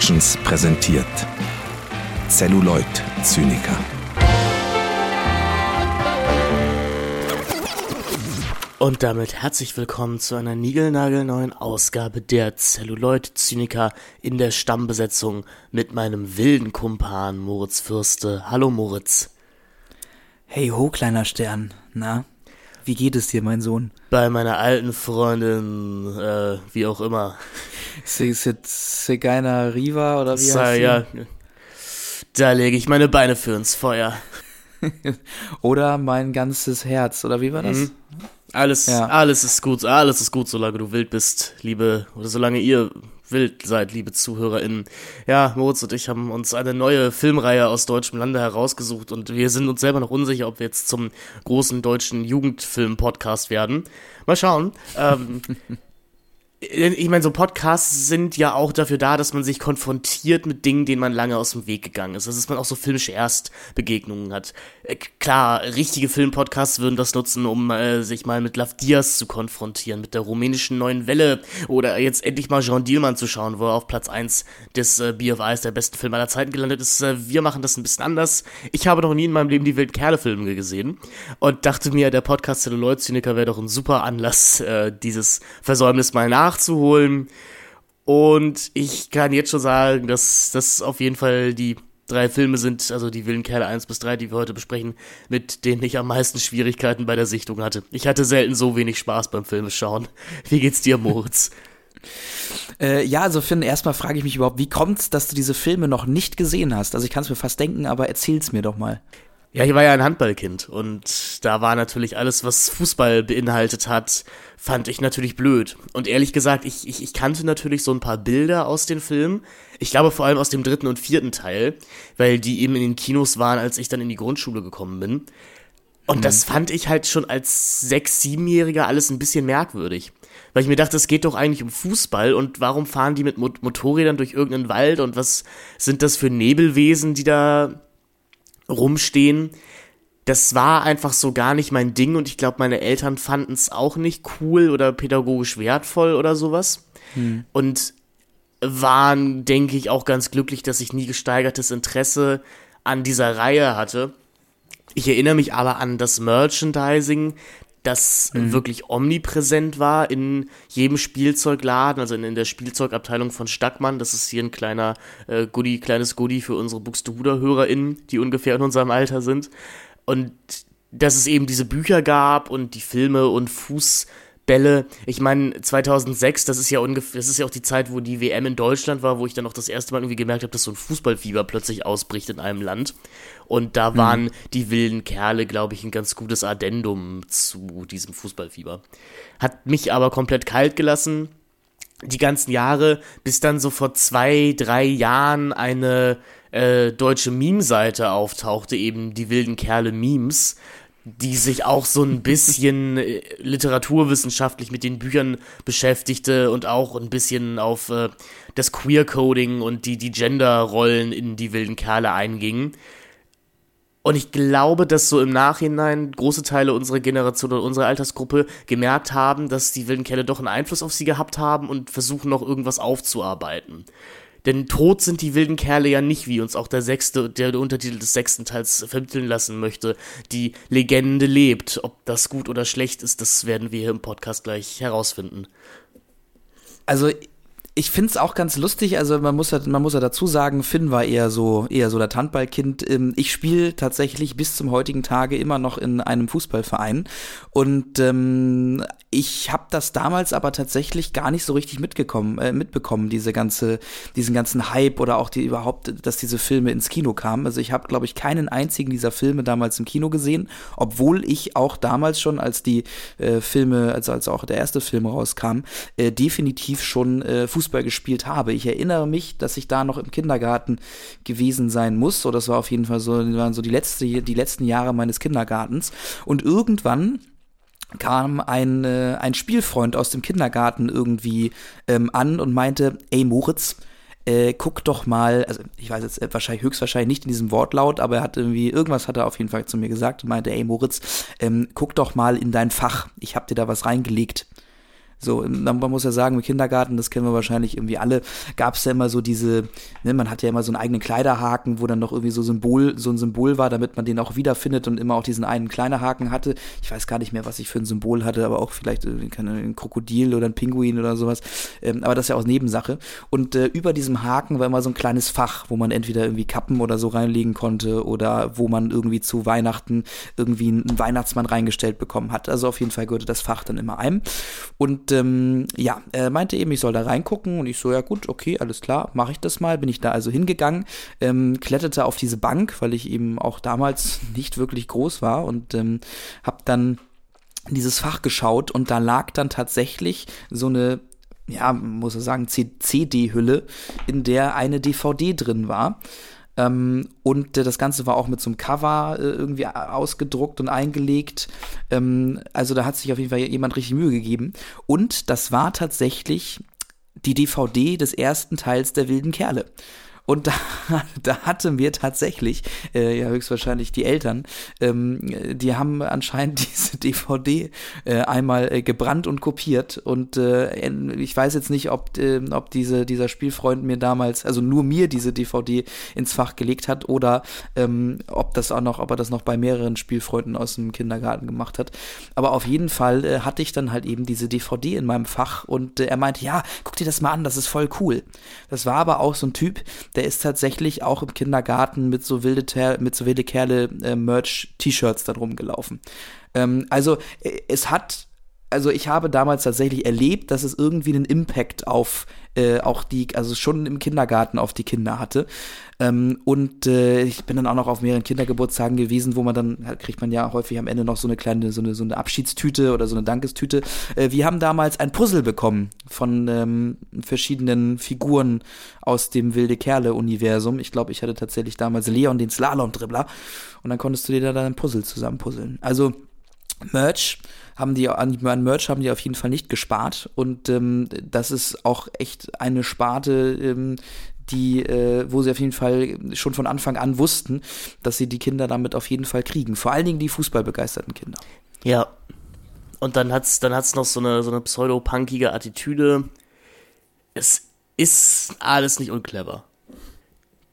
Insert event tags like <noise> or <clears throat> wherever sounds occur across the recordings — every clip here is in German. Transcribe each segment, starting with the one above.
Productions präsentiert Celluloid Zyniker. Und damit herzlich willkommen zu einer niegelnagelneuen Ausgabe der Celluloid Zyniker in der Stammbesetzung mit meinem wilden Kumpan Moritz Fürste. Hallo Moritz. Hey ho, kleiner Stern. Na, wie geht es dir, mein Sohn? Bei meiner alten Freundin, äh, wie auch immer. Segaina Riva oder wie heißt sie? ja, da lege ich meine Beine für ins Feuer. <laughs> Oder mein ganzes Herz, oder wie war das? Mhm. Alles, Ja. alles ist gut, alles ist gut, solange du wild bist, liebe, oder solange ihr wild seid, liebe ZuhörerInnen. Ja, Moritz und ich haben uns eine neue Filmreihe aus deutschem Lande herausgesucht und wir sind uns selber noch unsicher, ob wir jetzt zum großen deutschen Jugendfilm-Podcast werden. Mal schauen. Ähm, <laughs> ich meine, so Podcasts sind ja auch dafür da, dass man sich konfrontiert mit Dingen, denen man lange aus dem Weg gegangen ist. Also, dass man auch so filmische Erstbegegnungen hat. Äh, klar, richtige Filmpodcasts würden das nutzen, um äh, sich mal mit Lav Diaz zu konfrontieren, mit der rumänischen neuen Welle oder jetzt endlich mal Jean Dielmann zu schauen, wo er auf Platz 1 des äh, BFIs der besten Filme aller Zeiten gelandet ist. Äh, wir machen das ein bisschen anders. Ich habe noch nie in meinem Leben die wilden Kerle-Filme gesehen und dachte mir, der Podcast Celluloid Zyniker wäre doch ein super Anlass, äh, dieses Versäumnis mal nachzuholen. Und ich kann jetzt schon sagen, dass das auf jeden Fall die drei Filme sind, also die wilden Kerle 1 bis 3, die wir heute besprechen, mit denen ich am meisten Schwierigkeiten bei der Sichtung hatte. Ich hatte selten so wenig Spaß beim Filmeschauen. <laughs> Wie geht's dir, Moritz? <laughs> Äh, ja, also Finn, erstmal frage ich mich überhaupt, wie kommt's, dass du diese Filme noch nicht gesehen hast? Also ich kann es mir fast denken, aber erzähl's mir doch mal. Ja, ich war ja ein Handballkind und da war natürlich alles, was Fußball beinhaltet hat, fand ich natürlich blöd. Und ehrlich gesagt, ich, ich, ich kannte natürlich so ein paar Bilder aus den Filmen. Ich glaube vor allem aus dem dritten und vierten Teil, weil die eben in den Kinos waren, als ich dann in die Grundschule gekommen bin. Und das fand ich halt schon als sechs-, siebenjähriger alles ein bisschen merkwürdig. Weil ich mir dachte, es geht doch eigentlich um Fußball und warum fahren die mit Mo Motorrädern durch irgendeinen Wald und was sind das für Nebelwesen, die da rumstehen. Das war einfach so gar nicht mein Ding und ich glaube, meine Eltern fanden es auch nicht cool oder pädagogisch wertvoll oder sowas. Und waren, denke ich, auch ganz glücklich, dass ich nie gesteigertes Interesse an dieser Reihe hatte. Ich erinnere mich aber an das Merchandising, das wirklich omnipräsent war in jedem Spielzeugladen, also in, in der Spielzeugabteilung von Stackmann. Das ist hier ein kleiner äh, Goodie, kleines Goodie für unsere Buxtehuder-HörerInnen, die ungefähr in unserem Alter sind. Und dass es eben diese Bücher gab und die Filme und Fußbälle. Ich meine, 2006, das ist ja ungefähr, das ist ja auch die Zeit, wo die WM in Deutschland war, wo ich dann auch das erste Mal irgendwie gemerkt habe, dass so ein Fußballfieber plötzlich ausbricht in einem Land. Und da waren die wilden Kerle, glaube ich, ein ganz gutes Addendum zu diesem Fußballfieber. Hat mich aber komplett kalt gelassen die ganzen Jahre, bis dann so vor zwei, drei Jahren eine äh, deutsche Meme-Seite auftauchte, eben die wilden Kerle Memes, die sich auch so ein bisschen äh, literaturwissenschaftlich mit den Büchern beschäftigte und auch ein bisschen auf äh, das Queer-Coding und die, die Gender-Rollen in die wilden Kerle einging. Und ich glaube, dass so im Nachhinein große Teile unserer Generation oder unserer Altersgruppe gemerkt haben, dass die wilden Kerle doch einen Einfluss auf sie gehabt haben und versuchen noch irgendwas aufzuarbeiten. Denn tot sind die wilden Kerle ja nicht, wie uns auch der sechste, der Untertitel des sechsten Teils vermitteln lassen möchte. Die Legende lebt. Ob das gut oder schlecht ist, das werden wir hier im Podcast gleich herausfinden. Also ich find's auch ganz lustig, also man muss ja, man muss ja dazu sagen, Finn war eher so, eher so das Handballkind. Ähm, Ich spiele tatsächlich bis zum heutigen Tage immer noch in einem Fußballverein und ähm, ich habe das damals aber tatsächlich gar nicht so richtig mitgekommen, äh, mitbekommen, diese ganze, diesen ganzen Hype oder auch die überhaupt, dass diese Filme ins Kino kamen. Also ich habe, glaube ich, keinen einzigen dieser Filme damals im Kino gesehen, obwohl ich auch damals schon, als die äh, Filme, also als auch der erste Film rauskam, äh, definitiv schon äh, Fußball gespielt habe. Ich erinnere mich, dass ich da noch im Kindergarten gewesen sein muss. So, das war auf jeden Fall so, waren so die letzte, die letzten Jahre meines Kindergartens. Und irgendwann kam ein, äh, ein Spielfreund aus dem Kindergarten irgendwie ähm, an und meinte, ey Moritz, äh, guck doch mal, also ich weiß jetzt äh, wahrscheinlich höchstwahrscheinlich nicht in diesem Wortlaut, aber er hat irgendwie, irgendwas hat er auf jeden Fall zu mir gesagt und meinte, ey Moritz, ähm, guck doch mal in dein Fach, ich hab dir da was reingelegt. So, man muss ja sagen, im Kindergarten, das kennen wir wahrscheinlich irgendwie alle, gab es ja immer so diese, ne, man hat ja immer so einen eigenen Kleiderhaken, wo dann noch irgendwie so Symbol, so ein Symbol war, damit man den auch wiederfindet und immer auch diesen einen Kleiderhaken hatte. Ich weiß gar nicht mehr, was ich für ein Symbol hatte, aber auch vielleicht äh, ein Krokodil oder ein Pinguin oder sowas. Ähm, aber das ist ja auch Nebensache. Und äh, über diesem Haken war immer so ein kleines Fach, wo man entweder irgendwie Kappen oder so reinlegen konnte oder wo man irgendwie zu Weihnachten irgendwie einen Weihnachtsmann reingestellt bekommen hat. Also auf jeden Fall gehörte das Fach dann immer einem. Und ähm, ja, er meinte eben, ich soll da reingucken und ich so, ja gut, okay, alles klar, mache ich das mal. Bin ich da also hingegangen, ähm, kletterte auf diese Bank, weil ich eben auch damals <laughs> nicht wirklich groß war und ähm, habe dann in dieses Fach geschaut und da lag dann tatsächlich so eine ja, muss ich sagen, CD-Hülle, in der eine DVD drin war. Ähm, und äh, das Ganze war auch mit so einem Cover äh, irgendwie ausgedruckt und eingelegt. Ähm, also da hat sich auf jeden Fall jemand richtig Mühe gegeben. Und das war tatsächlich die DVD des ersten Teils der wilden Kerle. Und da, <laughs> da hatte mir tatsächlich, äh, ja höchstwahrscheinlich die Eltern, ähm, die haben anscheinend <laughs> diese DVD äh, einmal äh, gebrannt und kopiert. Und äh, ich weiß jetzt nicht, ob, äh, ob diese, dieser Spielfreund mir damals, also nur mir diese DVD ins Fach gelegt hat oder ähm, ob das auch noch, ob er das noch bei mehreren Spielfreunden aus dem Kindergarten gemacht hat. Aber auf jeden Fall äh, hatte ich dann halt eben diese DVD in meinem Fach und äh, er meinte, ja, guck dir das mal an, das ist voll cool. Das war aber auch so ein Typ, der der ist tatsächlich auch im Kindergarten mit so wilde, mit so wilde Kerle äh, Merch-T-Shirts dann rumgelaufen. Ähm, also äh, es hat also ich habe damals tatsächlich erlebt, dass es irgendwie einen Impact auf äh, auch die, also schon im Kindergarten auf die Kinder hatte. Ähm, und äh, ich bin dann auch noch auf mehreren Kindergeburtstagen gewesen, wo man dann, kriegt man ja häufig am Ende noch so eine kleine, so eine, so eine Abschiedstüte oder so eine Dankestüte. Äh, wir haben damals ein Puzzle bekommen von ähm, verschiedenen Figuren aus dem Wilde Kerle-Universum. Ich glaube, ich hatte tatsächlich damals Leon, den Slalom-Dribbler. Und dann konntest du dir da dann Puzzle zusammen puzzeln. Also Merch haben die an, an Merch haben die auf jeden Fall nicht gespart und ähm, das ist auch echt eine Sparte, ähm, die, äh, wo sie auf jeden Fall schon von Anfang an wussten, dass sie die Kinder damit auf jeden Fall kriegen. Vor allen Dingen die fußballbegeisterten Kinder. Ja. Und dann hat's, dann hat's noch so eine, so eine pseudo-punkige Attitüde. Es ist alles nicht unclever.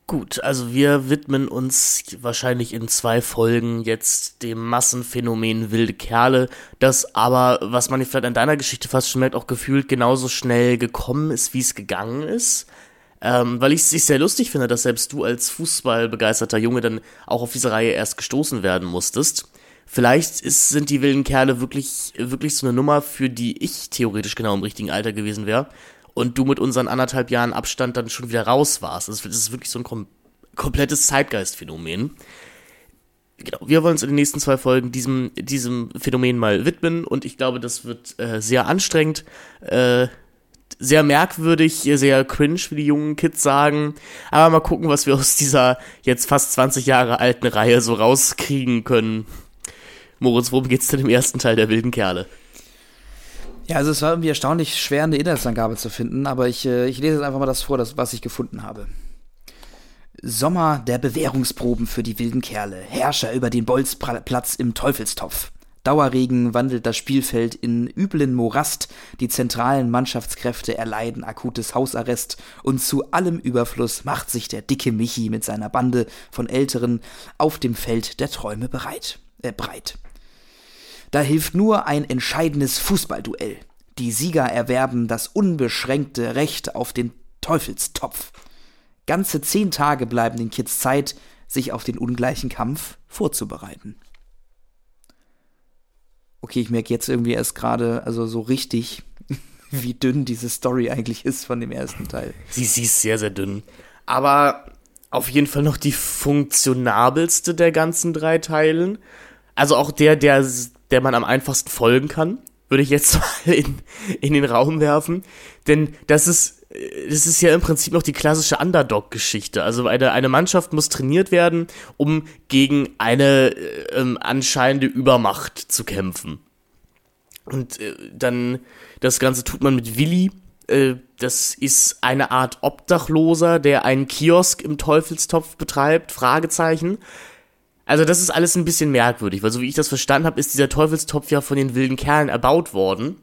Gut, also wir widmen uns wahrscheinlich in zwei Folgen jetzt dem Massenphänomen wilde Kerle, das aber, was man vielleicht an deiner Geschichte fast schon merkt, auch gefühlt genauso schnell gekommen ist, wie es gegangen ist. Ähm, weil ich es sehr lustig finde, dass selbst du als fußballbegeisterter Junge dann auch auf diese Reihe erst gestoßen werden musstest. Vielleicht ist, sind die wilden Kerle wirklich, wirklich so eine Nummer, für die ich theoretisch genau im richtigen Alter gewesen wäre und du mit unseren anderthalb Jahren Abstand dann schon wieder raus warst. Das ist wirklich so ein kom komplettes Zeitgeistphänomen. Genau, wir wollen uns in den nächsten zwei Folgen diesem, diesem Phänomen mal widmen und ich glaube, das wird äh, sehr anstrengend, äh, sehr merkwürdig, sehr cringe, wie die jungen Kids sagen. Aber mal gucken, was wir aus dieser jetzt fast 20 Jahre alten Reihe so rauskriegen können. Moritz, worum geht's denn im ersten Teil der wilden Kerle? Ja, also es war irgendwie erstaunlich schwer, eine Inhaltsangabe zu finden, aber ich, äh, ich lese jetzt einfach mal das vor, das, was ich gefunden habe. Sommer der Bewährungsproben für die wilden Kerle, Herrscher über den Bolzplatz im Teufelstopf. Dauerregen wandelt das Spielfeld in üblen Morast, die zentralen Mannschaftskräfte erleiden akutes Hausarrest und zu allem Überfluss macht sich der dicke Michi mit seiner Bande von Älteren auf dem Feld der Träume bereit, äh, breit. Da hilft nur ein entscheidendes Fußballduell. Die Sieger erwerben das unbeschränkte Recht auf den Teufelstopf. Ganze zehn Tage bleiben den Kids Zeit, sich auf den ungleichen Kampf vorzubereiten. Okay, ich merke jetzt irgendwie erst gerade, also so richtig, <laughs> wie dünn diese Story eigentlich ist von dem ersten Teil. Sie, sie ist sehr, sehr dünn. Aber auf jeden Fall noch die funktionabelste der ganzen drei Teilen. Also auch der, der der man am einfachsten folgen kann, würde ich jetzt <laughs> mal in, in den Raum werfen. Denn das ist, das ist ja im Prinzip noch die klassische Underdog-Geschichte. Also eine, eine Mannschaft muss trainiert werden, um gegen eine äh, ähm, anscheinende Übermacht zu kämpfen. Und äh, dann, das Ganze tut man mit Willi. Äh, das ist eine Art Obdachloser, der einen Kiosk im Teufelstopf betreibt, Fragezeichen. Also das ist alles ein bisschen merkwürdig, weil so wie ich das verstanden habe, ist dieser Teufelstopf ja von den wilden Kerlen erbaut worden.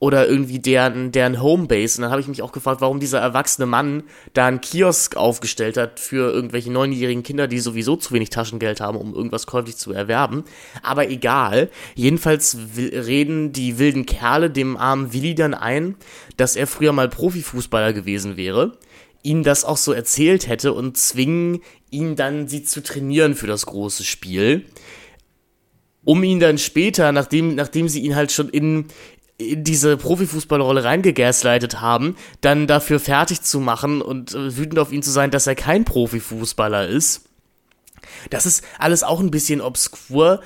oder irgendwie deren, deren Homebase. Und dann habe ich mich auch gefragt, warum dieser erwachsene Mann da einen Kiosk aufgestellt hat für irgendwelche neunjährigen Kinder, die sowieso zu wenig Taschengeld haben, um irgendwas käuflich zu erwerben. Aber egal. Jedenfalls reden die wilden Kerle dem armen Willi dann ein, dass er früher mal Profifußballer gewesen wäre ihnen das auch so erzählt hätte und zwingen ihn dann, sie zu trainieren für das große Spiel um ihn dann später, nachdem, nachdem sie ihn halt schon in, in diese Profifußballrolle reingegaslightet haben, dann dafür fertig zu machen und äh, wütend auf ihn zu sein, dass er kein Profifußballer ist. Das ist alles auch ein bisschen obskur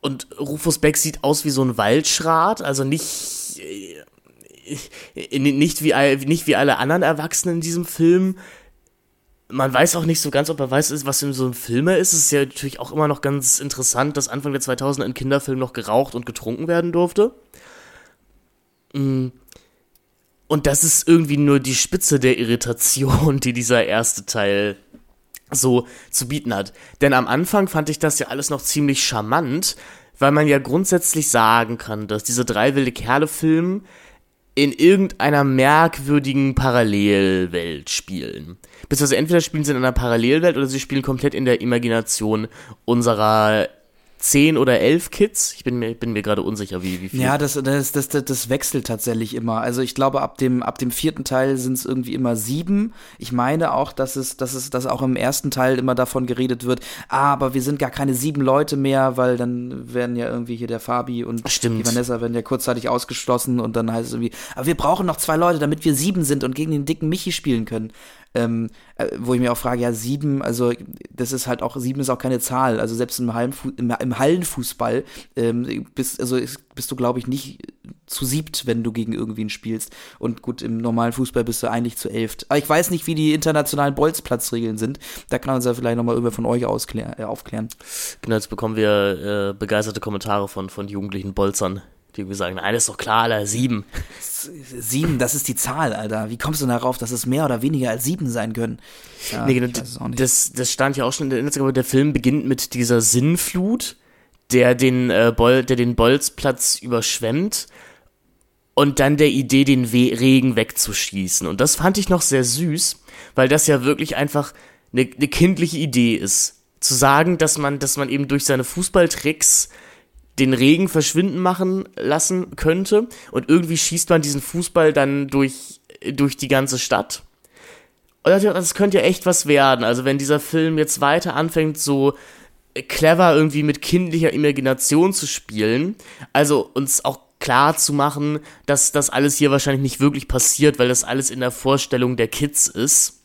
und Rufus Beck sieht aus wie so ein Waldschrat, also nicht äh, nicht wie nicht wie alle anderen Erwachsenen in diesem Film. Man weiß auch nicht so ganz, ob er weiß, was in so einem Film ist. Es ist ja natürlich auch immer noch ganz interessant, dass Anfang der 2000er in Kinderfilmen noch geraucht und getrunken werden durfte. Mm. Und das ist irgendwie nur die Spitze der Irritation, die dieser erste Teil so zu bieten hat. Denn am Anfang fand ich das ja alles noch ziemlich charmant, weil man ja grundsätzlich sagen kann, dass diese drei wilde Kerle-Filme in irgendeiner merkwürdigen Parallelwelt spielen. Beziehungsweise entweder spielen sie in einer Parallelwelt oder sie spielen komplett in der Imagination unserer zehn oder elf Kids. Ich bin mir, bin mir gerade unsicher, wie, wie viel. Ja, das, das, das, das wechselt tatsächlich immer. Also ich glaube, ab dem, ab dem vierten Teil sind es irgendwie immer sieben. Ich meine auch, dass es, dass es, dass auch im ersten Teil immer davon geredet wird, ah, aber wir sind gar keine sieben Leute mehr, weil dann werden ja irgendwie hier der Fabi und Stimmt. die Vanessa werden ja kurzzeitig ausgeschlossen und dann heißt es irgendwie, aber wir brauchen noch zwei Leute, damit wir sieben sind und gegen den dicken Michi spielen können. Ähm, äh, wo ich mir auch frage, ja, sieben, also das ist halt auch, sieben ist auch keine Zahl. Also selbst im, Hallenfu im, im Hallenfußball ähm, bist, also bist du, glaube ich, nicht zu siebt, wenn du gegen irgendwen spielst. Und gut, im normalen Fußball bist du eigentlich zu elft. Aber ich weiß nicht, wie die internationalen Bolzplatzregeln sind. Da kann uns ja vielleicht nochmal über von euch äh, aufklären. Genau, jetzt bekommen wir äh, begeisterte Kommentare von, von jugendlichen Bolzern die irgendwie sagen, nein, ist doch klar, Alter, sieben. Sieben, das ist die Zahl, Alter. Wie kommst du darauf, dass es mehr oder weniger als sieben sein können? Ja, nee, genau, das, das stand ja auch schon in der Instagram, der Film beginnt mit dieser Sinnflut, der den, äh, Bol der den Bolzplatz überschwemmt und dann der Idee, den We Regen wegzuschießen. Und das fand ich noch sehr süß, weil das ja wirklich einfach eine, eine kindliche Idee ist. Zu sagen, dass man, dass man eben durch seine Fußballtricks den Regen verschwinden machen lassen könnte. Und irgendwie schießt man diesen Fußball dann durch, durch die ganze Stadt. Und das könnte ja echt was werden. Also wenn dieser Film jetzt weiter anfängt, so clever irgendwie mit kindlicher Imagination zu spielen, also uns auch klar zu machen, dass das alles hier wahrscheinlich nicht wirklich passiert, weil das alles in der Vorstellung der Kids ist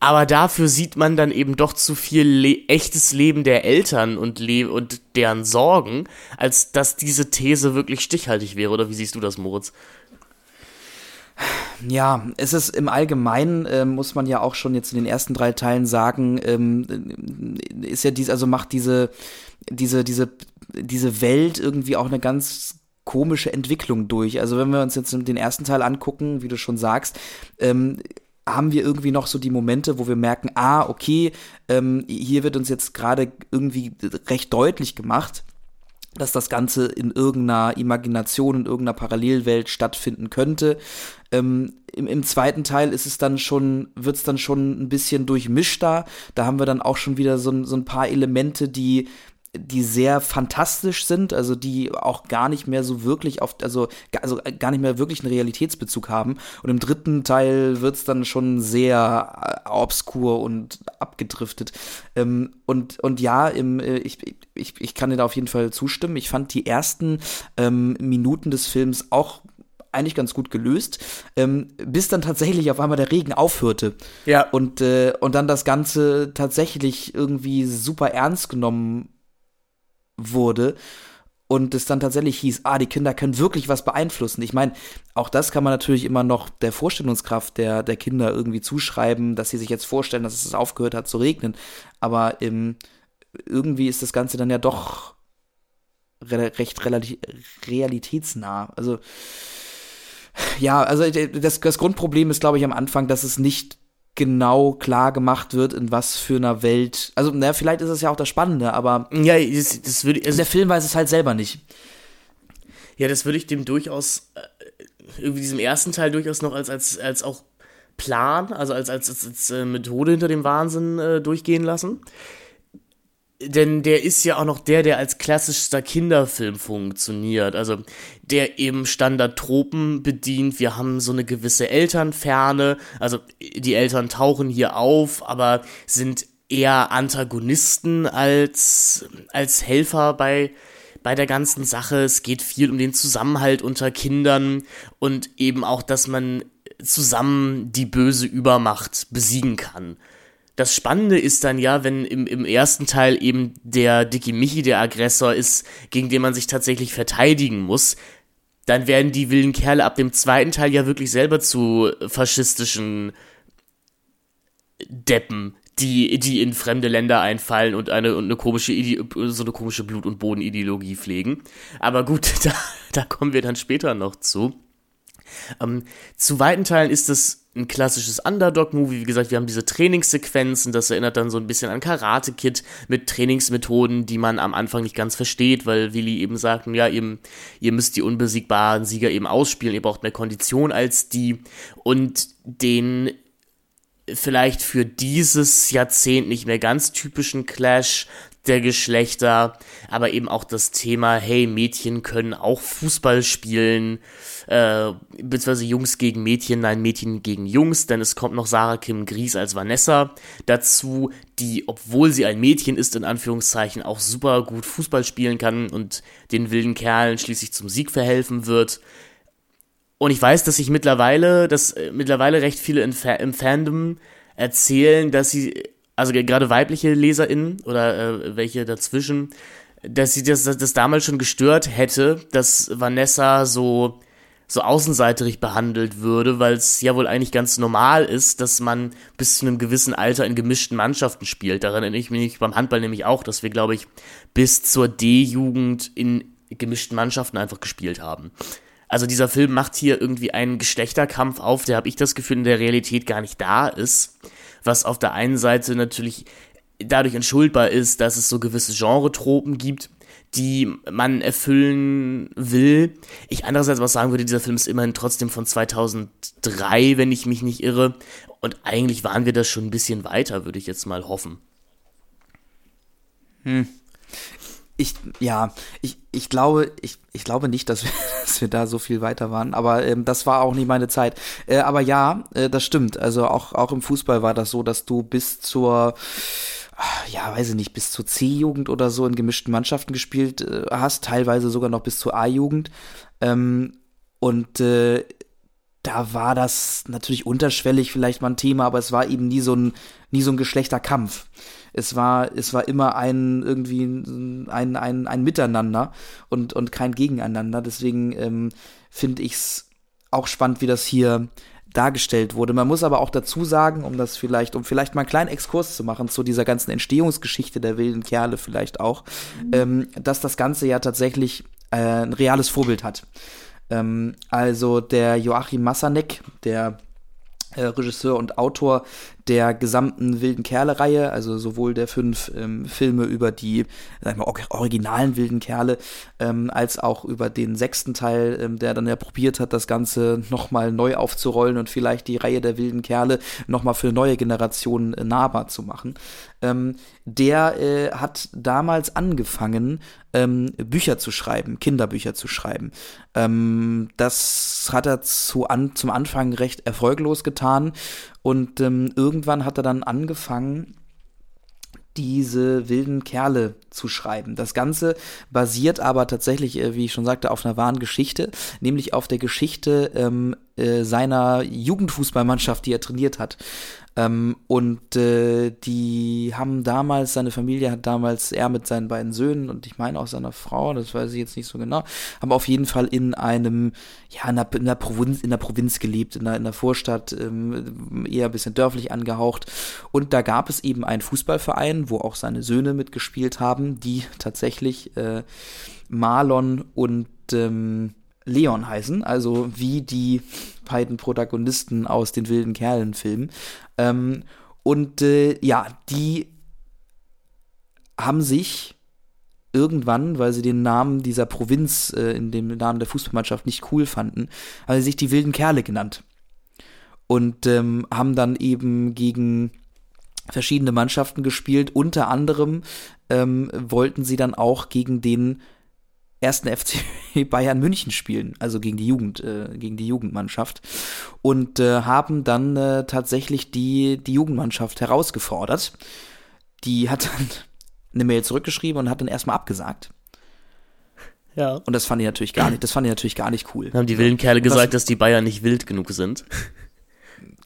aber dafür sieht man dann eben doch zu viel le echtes Leben der Eltern und, le und deren Sorgen, als dass diese These wirklich stichhaltig wäre. Oder wie siehst du das, Moritz? Ja, es ist im Allgemeinen, äh, muss man ja auch schon jetzt in den ersten drei Teilen sagen, ähm, ist ja dies, also macht diese, diese, diese, diese Welt irgendwie auch eine ganz komische Entwicklung durch. Also wenn wir uns jetzt den ersten Teil angucken, wie du schon sagst, ähm, haben wir irgendwie noch so die Momente, wo wir merken, ah, okay, ähm, hier wird uns jetzt gerade irgendwie recht deutlich gemacht, dass das Ganze in irgendeiner Imagination, in irgendeiner Parallelwelt stattfinden könnte. Ähm, im, im, zweiten Teil ist es dann schon, wird es dann schon ein bisschen durchmischter. Da haben wir dann auch schon wieder so, so ein paar Elemente, die die sehr fantastisch sind, also die auch gar nicht mehr so wirklich auf, also, also gar nicht mehr wirklich einen Realitätsbezug haben. Und im dritten Teil wird es dann schon sehr äh, obskur und abgedriftet. Ähm, und, und ja, im, äh, ich, ich, ich kann dir da auf jeden Fall zustimmen. Ich fand die ersten ähm, Minuten des Films auch eigentlich ganz gut gelöst, ähm, bis dann tatsächlich auf einmal der Regen aufhörte. Ja. Und, äh, und dann das Ganze tatsächlich irgendwie super ernst genommen wurde und es dann tatsächlich hieß, ah, die Kinder können wirklich was beeinflussen. Ich meine, auch das kann man natürlich immer noch der Vorstellungskraft der, der Kinder irgendwie zuschreiben, dass sie sich jetzt vorstellen, dass es aufgehört hat zu regnen. Aber ähm, irgendwie ist das Ganze dann ja doch re recht realitätsnah. Also ja, also das, das Grundproblem ist, glaube ich, am Anfang, dass es nicht genau klar gemacht wird, in was für einer Welt. Also, naja, vielleicht ist es ja auch das Spannende, aber. Ja, das, das würde. Also der Film weiß es halt selber nicht. Ja, das würde ich dem durchaus, äh, irgendwie diesem ersten Teil durchaus noch als, als, als auch Plan, also als, als, als, als äh, Methode hinter dem Wahnsinn äh, durchgehen lassen. Denn der ist ja auch noch der, der als klassischster Kinderfilm funktioniert. Also der eben Standardtropen bedient. Wir haben so eine gewisse Elternferne. Also die Eltern tauchen hier auf, aber sind eher Antagonisten als, als Helfer bei, bei der ganzen Sache. Es geht viel um den Zusammenhalt unter Kindern und eben auch, dass man zusammen die böse Übermacht besiegen kann. Das Spannende ist dann ja, wenn im, im ersten Teil eben der Dicky Michi der Aggressor ist, gegen den man sich tatsächlich verteidigen muss, dann werden die wilden Kerle ab dem zweiten Teil ja wirklich selber zu faschistischen Deppen, die, die in fremde Länder einfallen und eine, und eine komische, so eine komische Blut- und Bodenideologie pflegen. Aber gut, <laughs> da, da kommen wir dann später noch zu. Ähm, zu weiten Teilen ist es ein klassisches Underdog-Movie. Wie gesagt, wir haben diese Trainingssequenzen. Das erinnert dann so ein bisschen an Karate Kid mit Trainingsmethoden, die man am Anfang nicht ganz versteht, weil Willi eben sagt, ja, ihr, ihr müsst die unbesiegbaren Sieger eben ausspielen. Ihr braucht mehr Kondition als die. Und den vielleicht für dieses Jahrzehnt nicht mehr ganz typischen Clash der Geschlechter, aber eben auch das Thema, hey, Mädchen können auch Fußball spielen, äh, beziehungsweise Jungs gegen Mädchen, nein, Mädchen gegen Jungs, denn es kommt noch Sarah Kim Gries als Vanessa dazu, die, obwohl sie ein Mädchen ist, in Anführungszeichen, auch super gut Fußball spielen kann und den wilden Kerlen schließlich zum Sieg verhelfen wird. Und ich weiß, dass sich mittlerweile, dass äh, mittlerweile recht viele im, Fa im Fandom erzählen, dass sie also gerade weibliche LeserInnen oder äh, welche dazwischen, dass sie das, das, das damals schon gestört hätte, dass Vanessa so so außenseiterig behandelt würde, weil es ja wohl eigentlich ganz normal ist, dass man bis zu einem gewissen Alter in gemischten Mannschaften spielt. Daran erinnere ich mich beim Handball nämlich auch, dass wir, glaube ich, bis zur D-Jugend in gemischten Mannschaften einfach gespielt haben. Also dieser Film macht hier irgendwie einen Geschlechterkampf auf, der habe ich das Gefühl in der Realität gar nicht da ist was auf der einen Seite natürlich dadurch entschuldbar ist, dass es so gewisse Genre-Tropen gibt, die man erfüllen will. Ich andererseits was sagen würde, dieser Film ist immerhin trotzdem von 2003, wenn ich mich nicht irre. Und eigentlich waren wir das schon ein bisschen weiter, würde ich jetzt mal hoffen. Hm ich, ja, ich, ich glaube, ich, ich glaube nicht, dass wir, <laughs> dass wir da so viel weiter waren, aber ähm, das war auch nicht meine Zeit. Äh, aber ja, äh, das stimmt. Also auch, auch im Fußball war das so, dass du bis zur, ja, weiß ich nicht, bis zur C-Jugend oder so in gemischten Mannschaften gespielt äh, hast, teilweise sogar noch bis zur A-Jugend. Ähm, und äh, da war das natürlich unterschwellig vielleicht mal ein Thema, aber es war eben nie so ein, nie so ein Geschlechterkampf es war, es war immer ein irgendwie ein, ein, ein Miteinander und, und kein Gegeneinander. Deswegen ähm, finde ich es auch spannend, wie das hier dargestellt wurde. Man muss aber auch dazu sagen, um das vielleicht, um vielleicht mal einen kleinen Exkurs zu machen zu dieser ganzen Entstehungsgeschichte der wilden Kerle vielleicht auch, mhm. ähm, dass das Ganze ja tatsächlich äh, ein reales Vorbild hat. Ähm, also der Joachim Massanek, der äh, Regisseur und Autor der gesamten Wilden Kerle-Reihe, also sowohl der fünf ähm, Filme über die sag mal, originalen Wilden Kerle, ähm, als auch über den sechsten Teil, ähm, der dann ja probiert hat, das Ganze nochmal neu aufzurollen und vielleicht die Reihe der Wilden Kerle nochmal für neue Generationen äh, nahbar zu machen. Ähm, der äh, hat damals angefangen, ähm, Bücher zu schreiben, Kinderbücher zu schreiben. Ähm, das hat er zu an, zum Anfang recht erfolglos getan und ähm, irgendwann hat er dann angefangen, diese wilden Kerle zu schreiben. Das Ganze basiert aber tatsächlich, äh, wie ich schon sagte, auf einer wahren Geschichte, nämlich auf der Geschichte ähm, äh, seiner Jugendfußballmannschaft, die er trainiert hat. Ähm, und äh, die haben damals, seine Familie hat damals, er mit seinen beiden Söhnen und ich meine auch seiner Frau, das weiß ich jetzt nicht so genau, haben auf jeden Fall in einem, ja, in der, in der Provinz, in der Provinz gelebt, in der, in der Vorstadt, ähm, eher ein bisschen dörflich angehaucht. Und da gab es eben einen Fußballverein, wo auch seine Söhne mitgespielt haben, die tatsächlich äh, Marlon und ähm, Leon heißen, also wie die beiden Protagonisten aus den wilden Kerlen-Filmen. Ähm, und äh, ja, die haben sich irgendwann, weil sie den Namen dieser Provinz äh, in dem Namen der Fußballmannschaft nicht cool fanden, haben sie sich die wilden Kerle genannt. Und ähm, haben dann eben gegen verschiedene Mannschaften gespielt. Unter anderem ähm, wollten sie dann auch gegen den ersten FC <laughs> Bayern München spielen, also gegen die Jugend, äh, gegen die Jugendmannschaft und äh, haben dann äh, tatsächlich die die Jugendmannschaft herausgefordert. Die hat dann <laughs> eine Mail zurückgeschrieben und hat dann erstmal abgesagt. Ja. Und das fand ich natürlich gar nicht, das fand ich natürlich gar nicht cool. Dann haben die wilden Kerle gesagt, dass die Bayern nicht wild genug sind. <laughs>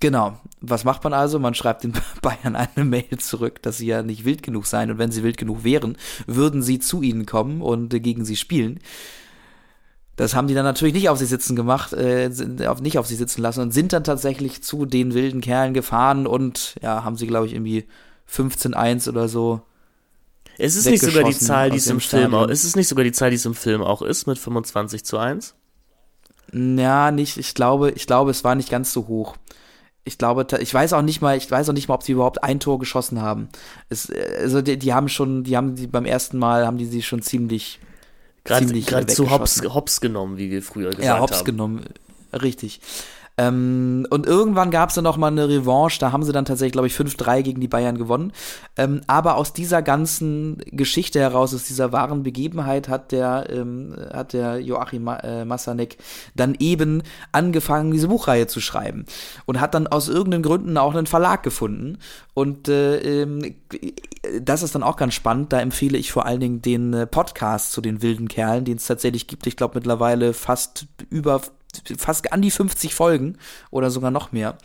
Genau. Was macht man also? Man schreibt den <laughs> Bayern eine Mail zurück, dass sie ja nicht wild genug seien und wenn sie wild genug wären, würden sie zu ihnen kommen und äh, gegen sie spielen. Das haben die dann natürlich nicht auf sie sitzen gemacht, äh, auf, nicht auf sie sitzen lassen und sind dann tatsächlich zu den wilden Kerlen gefahren und ja, haben sie, glaube ich, irgendwie 15-1 oder so. Es ist nicht sogar die Zahl, die es im Film auch, ist es nicht sogar die Zahl, die es im Film auch ist, mit 25 zu 1? Ja, nicht, ich glaube, ich glaube, es war nicht ganz so hoch ich glaube, ich weiß auch nicht mal, ich weiß auch nicht mal, ob sie überhaupt ein Tor geschossen haben. Es, also die, die, haben schon, die haben die beim ersten Mal haben die sie schon ziemlich gerade zu hops, hops genommen, wie wir früher gesagt haben. Ja, hops haben. genommen, richtig. Ähm, und irgendwann gab es dann noch mal eine Revanche, da haben sie dann tatsächlich, glaube ich, 5-3 gegen die Bayern gewonnen. Ähm, aber aus dieser ganzen Geschichte heraus, aus dieser wahren Begebenheit, hat der, ähm, hat der Joachim Ma äh, Massanek dann eben angefangen, diese Buchreihe zu schreiben. Und hat dann aus irgendeinen Gründen auch einen Verlag gefunden. Und äh, ähm, das ist dann auch ganz spannend. Da empfehle ich vor allen Dingen den äh, Podcast zu den wilden Kerlen, den es tatsächlich gibt. Ich glaube mittlerweile fast über fast an die 50 Folgen oder sogar noch mehr,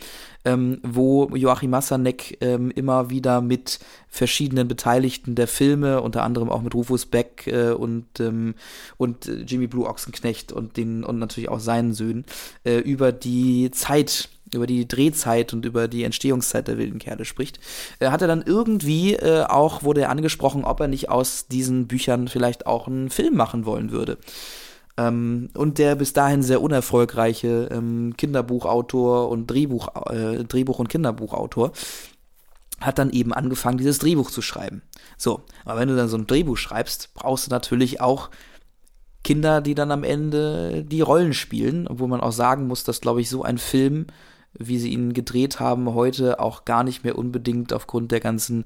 ähm, wo Joachim Massanek ähm, immer wieder mit verschiedenen Beteiligten der Filme, unter anderem auch mit Rufus Beck äh, und, ähm, und Jimmy Blue Ochsenknecht und den und natürlich auch seinen Söhnen äh, über die Zeit über die Drehzeit und über die Entstehungszeit der wilden Kerle spricht, äh, hat er dann irgendwie äh, auch, wurde er angesprochen, ob er nicht aus diesen Büchern vielleicht auch einen Film machen wollen würde. Ähm, und der bis dahin sehr unerfolgreiche ähm, Kinderbuchautor und Drehbuch, äh, Drehbuch- und Kinderbuchautor hat dann eben angefangen, dieses Drehbuch zu schreiben. So, aber wenn du dann so ein Drehbuch schreibst, brauchst du natürlich auch Kinder, die dann am Ende die Rollen spielen, obwohl man auch sagen muss, dass, glaube ich, so ein Film wie sie ihn gedreht haben, heute auch gar nicht mehr unbedingt aufgrund der ganzen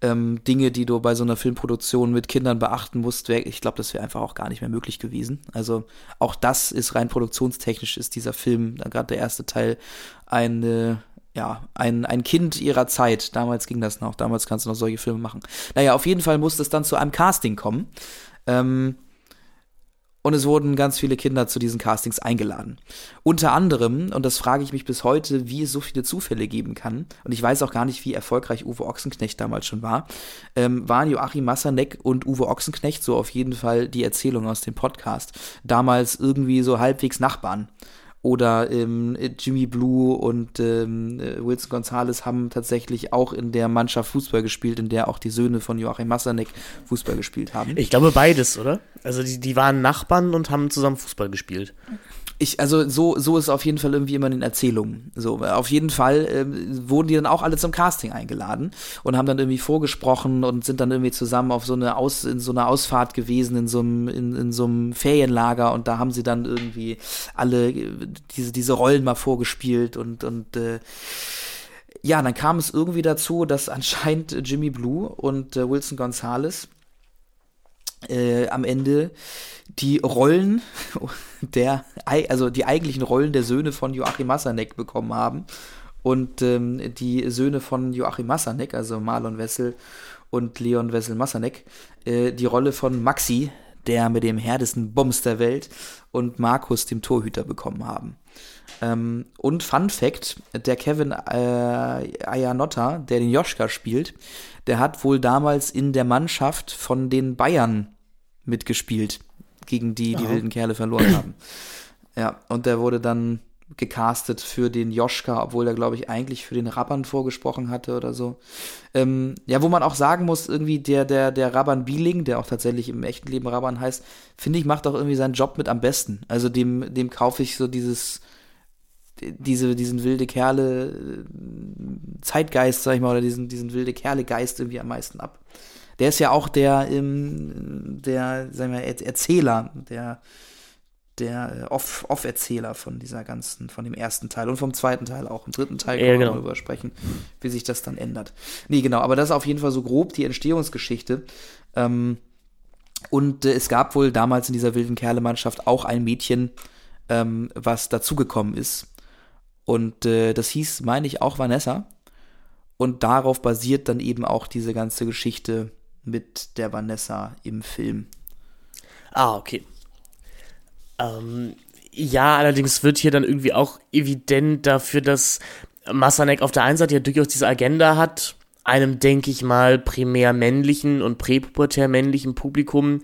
ähm, Dinge, die du bei so einer Filmproduktion mit Kindern beachten musst. Wär, ich glaube, das wäre einfach auch gar nicht mehr möglich gewesen. Also auch das ist rein produktionstechnisch, ist dieser Film, gerade der erste Teil, eine ja, ein, ein Kind ihrer Zeit. Damals ging das noch. Damals kannst du noch solche Filme machen. Naja, auf jeden Fall musste es dann zu einem Casting kommen. Ähm, und es wurden ganz viele Kinder zu diesen Castings eingeladen. Unter anderem, und das frage ich mich bis heute, wie es so viele Zufälle geben kann, und ich weiß auch gar nicht, wie erfolgreich Uwe Ochsenknecht damals schon war, ähm, waren Joachim Massanek und Uwe Ochsenknecht, so auf jeden Fall die Erzählung aus dem Podcast, damals irgendwie so halbwegs Nachbarn oder ähm, Jimmy Blue und ähm, Wilson Gonzalez haben tatsächlich auch in der Mannschaft Fußball gespielt, in der auch die Söhne von Joachim Massanek Fußball gespielt haben. Ich glaube beides, oder? Also die, die waren Nachbarn und haben zusammen Fußball gespielt ich, also so, so ist es auf jeden Fall irgendwie immer in den Erzählungen. So, auf jeden Fall ähm, wurden die dann auch alle zum Casting eingeladen und haben dann irgendwie vorgesprochen und sind dann irgendwie zusammen auf so eine Aus, in so einer Ausfahrt gewesen, in so einem, in, in so einem Ferienlager und da haben sie dann irgendwie alle äh, diese, diese Rollen mal vorgespielt und, und äh, ja, dann kam es irgendwie dazu, dass anscheinend Jimmy Blue und äh, Wilson Gonzalez äh, am Ende die Rollen der, also die eigentlichen Rollen der Söhne von Joachim Massanek bekommen haben. Und ähm, die Söhne von Joachim Massanek, also Marlon Wessel und Leon Wessel Massanek, äh, die Rolle von Maxi, der mit dem härtesten Bums der Welt, und Markus, dem Torhüter, bekommen haben. Ähm, und Fun Fact: Der Kevin äh, Ayanotta, der den Joschka spielt, der hat wohl damals in der Mannschaft von den Bayern mitgespielt gegen die die Aha. wilden Kerle verloren <clears throat> haben. Ja, und der wurde dann gecastet für den Joschka, obwohl er, glaube ich, eigentlich für den Rabban vorgesprochen hatte oder so. Ähm, ja, wo man auch sagen muss, irgendwie der, der, der Rabban Bieling, der auch tatsächlich im echten Leben Rabban heißt, finde ich, macht auch irgendwie seinen Job mit am besten. Also dem, dem kaufe ich so dieses, diese, diesen wilde Kerle äh, Zeitgeist, sag ich mal, oder diesen, diesen wilde Kerle Geist irgendwie am meisten ab Der ist ja auch der, ähm, der, sagen wir, Erzähler, der, der Off-Erzähler Off von dieser ganzen, von dem ersten Teil und vom zweiten Teil auch. Im dritten Teil können ja, genau. wir darüber sprechen, wie sich das dann ändert. Nee, genau, aber das ist auf jeden Fall so grob die Entstehungsgeschichte. Ähm, und äh, es gab wohl damals in dieser wilden Kerle-Mannschaft auch ein Mädchen, ähm, was dazugekommen ist. Und äh, das hieß, meine ich, auch Vanessa. Und darauf basiert dann eben auch diese ganze Geschichte mit der Vanessa im Film. Ah, okay. Ähm, ja, allerdings wird hier dann irgendwie auch evident dafür, dass Massanek auf der einen Seite ja durchaus diese Agenda hat, einem, denke ich mal, primär männlichen und präpubertär männlichen Publikum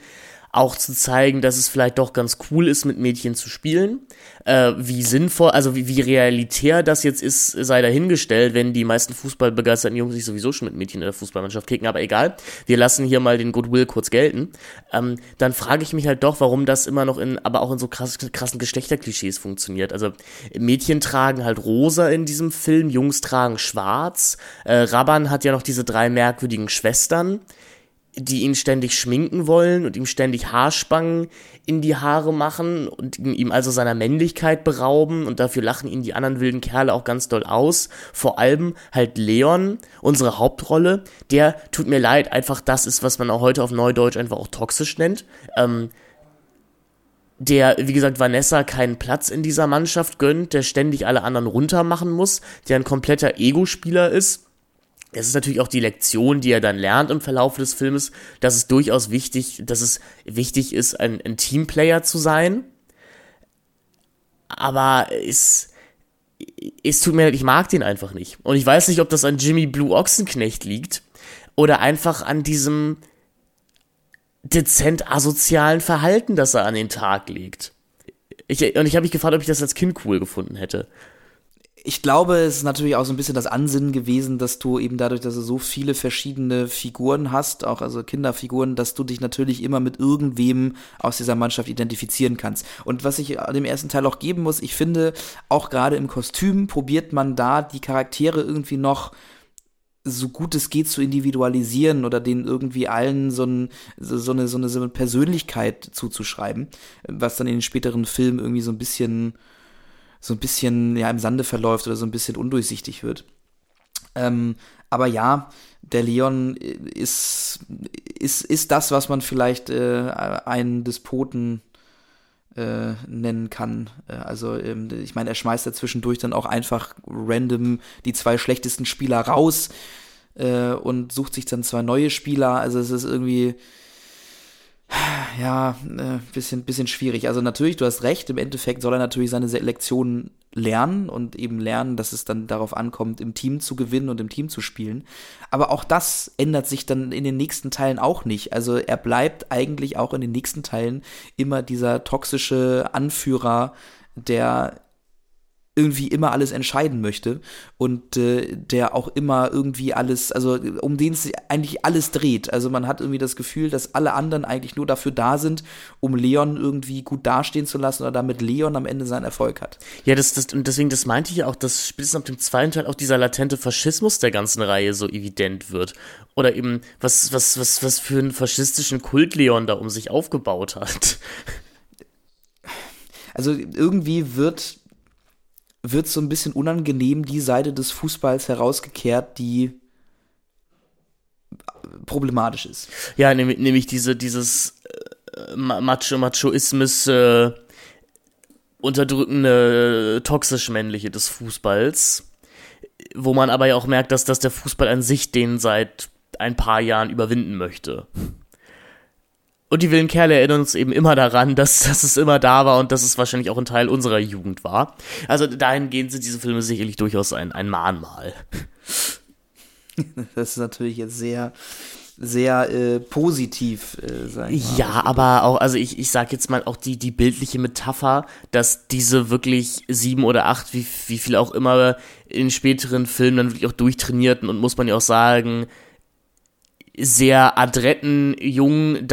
auch zu zeigen, dass es vielleicht doch ganz cool ist, mit Mädchen zu spielen. Äh, wie sinnvoll, also wie, wie realitär das jetzt ist, sei dahingestellt, wenn die meisten fußballbegeisterten Jungs sich sowieso schon mit Mädchen in der Fußballmannschaft kicken, aber egal. Wir lassen hier mal den Goodwill kurz gelten. Ähm, dann frage ich mich halt doch, warum das immer noch in, aber auch in so krass, krassen Geschlechterklischees funktioniert. Also Mädchen tragen halt rosa in diesem Film, Jungs tragen schwarz. Äh, Rabban hat ja noch diese drei merkwürdigen Schwestern die ihn ständig schminken wollen und ihm ständig Haarspangen in die Haare machen und ihm also seiner Männlichkeit berauben und dafür lachen ihn die anderen wilden Kerle auch ganz doll aus. Vor allem halt Leon, unsere Hauptrolle, der tut mir leid, einfach das ist, was man auch heute auf Neudeutsch einfach auch toxisch nennt. Ähm, der, wie gesagt, Vanessa keinen Platz in dieser Mannschaft gönnt, der ständig alle anderen runtermachen muss, der ein kompletter Ego-Spieler ist es ist natürlich auch die Lektion, die er dann lernt im Verlauf des Filmes, dass es durchaus wichtig, dass es wichtig ist, ein, ein Teamplayer zu sein. Aber es, es tut mir leid, ich mag den einfach nicht. Und ich weiß nicht, ob das an Jimmy Blue Ochsenknecht liegt oder einfach an diesem dezent asozialen Verhalten, das er an den Tag legt. Ich, und ich habe mich gefragt, ob ich das als Kind cool gefunden hätte ich glaube, es ist natürlich auch so ein bisschen das Ansinnen gewesen, dass du eben dadurch, dass du so viele verschiedene Figuren hast, auch also Kinderfiguren, dass du dich natürlich immer mit irgendwem aus dieser Mannschaft identifizieren kannst. Und was ich dem ersten Teil auch geben muss, ich finde, auch gerade im Kostüm probiert man da die Charaktere irgendwie noch so gut es geht zu individualisieren oder denen irgendwie allen so, ein, so, eine, so, eine, so eine Persönlichkeit zuzuschreiben, was dann in den späteren Filmen irgendwie so ein bisschen so ein bisschen ja im Sande verläuft oder so ein bisschen undurchsichtig wird. Ähm, aber ja, der Leon ist, ist, ist das, was man vielleicht äh, einen Despoten äh, nennen kann. Äh, also ähm, ich meine, er schmeißt da zwischendurch dann auch einfach random die zwei schlechtesten Spieler raus äh, und sucht sich dann zwei neue Spieler. Also es ist irgendwie ja, äh, bisschen, bisschen schwierig. Also natürlich, du hast recht, im Endeffekt soll er natürlich seine Lektionen lernen und eben lernen, dass es dann darauf ankommt, im Team zu gewinnen und im Team zu spielen. Aber auch das ändert sich dann in den nächsten Teilen auch nicht. Also er bleibt eigentlich auch in den nächsten Teilen immer dieser toxische Anführer, der irgendwie immer alles entscheiden möchte und äh, der auch immer irgendwie alles, also um den es eigentlich alles dreht. Also man hat irgendwie das Gefühl, dass alle anderen eigentlich nur dafür da sind, um Leon irgendwie gut dastehen zu lassen oder damit Leon am Ende seinen Erfolg hat. Ja, das, das, und deswegen, das meinte ich ja auch, dass spätestens ab dem zweiten Teil auch dieser latente Faschismus der ganzen Reihe so evident wird. Oder eben, was, was, was, was für einen faschistischen Kult Leon da um sich aufgebaut hat. Also irgendwie wird wird so ein bisschen unangenehm die Seite des Fußballs herausgekehrt, die problematisch ist. Ja, nämlich, nämlich diese, dieses äh, Macho-Machoismus äh, unterdrückende, toxisch-männliche des Fußballs, wo man aber ja auch merkt, dass, dass der Fußball an sich den seit ein paar Jahren überwinden möchte. Und die wilden Kerle erinnern uns eben immer daran, dass, dass es immer da war und dass es wahrscheinlich auch ein Teil unserer Jugend war. Also dahingehend sind diese Filme sicherlich durchaus ein, ein Mahnmal. Das ist natürlich jetzt sehr, sehr äh, positiv, äh, mal. Ja, aber auch, also ich, ich sag jetzt mal auch die, die bildliche Metapher, dass diese wirklich sieben oder acht, wie, wie viel auch immer in späteren Filmen dann wirklich auch durchtrainierten und muss man ja auch sagen, sehr adretten jungen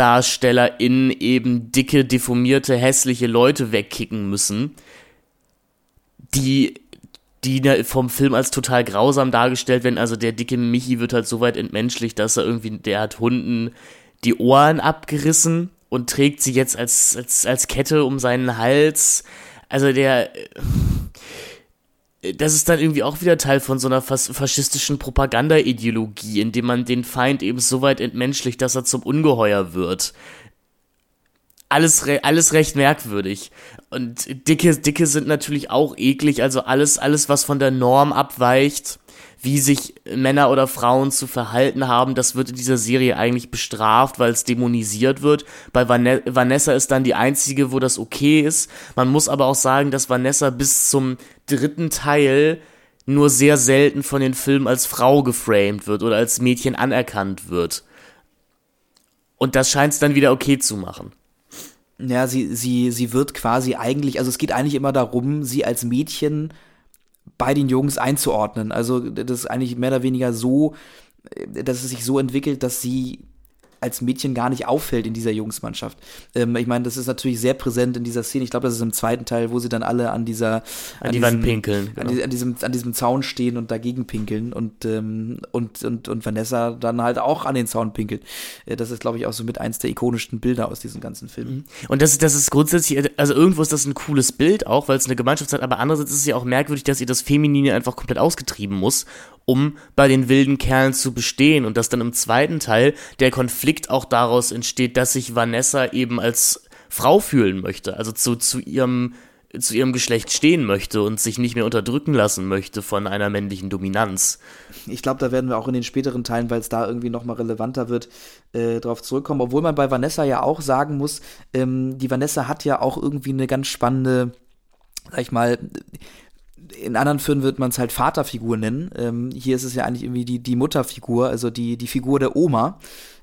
in eben dicke, deformierte, hässliche Leute wegkicken müssen, die die vom Film als total grausam dargestellt werden. Also der dicke Michi wird halt so weit entmenschlicht, dass er irgendwie, der hat Hunden die Ohren abgerissen und trägt sie jetzt als, als, als Kette um seinen Hals. Also der, das ist dann irgendwie auch wieder Teil von so einer faschistischen Propagandaideologie, indem man den Feind eben so weit entmenschlicht, dass er zum Ungeheuer wird. Alles, alles recht merkwürdig. Und Dicke, Dicke sind natürlich auch eklig, also alles, alles, was von der Norm abweicht, wie sich Männer oder Frauen zu verhalten haben, das wird in dieser Serie eigentlich bestraft, weil es dämonisiert wird. Bei Vanessa ist dann die einzige, wo das okay ist. Man muss aber auch sagen, dass Vanessa bis zum dritten Teil nur sehr selten von den Filmen als Frau geframed wird oder als Mädchen anerkannt wird. Und das scheint es dann wieder okay zu machen. Ja, sie, sie, sie wird quasi eigentlich, also es geht eigentlich immer darum, sie als Mädchen bei den Jungs einzuordnen. Also das ist eigentlich mehr oder weniger so, äh, dass es sich so entwickelt, dass sie als Mädchen gar nicht auffällt in dieser Jungsmannschaft. Ähm, ich meine, das ist natürlich sehr präsent in dieser Szene. Ich glaube, das ist im zweiten Teil, wo sie dann alle an dieser an, an die diesem, pinkeln, genau. an, an, diesem an diesem Zaun stehen und dagegen pinkeln und ähm, und, und und Vanessa dann halt auch an den Zaun pinkelt. Äh, das ist, glaube ich, auch so mit eins der ikonischsten Bilder aus diesem ganzen Film. Mhm. Und das das ist grundsätzlich, also irgendwo ist das ein cooles Bild auch, weil es eine Gemeinschaft hat, aber andererseits ist es ja auch merkwürdig, dass ihr das Feminine einfach komplett ausgetrieben muss um bei den wilden Kerlen zu bestehen und dass dann im zweiten Teil der Konflikt auch daraus entsteht, dass sich Vanessa eben als Frau fühlen möchte, also zu, zu ihrem zu ihrem Geschlecht stehen möchte und sich nicht mehr unterdrücken lassen möchte von einer männlichen Dominanz. Ich glaube, da werden wir auch in den späteren Teilen, weil es da irgendwie nochmal relevanter wird, äh, drauf zurückkommen. Obwohl man bei Vanessa ja auch sagen muss, ähm, die Vanessa hat ja auch irgendwie eine ganz spannende, sag ich mal, in anderen Filmen wird man es halt Vaterfigur nennen. Ähm, hier ist es ja eigentlich irgendwie die, die Mutterfigur, also die, die Figur der Oma,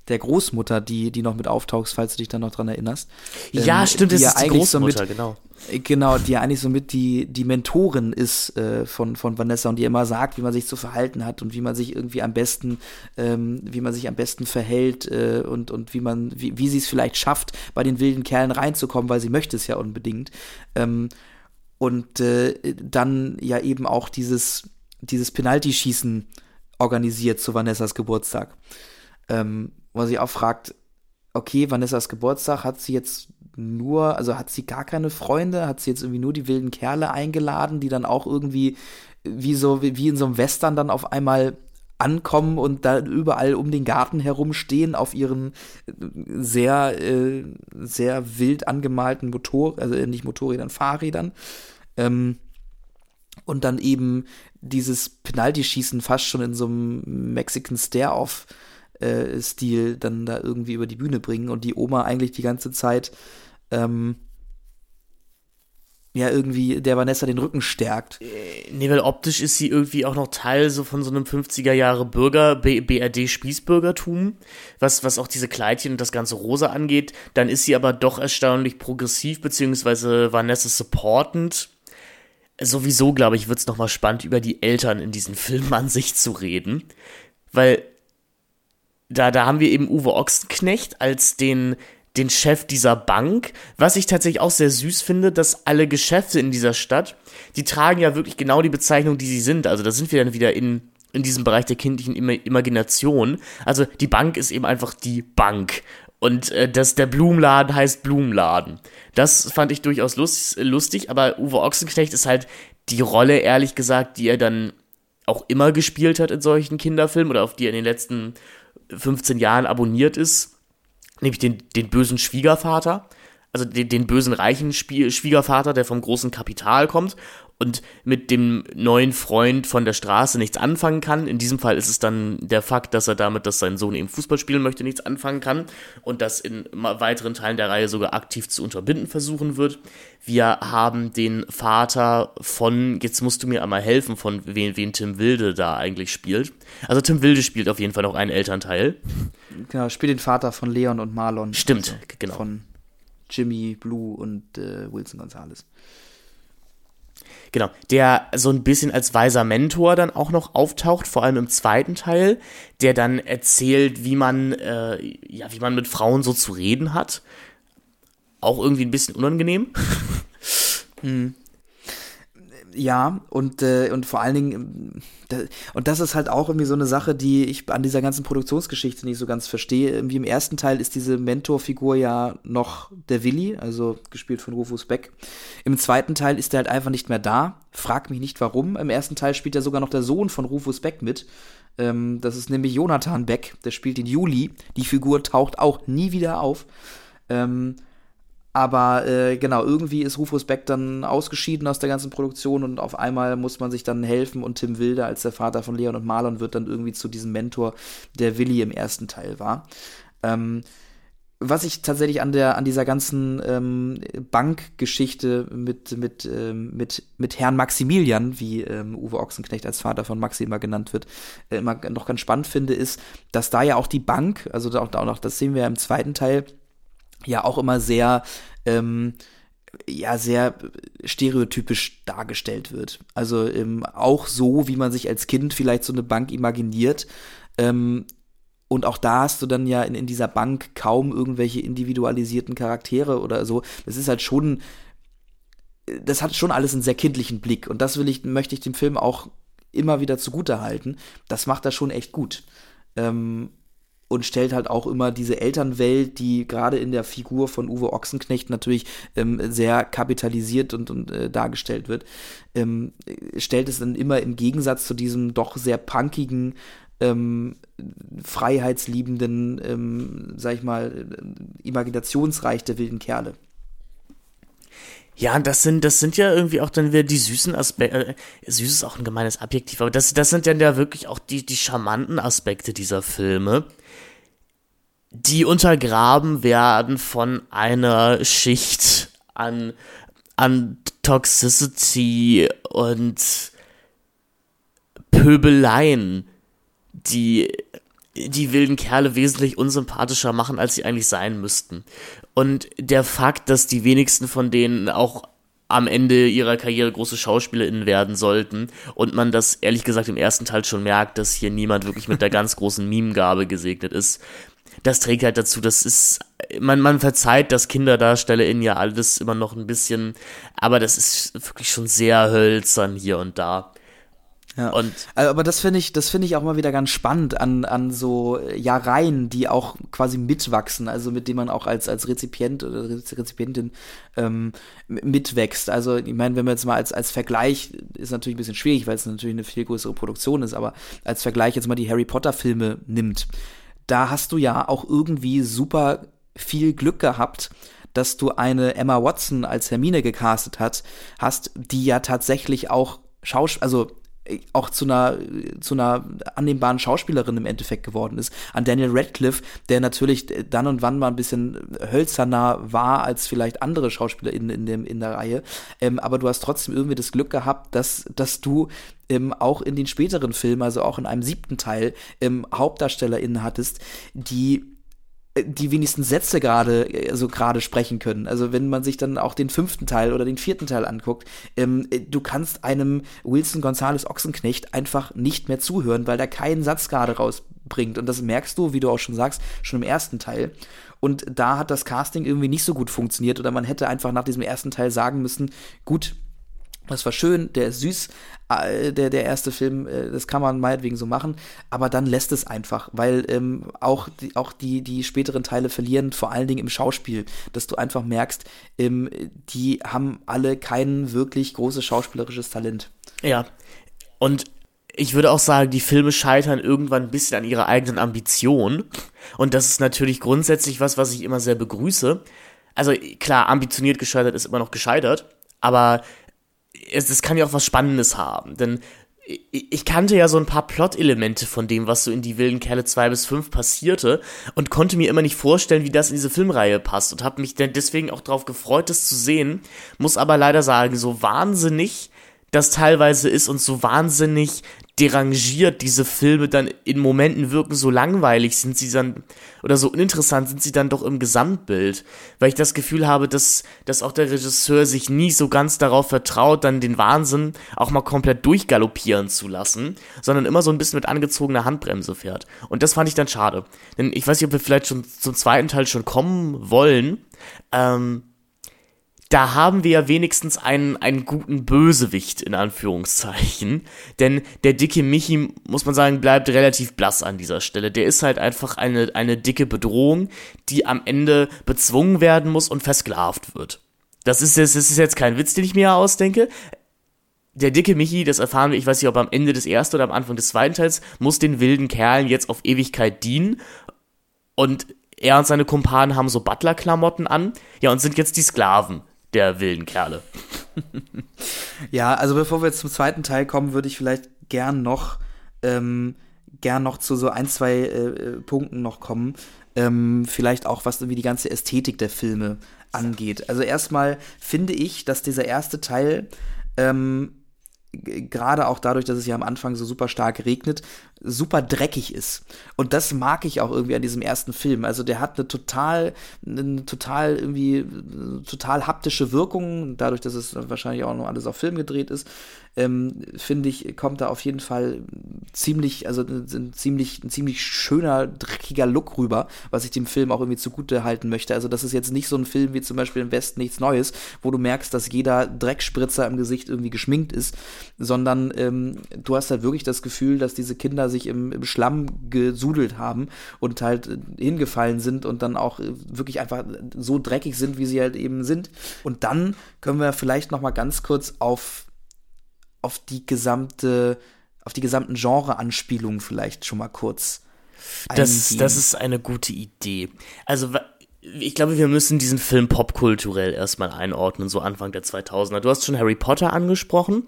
der Großmutter, die, die noch mit auftauchst, falls du dich da noch dran erinnerst. Ja, ähm, stimmt, das ist die Großmutter, so mit, genau. Genau, die ja eigentlich so mit die, die Mentorin ist äh, von, von Vanessa und die immer sagt, wie man sich zu verhalten hat und wie man sich irgendwie am besten, ähm, wie man sich am besten verhält äh, und, und wie man, wie, wie sie es vielleicht schafft, bei den wilden Kerlen reinzukommen, weil sie möchte es ja unbedingt. Ähm, und äh, dann ja eben auch dieses, dieses Penalty-Schießen organisiert zu Vanessas Geburtstag. Ähm, wo sie auch fragt, okay, Vanessas Geburtstag hat sie jetzt nur, also hat sie gar keine Freunde, hat sie jetzt irgendwie nur die wilden Kerle eingeladen, die dann auch irgendwie wie so, wie in so einem Western dann auf einmal ankommen und da überall um den Garten herumstehen auf ihren äh, sehr, äh, sehr wild angemalten Motor, also nicht Motorrädern, Fahrrädern. Ähm, und dann eben dieses Penalty-Schießen fast schon in so einem Mexican Stare-Off äh, Stil dann da irgendwie über die Bühne bringen und die Oma eigentlich die ganze Zeit ähm, ja irgendwie der Vanessa den Rücken stärkt. Äh, nee, weil optisch ist sie irgendwie auch noch Teil so von so einem 50er Jahre Bürger, BRD Spießbürgertum, was, was auch diese Kleidchen und das ganze Rosa angeht. Dann ist sie aber doch erstaunlich progressiv, beziehungsweise Vanessa supportend. Sowieso, glaube ich, wird es nochmal spannend, über die Eltern in diesem Film an sich zu reden. Weil da, da haben wir eben Uwe Ochsenknecht als den den Chef dieser Bank. Was ich tatsächlich auch sehr süß finde, dass alle Geschäfte in dieser Stadt, die tragen ja wirklich genau die Bezeichnung, die sie sind. Also da sind wir dann wieder in, in diesem Bereich der kindlichen Imagination. Also die Bank ist eben einfach die Bank. Und äh, das, der Blumenladen heißt Blumenladen. Das fand ich durchaus lust, lustig, aber Uwe Ochsenknecht ist halt die Rolle, ehrlich gesagt, die er dann auch immer gespielt hat in solchen Kinderfilmen oder auf die er in den letzten 15 Jahren abonniert ist nämlich den, den bösen Schwiegervater, also den, den bösen reichen Spie Schwiegervater, der vom großen Kapital kommt und mit dem neuen Freund von der Straße nichts anfangen kann. In diesem Fall ist es dann der Fakt, dass er damit, dass sein Sohn eben Fußball spielen möchte, nichts anfangen kann und das in weiteren Teilen der Reihe sogar aktiv zu unterbinden versuchen wird. Wir haben den Vater von, jetzt musst du mir einmal helfen, von wen, wen Tim Wilde da eigentlich spielt. Also Tim Wilde spielt auf jeden Fall noch einen Elternteil. Genau, spielt den Vater von Leon und Marlon. Stimmt, also genau. Von Jimmy, Blue und äh, Wilson Gonzalez. Genau, der so ein bisschen als weiser Mentor dann auch noch auftaucht, vor allem im zweiten Teil, der dann erzählt, wie man, äh, ja, wie man mit Frauen so zu reden hat. Auch irgendwie ein bisschen unangenehm. <laughs> Hm. Ja, und, äh, und vor allen Dingen, äh, und das ist halt auch irgendwie so eine Sache, die ich an dieser ganzen Produktionsgeschichte nicht so ganz verstehe. Irgendwie im ersten Teil ist diese Mentorfigur ja noch der Willi, also gespielt von Rufus Beck. Im zweiten Teil ist er halt einfach nicht mehr da. Frag mich nicht warum. Im ersten Teil spielt ja sogar noch der Sohn von Rufus Beck mit. Ähm, das ist nämlich Jonathan Beck, der spielt den Juli. Die Figur taucht auch nie wieder auf. Ähm, aber äh, genau, irgendwie ist Rufus Beck dann ausgeschieden aus der ganzen Produktion und auf einmal muss man sich dann helfen und Tim Wilder als der Vater von Leon und Marlon wird dann irgendwie zu diesem Mentor, der Willi im ersten Teil war. Ähm, was ich tatsächlich an der an dieser ganzen ähm, Bankgeschichte mit mit ähm, mit mit Herrn Maximilian, wie ähm, Uwe Ochsenknecht als Vater von Maxi immer genannt wird, äh, immer noch ganz spannend finde, ist, dass da ja auch die Bank, also auch, auch noch, das sehen wir ja im zweiten Teil, ja auch immer sehr, ähm, ja, sehr stereotypisch dargestellt wird. Also ähm, auch so, wie man sich als Kind vielleicht so eine Bank imaginiert. Ähm, und auch da hast du dann ja in, in dieser Bank kaum irgendwelche individualisierten Charaktere oder so. Das ist halt schon, das hat schon alles einen sehr kindlichen Blick. Und das will ich, möchte ich dem Film auch immer wieder zugute halten. Das macht er schon echt gut. Ähm, und stellt halt auch immer diese Elternwelt, die gerade in der Figur von Uwe Ochsenknecht natürlich ähm, sehr kapitalisiert und, und äh, dargestellt wird, ähm, stellt es dann immer im Gegensatz zu diesem doch sehr punkigen, ähm, freiheitsliebenden, ähm, sag ich mal, äh, Imaginationsreich der wilden Kerle. Ja, das sind, das sind ja irgendwie auch dann wieder die süßen Aspekte. Äh, süß ist auch ein gemeines Adjektiv, aber das, das sind dann ja wirklich auch die, die charmanten Aspekte dieser Filme die untergraben werden von einer Schicht an, an Toxicity und Pöbeleien, die die wilden Kerle wesentlich unsympathischer machen, als sie eigentlich sein müssten. Und der Fakt, dass die wenigsten von denen auch am Ende ihrer Karriere große SchauspielerInnen werden sollten und man das ehrlich gesagt im ersten Teil schon merkt, dass hier niemand wirklich mit der <laughs> ganz großen Mimengabe gesegnet ist, das trägt halt dazu, das ist, man, man verzeiht das KinderdarstellerInnen ja alles immer noch ein bisschen, aber das ist wirklich schon sehr hölzern hier und da. Ja. Und also, aber das finde ich, das finde ich auch mal wieder ganz spannend an, an so Jahreien, die auch quasi mitwachsen, also mit denen man auch als, als Rezipient oder Rezipientin ähm, mitwächst. Also ich meine, wenn man jetzt mal als, als Vergleich, ist natürlich ein bisschen schwierig, weil es natürlich eine viel größere Produktion ist, aber als Vergleich jetzt mal die Harry Potter Filme nimmt da hast du ja auch irgendwie super viel Glück gehabt, dass du eine Emma Watson als Hermine gecastet hat, hast, die ja tatsächlich auch Schausch also auch zu einer zu einer annehmbaren Schauspielerin im Endeffekt geworden ist. An Daniel Radcliffe, der natürlich dann und wann mal ein bisschen hölzerner war als vielleicht andere Schauspieler in, in, dem, in der Reihe. Ähm, aber du hast trotzdem irgendwie das Glück gehabt, dass, dass du ähm, auch in den späteren Filmen, also auch in einem siebten Teil, ähm, HauptdarstellerInnen hattest, die die wenigsten Sätze gerade also gerade sprechen können. Also wenn man sich dann auch den fünften Teil oder den vierten Teil anguckt, ähm, äh, du kannst einem Wilson Gonzales Ochsenknecht einfach nicht mehr zuhören, weil der keinen Satz gerade rausbringt. Und das merkst du, wie du auch schon sagst, schon im ersten Teil. Und da hat das Casting irgendwie nicht so gut funktioniert oder man hätte einfach nach diesem ersten Teil sagen müssen, gut, das war schön, der ist süß, äh, der, der erste Film, äh, das kann man meinetwegen so machen, aber dann lässt es einfach, weil ähm, auch, die, auch die, die späteren Teile verlieren, vor allen Dingen im Schauspiel, dass du einfach merkst, ähm, die haben alle kein wirklich großes schauspielerisches Talent. Ja, und ich würde auch sagen, die Filme scheitern irgendwann ein bisschen an ihrer eigenen Ambition. Und das ist natürlich grundsätzlich was, was ich immer sehr begrüße. Also klar, ambitioniert gescheitert ist immer noch gescheitert, aber es, es kann ja auch was Spannendes haben, denn ich kannte ja so ein paar Plot-Elemente von dem, was so in die wilden Kerle 2 bis 5 passierte und konnte mir immer nicht vorstellen, wie das in diese Filmreihe passt und habe mich deswegen auch darauf gefreut, das zu sehen. Muss aber leider sagen, so wahnsinnig das teilweise ist und so wahnsinnig derangiert diese Filme dann in Momenten wirken, so langweilig sind sie dann oder so uninteressant sind sie dann doch im Gesamtbild, weil ich das Gefühl habe, dass, dass auch der Regisseur sich nie so ganz darauf vertraut, dann den Wahnsinn auch mal komplett durchgaloppieren zu lassen, sondern immer so ein bisschen mit angezogener Handbremse fährt. Und das fand ich dann schade. Denn ich weiß nicht, ob wir vielleicht schon zum zweiten Teil schon kommen wollen. Ähm, da haben wir ja wenigstens einen, einen guten Bösewicht in Anführungszeichen. Denn der dicke Michi, muss man sagen, bleibt relativ blass an dieser Stelle. Der ist halt einfach eine, eine dicke Bedrohung, die am Ende bezwungen werden muss und versklavt wird. Das ist, das ist jetzt kein Witz, den ich mir ausdenke. Der dicke Michi, das erfahren wir, ich weiß nicht, ob am Ende des ersten oder am Anfang des zweiten Teils, muss den wilden Kerlen jetzt auf Ewigkeit dienen. Und er und seine Kumpanen haben so Butler-Klamotten an. Ja, und sind jetzt die Sklaven der wilden Kerle. <laughs> ja, also bevor wir jetzt zum zweiten Teil kommen, würde ich vielleicht gern noch, ähm, gern noch zu so ein, zwei äh, äh, Punkten noch kommen. Ähm, vielleicht auch, was irgendwie die ganze Ästhetik der Filme angeht. Also erstmal finde ich, dass dieser erste Teil ähm, gerade auch dadurch, dass es ja am Anfang so super stark regnet, super dreckig ist. Und das mag ich auch irgendwie an diesem ersten Film. Also der hat eine total, eine total irgendwie, total haptische Wirkung, dadurch, dass es wahrscheinlich auch noch alles auf Film gedreht ist ähm, finde ich, kommt da auf jeden Fall ziemlich, also ein ziemlich, ein ziemlich schöner, dreckiger Look rüber, was ich dem Film auch irgendwie zugute halten möchte. Also das ist jetzt nicht so ein Film wie zum Beispiel im Westen nichts Neues, wo du merkst, dass jeder Dreckspritzer im Gesicht irgendwie geschminkt ist, sondern ähm, du hast halt wirklich das Gefühl, dass diese Kinder sich im, im Schlamm gesudelt haben und halt hingefallen sind und dann auch wirklich einfach so dreckig sind, wie sie halt eben sind. Und dann können wir vielleicht noch mal ganz kurz auf auf die gesamte, auf die gesamten Genre-Anspielungen vielleicht schon mal kurz das, das ist eine gute Idee. Also, ich glaube, wir müssen diesen Film popkulturell erstmal einordnen, so Anfang der 2000er. Du hast schon Harry Potter angesprochen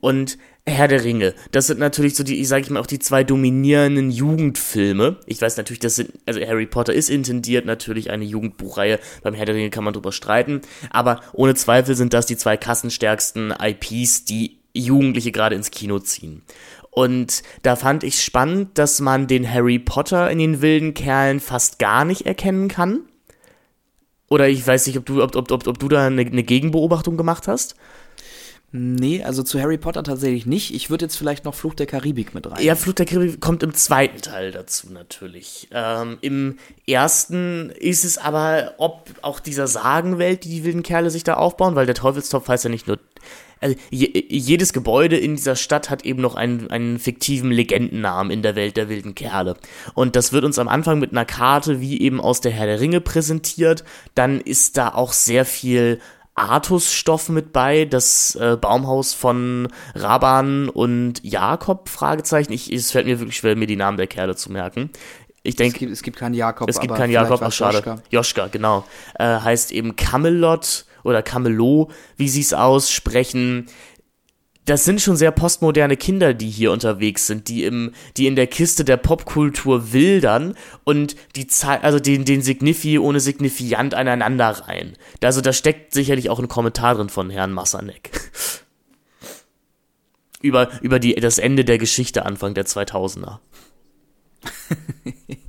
und Herr der Ringe. Das sind natürlich so die, ich sage ich mal, auch die zwei dominierenden Jugendfilme. Ich weiß natürlich, das sind, also Harry Potter ist intendiert natürlich eine Jugendbuchreihe. Beim Herr der Ringe kann man drüber streiten. Aber ohne Zweifel sind das die zwei kassenstärksten IPs, die Jugendliche gerade ins Kino ziehen. Und da fand ich spannend, dass man den Harry Potter in den wilden Kerlen fast gar nicht erkennen kann. Oder ich weiß nicht, ob du, ob, ob, ob, ob du da eine, eine Gegenbeobachtung gemacht hast. Nee, also zu Harry Potter tatsächlich nicht. Ich würde jetzt vielleicht noch Fluch der Karibik mit rein. Ja, Fluch der Karibik kommt im zweiten Teil dazu natürlich. Ähm, Im ersten ist es aber, ob auch dieser Sagenwelt, die die wilden Kerle sich da aufbauen, weil der Teufelstopf heißt ja nicht nur also je, jedes Gebäude in dieser Stadt hat eben noch einen, einen fiktiven Legendennamen in der Welt der wilden Kerle. Und das wird uns am Anfang mit einer Karte wie eben aus der Herr der Ringe präsentiert. Dann ist da auch sehr viel Artusstoff mit bei, das äh, Baumhaus von Raban und Jakob, Fragezeichen. Ich, es fällt mir wirklich schwer, mir die Namen der Kerle zu merken. Ich denke, es gibt, es gibt keinen Jakob. Es gibt keinen Jakob, ach schade. Joschka, Joschka genau. Äh, heißt eben Camelot oder Camelot, wie sie es aussprechen. Das sind schon sehr postmoderne Kinder, die hier unterwegs sind, die im, die in der Kiste der Popkultur wildern und die also den, den Signifi ohne Signifiant aneinander rein. Also da steckt sicherlich auch ein Kommentar drin von Herrn Massanek. <laughs> über, über die, das Ende der Geschichte Anfang der 2000er. <laughs>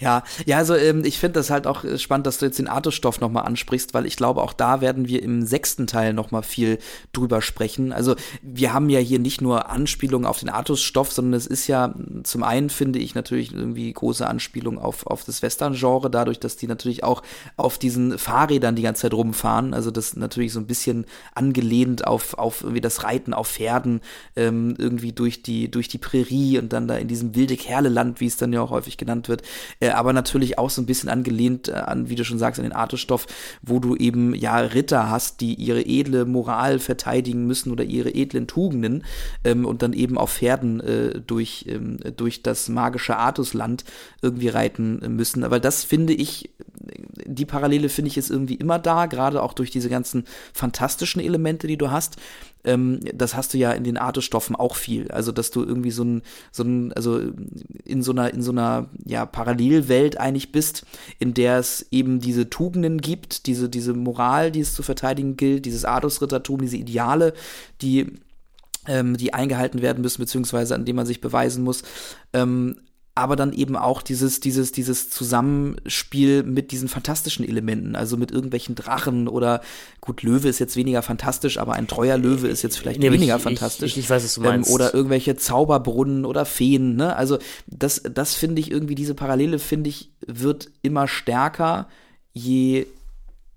Ja, ja, also ähm, ich finde das halt auch äh, spannend, dass du jetzt den Artusstoff nochmal ansprichst, weil ich glaube, auch da werden wir im sechsten Teil nochmal viel drüber sprechen. Also wir haben ja hier nicht nur Anspielungen auf den Artusstoff, sondern es ist ja zum einen, finde ich, natürlich irgendwie große Anspielung auf, auf das Western-Genre, dadurch, dass die natürlich auch auf diesen Fahrrädern die ganze Zeit rumfahren. Also das natürlich so ein bisschen angelehnt auf, auf irgendwie das Reiten auf Pferden, ähm, irgendwie durch die, durch die Prärie und dann da in diesem wilde Kerle-Land, wie es dann ja auch häufig genannt wird. Äh, aber natürlich auch so ein bisschen angelehnt äh, an, wie du schon sagst, an den Artestoff, wo du eben ja Ritter hast, die ihre edle Moral verteidigen müssen oder ihre edlen Tugenden ähm, und dann eben auf Pferden äh, durch, ähm, durch das magische Artusland irgendwie reiten müssen. Aber das finde ich, die Parallele finde ich ist irgendwie immer da, gerade auch durch diese ganzen fantastischen Elemente, die du hast ähm, das hast du ja in den Artestoffen auch viel. Also, dass du irgendwie so ein, so ein, also in so einer, in so einer, ja, Parallelwelt eigentlich bist, in der es eben diese Tugenden gibt, diese, diese Moral, die es zu verteidigen gilt, dieses Artusrittertum, diese Ideale, die ähm, die eingehalten werden müssen, beziehungsweise an dem man sich beweisen muss. Ähm, aber dann eben auch dieses, dieses, dieses Zusammenspiel mit diesen fantastischen Elementen, also mit irgendwelchen Drachen oder gut, Löwe ist jetzt weniger fantastisch, aber ein treuer Löwe ist jetzt vielleicht nee, weniger ich, fantastisch. Ich, ich, weiß, was du meinst. Ähm, oder irgendwelche Zauberbrunnen oder Feen, ne? Also das, das finde ich irgendwie, diese Parallele finde ich, wird immer stärker, je,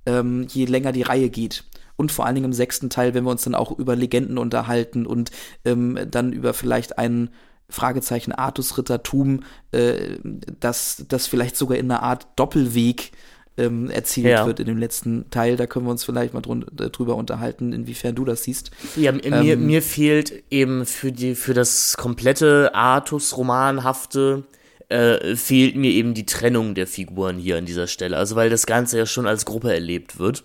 ähm, je länger die Reihe geht. und vor allen Dingen im sechsten Teil, wenn wir uns dann auch über Legenden unterhalten und ähm, dann über vielleicht einen Fragezeichen Artusrittertum, äh, das, das vielleicht sogar in einer Art Doppelweg ähm, erzählt ja. wird in dem letzten Teil. Da können wir uns vielleicht mal drüber unterhalten, inwiefern du das siehst. Ja, ähm, mir, mir fehlt eben für, die, für das komplette Artus-Romanhafte äh, fehlt mir eben die Trennung der Figuren hier an dieser Stelle. Also weil das Ganze ja schon als Gruppe erlebt wird.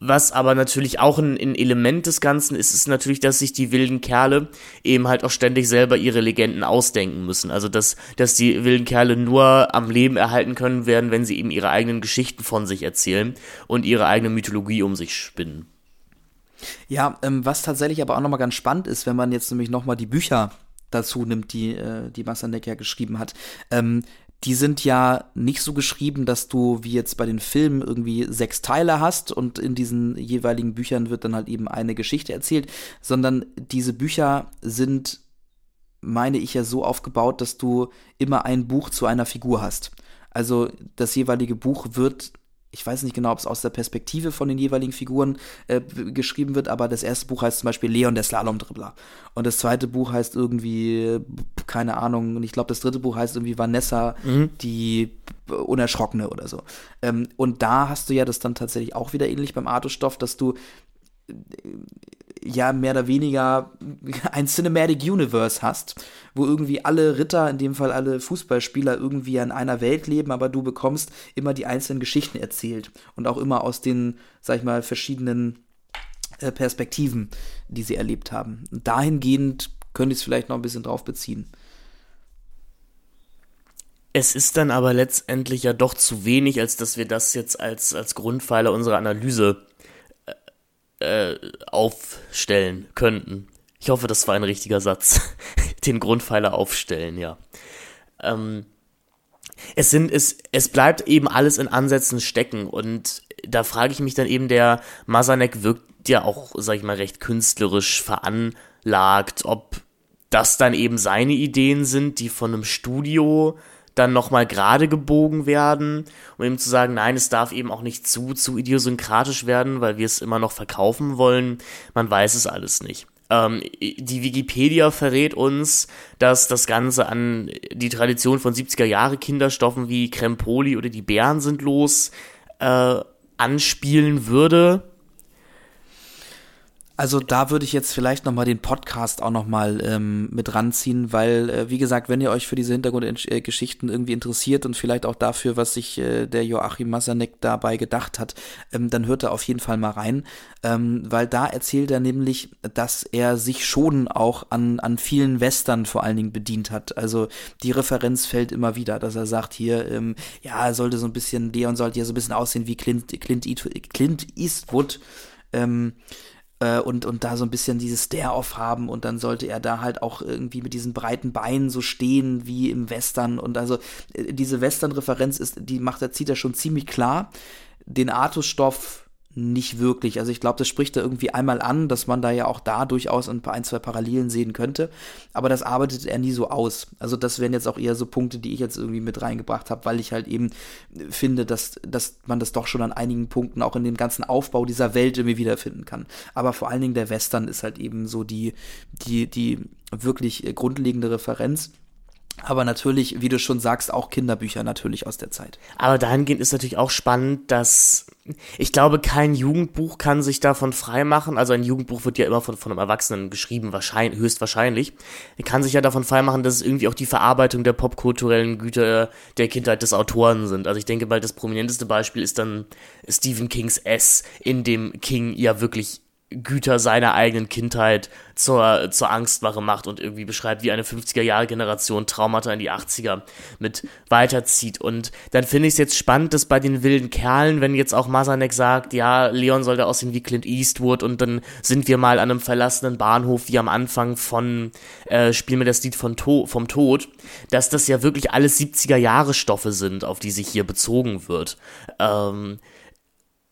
Was aber natürlich auch ein, ein, Element des Ganzen ist, ist natürlich, dass sich die wilden Kerle eben halt auch ständig selber ihre Legenden ausdenken müssen. Also dass, dass die wilden Kerle nur am Leben erhalten können werden, wenn sie eben ihre eigenen Geschichten von sich erzählen und ihre eigene Mythologie um sich spinnen. Ja, ähm, was tatsächlich aber auch nochmal ganz spannend ist, wenn man jetzt nämlich nochmal die Bücher dazu nimmt, die, äh, die Masanek ja geschrieben hat. Ähm, die sind ja nicht so geschrieben, dass du wie jetzt bei den Filmen irgendwie sechs Teile hast und in diesen jeweiligen Büchern wird dann halt eben eine Geschichte erzählt, sondern diese Bücher sind, meine ich ja, so aufgebaut, dass du immer ein Buch zu einer Figur hast. Also das jeweilige Buch wird ich weiß nicht genau, ob es aus der Perspektive von den jeweiligen Figuren äh, geschrieben wird, aber das erste Buch heißt zum Beispiel Leon der Slalomdribbler. Und das zweite Buch heißt irgendwie, keine Ahnung, und ich glaube, das dritte Buch heißt irgendwie Vanessa, mhm. die Unerschrockene oder so. Ähm, und da hast du ja das dann tatsächlich auch wieder ähnlich beim Artostoff, dass du ja mehr oder weniger <laughs> ein Cinematic Universe hast, wo irgendwie alle Ritter, in dem Fall alle Fußballspieler, irgendwie in einer Welt leben, aber du bekommst immer die einzelnen Geschichten erzählt und auch immer aus den, sag ich mal, verschiedenen äh, Perspektiven, die sie erlebt haben. dahingehend könnte ich es vielleicht noch ein bisschen drauf beziehen. Es ist dann aber letztendlich ja doch zu wenig, als dass wir das jetzt als, als Grundpfeiler unserer Analyse äh, aufstellen könnten. Ich hoffe, das war ein richtiger Satz. <laughs> Den Grundpfeiler aufstellen, ja. Ähm, es sind, es, es bleibt eben alles in Ansätzen stecken und da frage ich mich dann eben, der Masanek wirkt ja auch, sag ich mal, recht künstlerisch veranlagt, ob das dann eben seine Ideen sind, die von einem Studio dann nochmal gerade gebogen werden, um eben zu sagen, nein, es darf eben auch nicht zu, zu idiosynkratisch werden, weil wir es immer noch verkaufen wollen. Man weiß es alles nicht. Ähm, die Wikipedia verrät uns, dass das Ganze an die Tradition von 70er Jahre Kinderstoffen wie Krempoli oder die Bären sind los äh, anspielen würde. Also da würde ich jetzt vielleicht nochmal den Podcast auch nochmal ähm, mit ranziehen, weil, äh, wie gesagt, wenn ihr euch für diese Hintergrundgeschichten irgendwie interessiert und vielleicht auch dafür, was sich äh, der Joachim Masanek dabei gedacht hat, ähm, dann hört er auf jeden Fall mal rein, ähm, weil da erzählt er nämlich, dass er sich schon auch an, an vielen Western vor allen Dingen bedient hat. Also die Referenz fällt immer wieder, dass er sagt hier, ähm, ja, er sollte so ein bisschen, Leon sollte ja so ein bisschen aussehen wie Clint, Clint, Clint Eastwood. Ähm, äh, und, und da so ein bisschen dieses Stare-Off haben und dann sollte er da halt auch irgendwie mit diesen breiten Beinen so stehen wie im Western und also äh, diese Western-Referenz ist, die macht er, zieht er schon ziemlich klar. Den Artus-Stoff nicht wirklich. Also ich glaube, das spricht da irgendwie einmal an, dass man da ja auch da durchaus ein paar ein, zwei Parallelen sehen könnte. Aber das arbeitet er nie so aus. Also das wären jetzt auch eher so Punkte, die ich jetzt irgendwie mit reingebracht habe, weil ich halt eben finde, dass, dass man das doch schon an einigen Punkten auch in dem ganzen Aufbau dieser Welt irgendwie wiederfinden kann. Aber vor allen Dingen der Western ist halt eben so die, die, die wirklich grundlegende Referenz. Aber natürlich, wie du schon sagst, auch Kinderbücher natürlich aus der Zeit. Aber dahingehend ist natürlich auch spannend, dass ich glaube, kein Jugendbuch kann sich davon freimachen. Also ein Jugendbuch wird ja immer von, von einem Erwachsenen geschrieben, wahrscheinlich, höchstwahrscheinlich. Kann sich ja davon freimachen, dass es irgendwie auch die Verarbeitung der popkulturellen Güter der Kindheit des Autoren sind. Also ich denke mal, das prominenteste Beispiel ist dann Stephen Kings S, in dem King ja wirklich Güter seiner eigenen Kindheit zur, zur Angstwache macht und irgendwie beschreibt, wie eine 50er-Jahre-Generation Traumata in die 80er mit weiterzieht. Und dann finde ich es jetzt spannend, dass bei den wilden Kerlen, wenn jetzt auch Masanek sagt, ja, Leon soll da aussehen wie Clint Eastwood und dann sind wir mal an einem verlassenen Bahnhof wie am Anfang von äh, Spiel mir das Lied von to vom Tod, dass das ja wirklich alles 70er-Jahre-Stoffe sind, auf die sich hier bezogen wird. Ähm,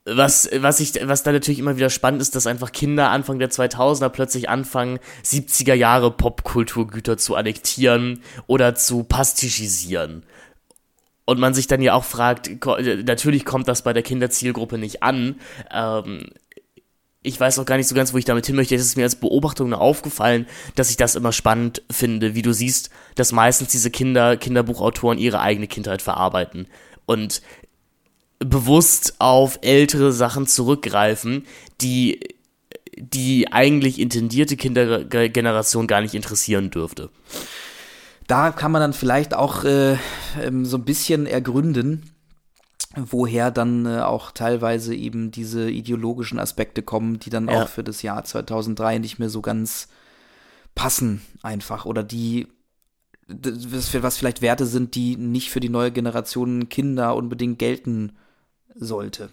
was, was ich, was da natürlich immer wieder spannend ist, dass einfach Kinder Anfang der 2000er plötzlich anfangen, 70er Jahre Popkulturgüter zu annektieren oder zu pastichisieren. Und man sich dann ja auch fragt, natürlich kommt das bei der Kinderzielgruppe nicht an. Ähm, ich weiß auch gar nicht so ganz, wo ich damit hin möchte. Es ist mir als Beobachtung aufgefallen, dass ich das immer spannend finde, wie du siehst, dass meistens diese Kinder, Kinderbuchautoren ihre eigene Kindheit verarbeiten und bewusst auf ältere Sachen zurückgreifen, die die eigentlich intendierte Kindergeneration gar nicht interessieren dürfte. Da kann man dann vielleicht auch äh, ähm, so ein bisschen ergründen, woher dann äh, auch teilweise eben diese ideologischen Aspekte kommen, die dann ja. auch für das Jahr 2003 nicht mehr so ganz passen einfach oder die was vielleicht Werte sind, die nicht für die neue Generation Kinder unbedingt gelten sollte.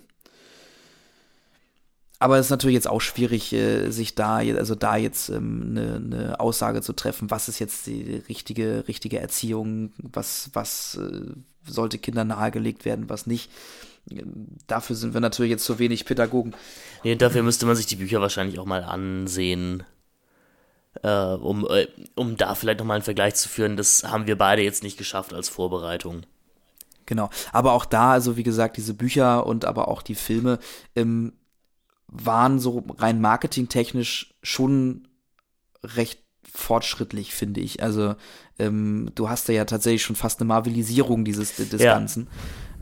Aber es ist natürlich jetzt auch schwierig, äh, sich da, also da jetzt ähm, eine, eine Aussage zu treffen, was ist jetzt die richtige, richtige Erziehung, was, was äh, sollte Kindern nahegelegt werden, was nicht. Dafür sind wir natürlich jetzt zu wenig Pädagogen. Nee, dafür müsste man sich die Bücher wahrscheinlich auch mal ansehen, äh, um, äh, um da vielleicht nochmal einen Vergleich zu führen. Das haben wir beide jetzt nicht geschafft als Vorbereitung. Genau. Aber auch da, also wie gesagt, diese Bücher und aber auch die Filme, ähm, waren so rein marketingtechnisch schon recht fortschrittlich, finde ich. Also ähm, du hast da ja tatsächlich schon fast eine Marvelisierung dieses des ja. Ganzen.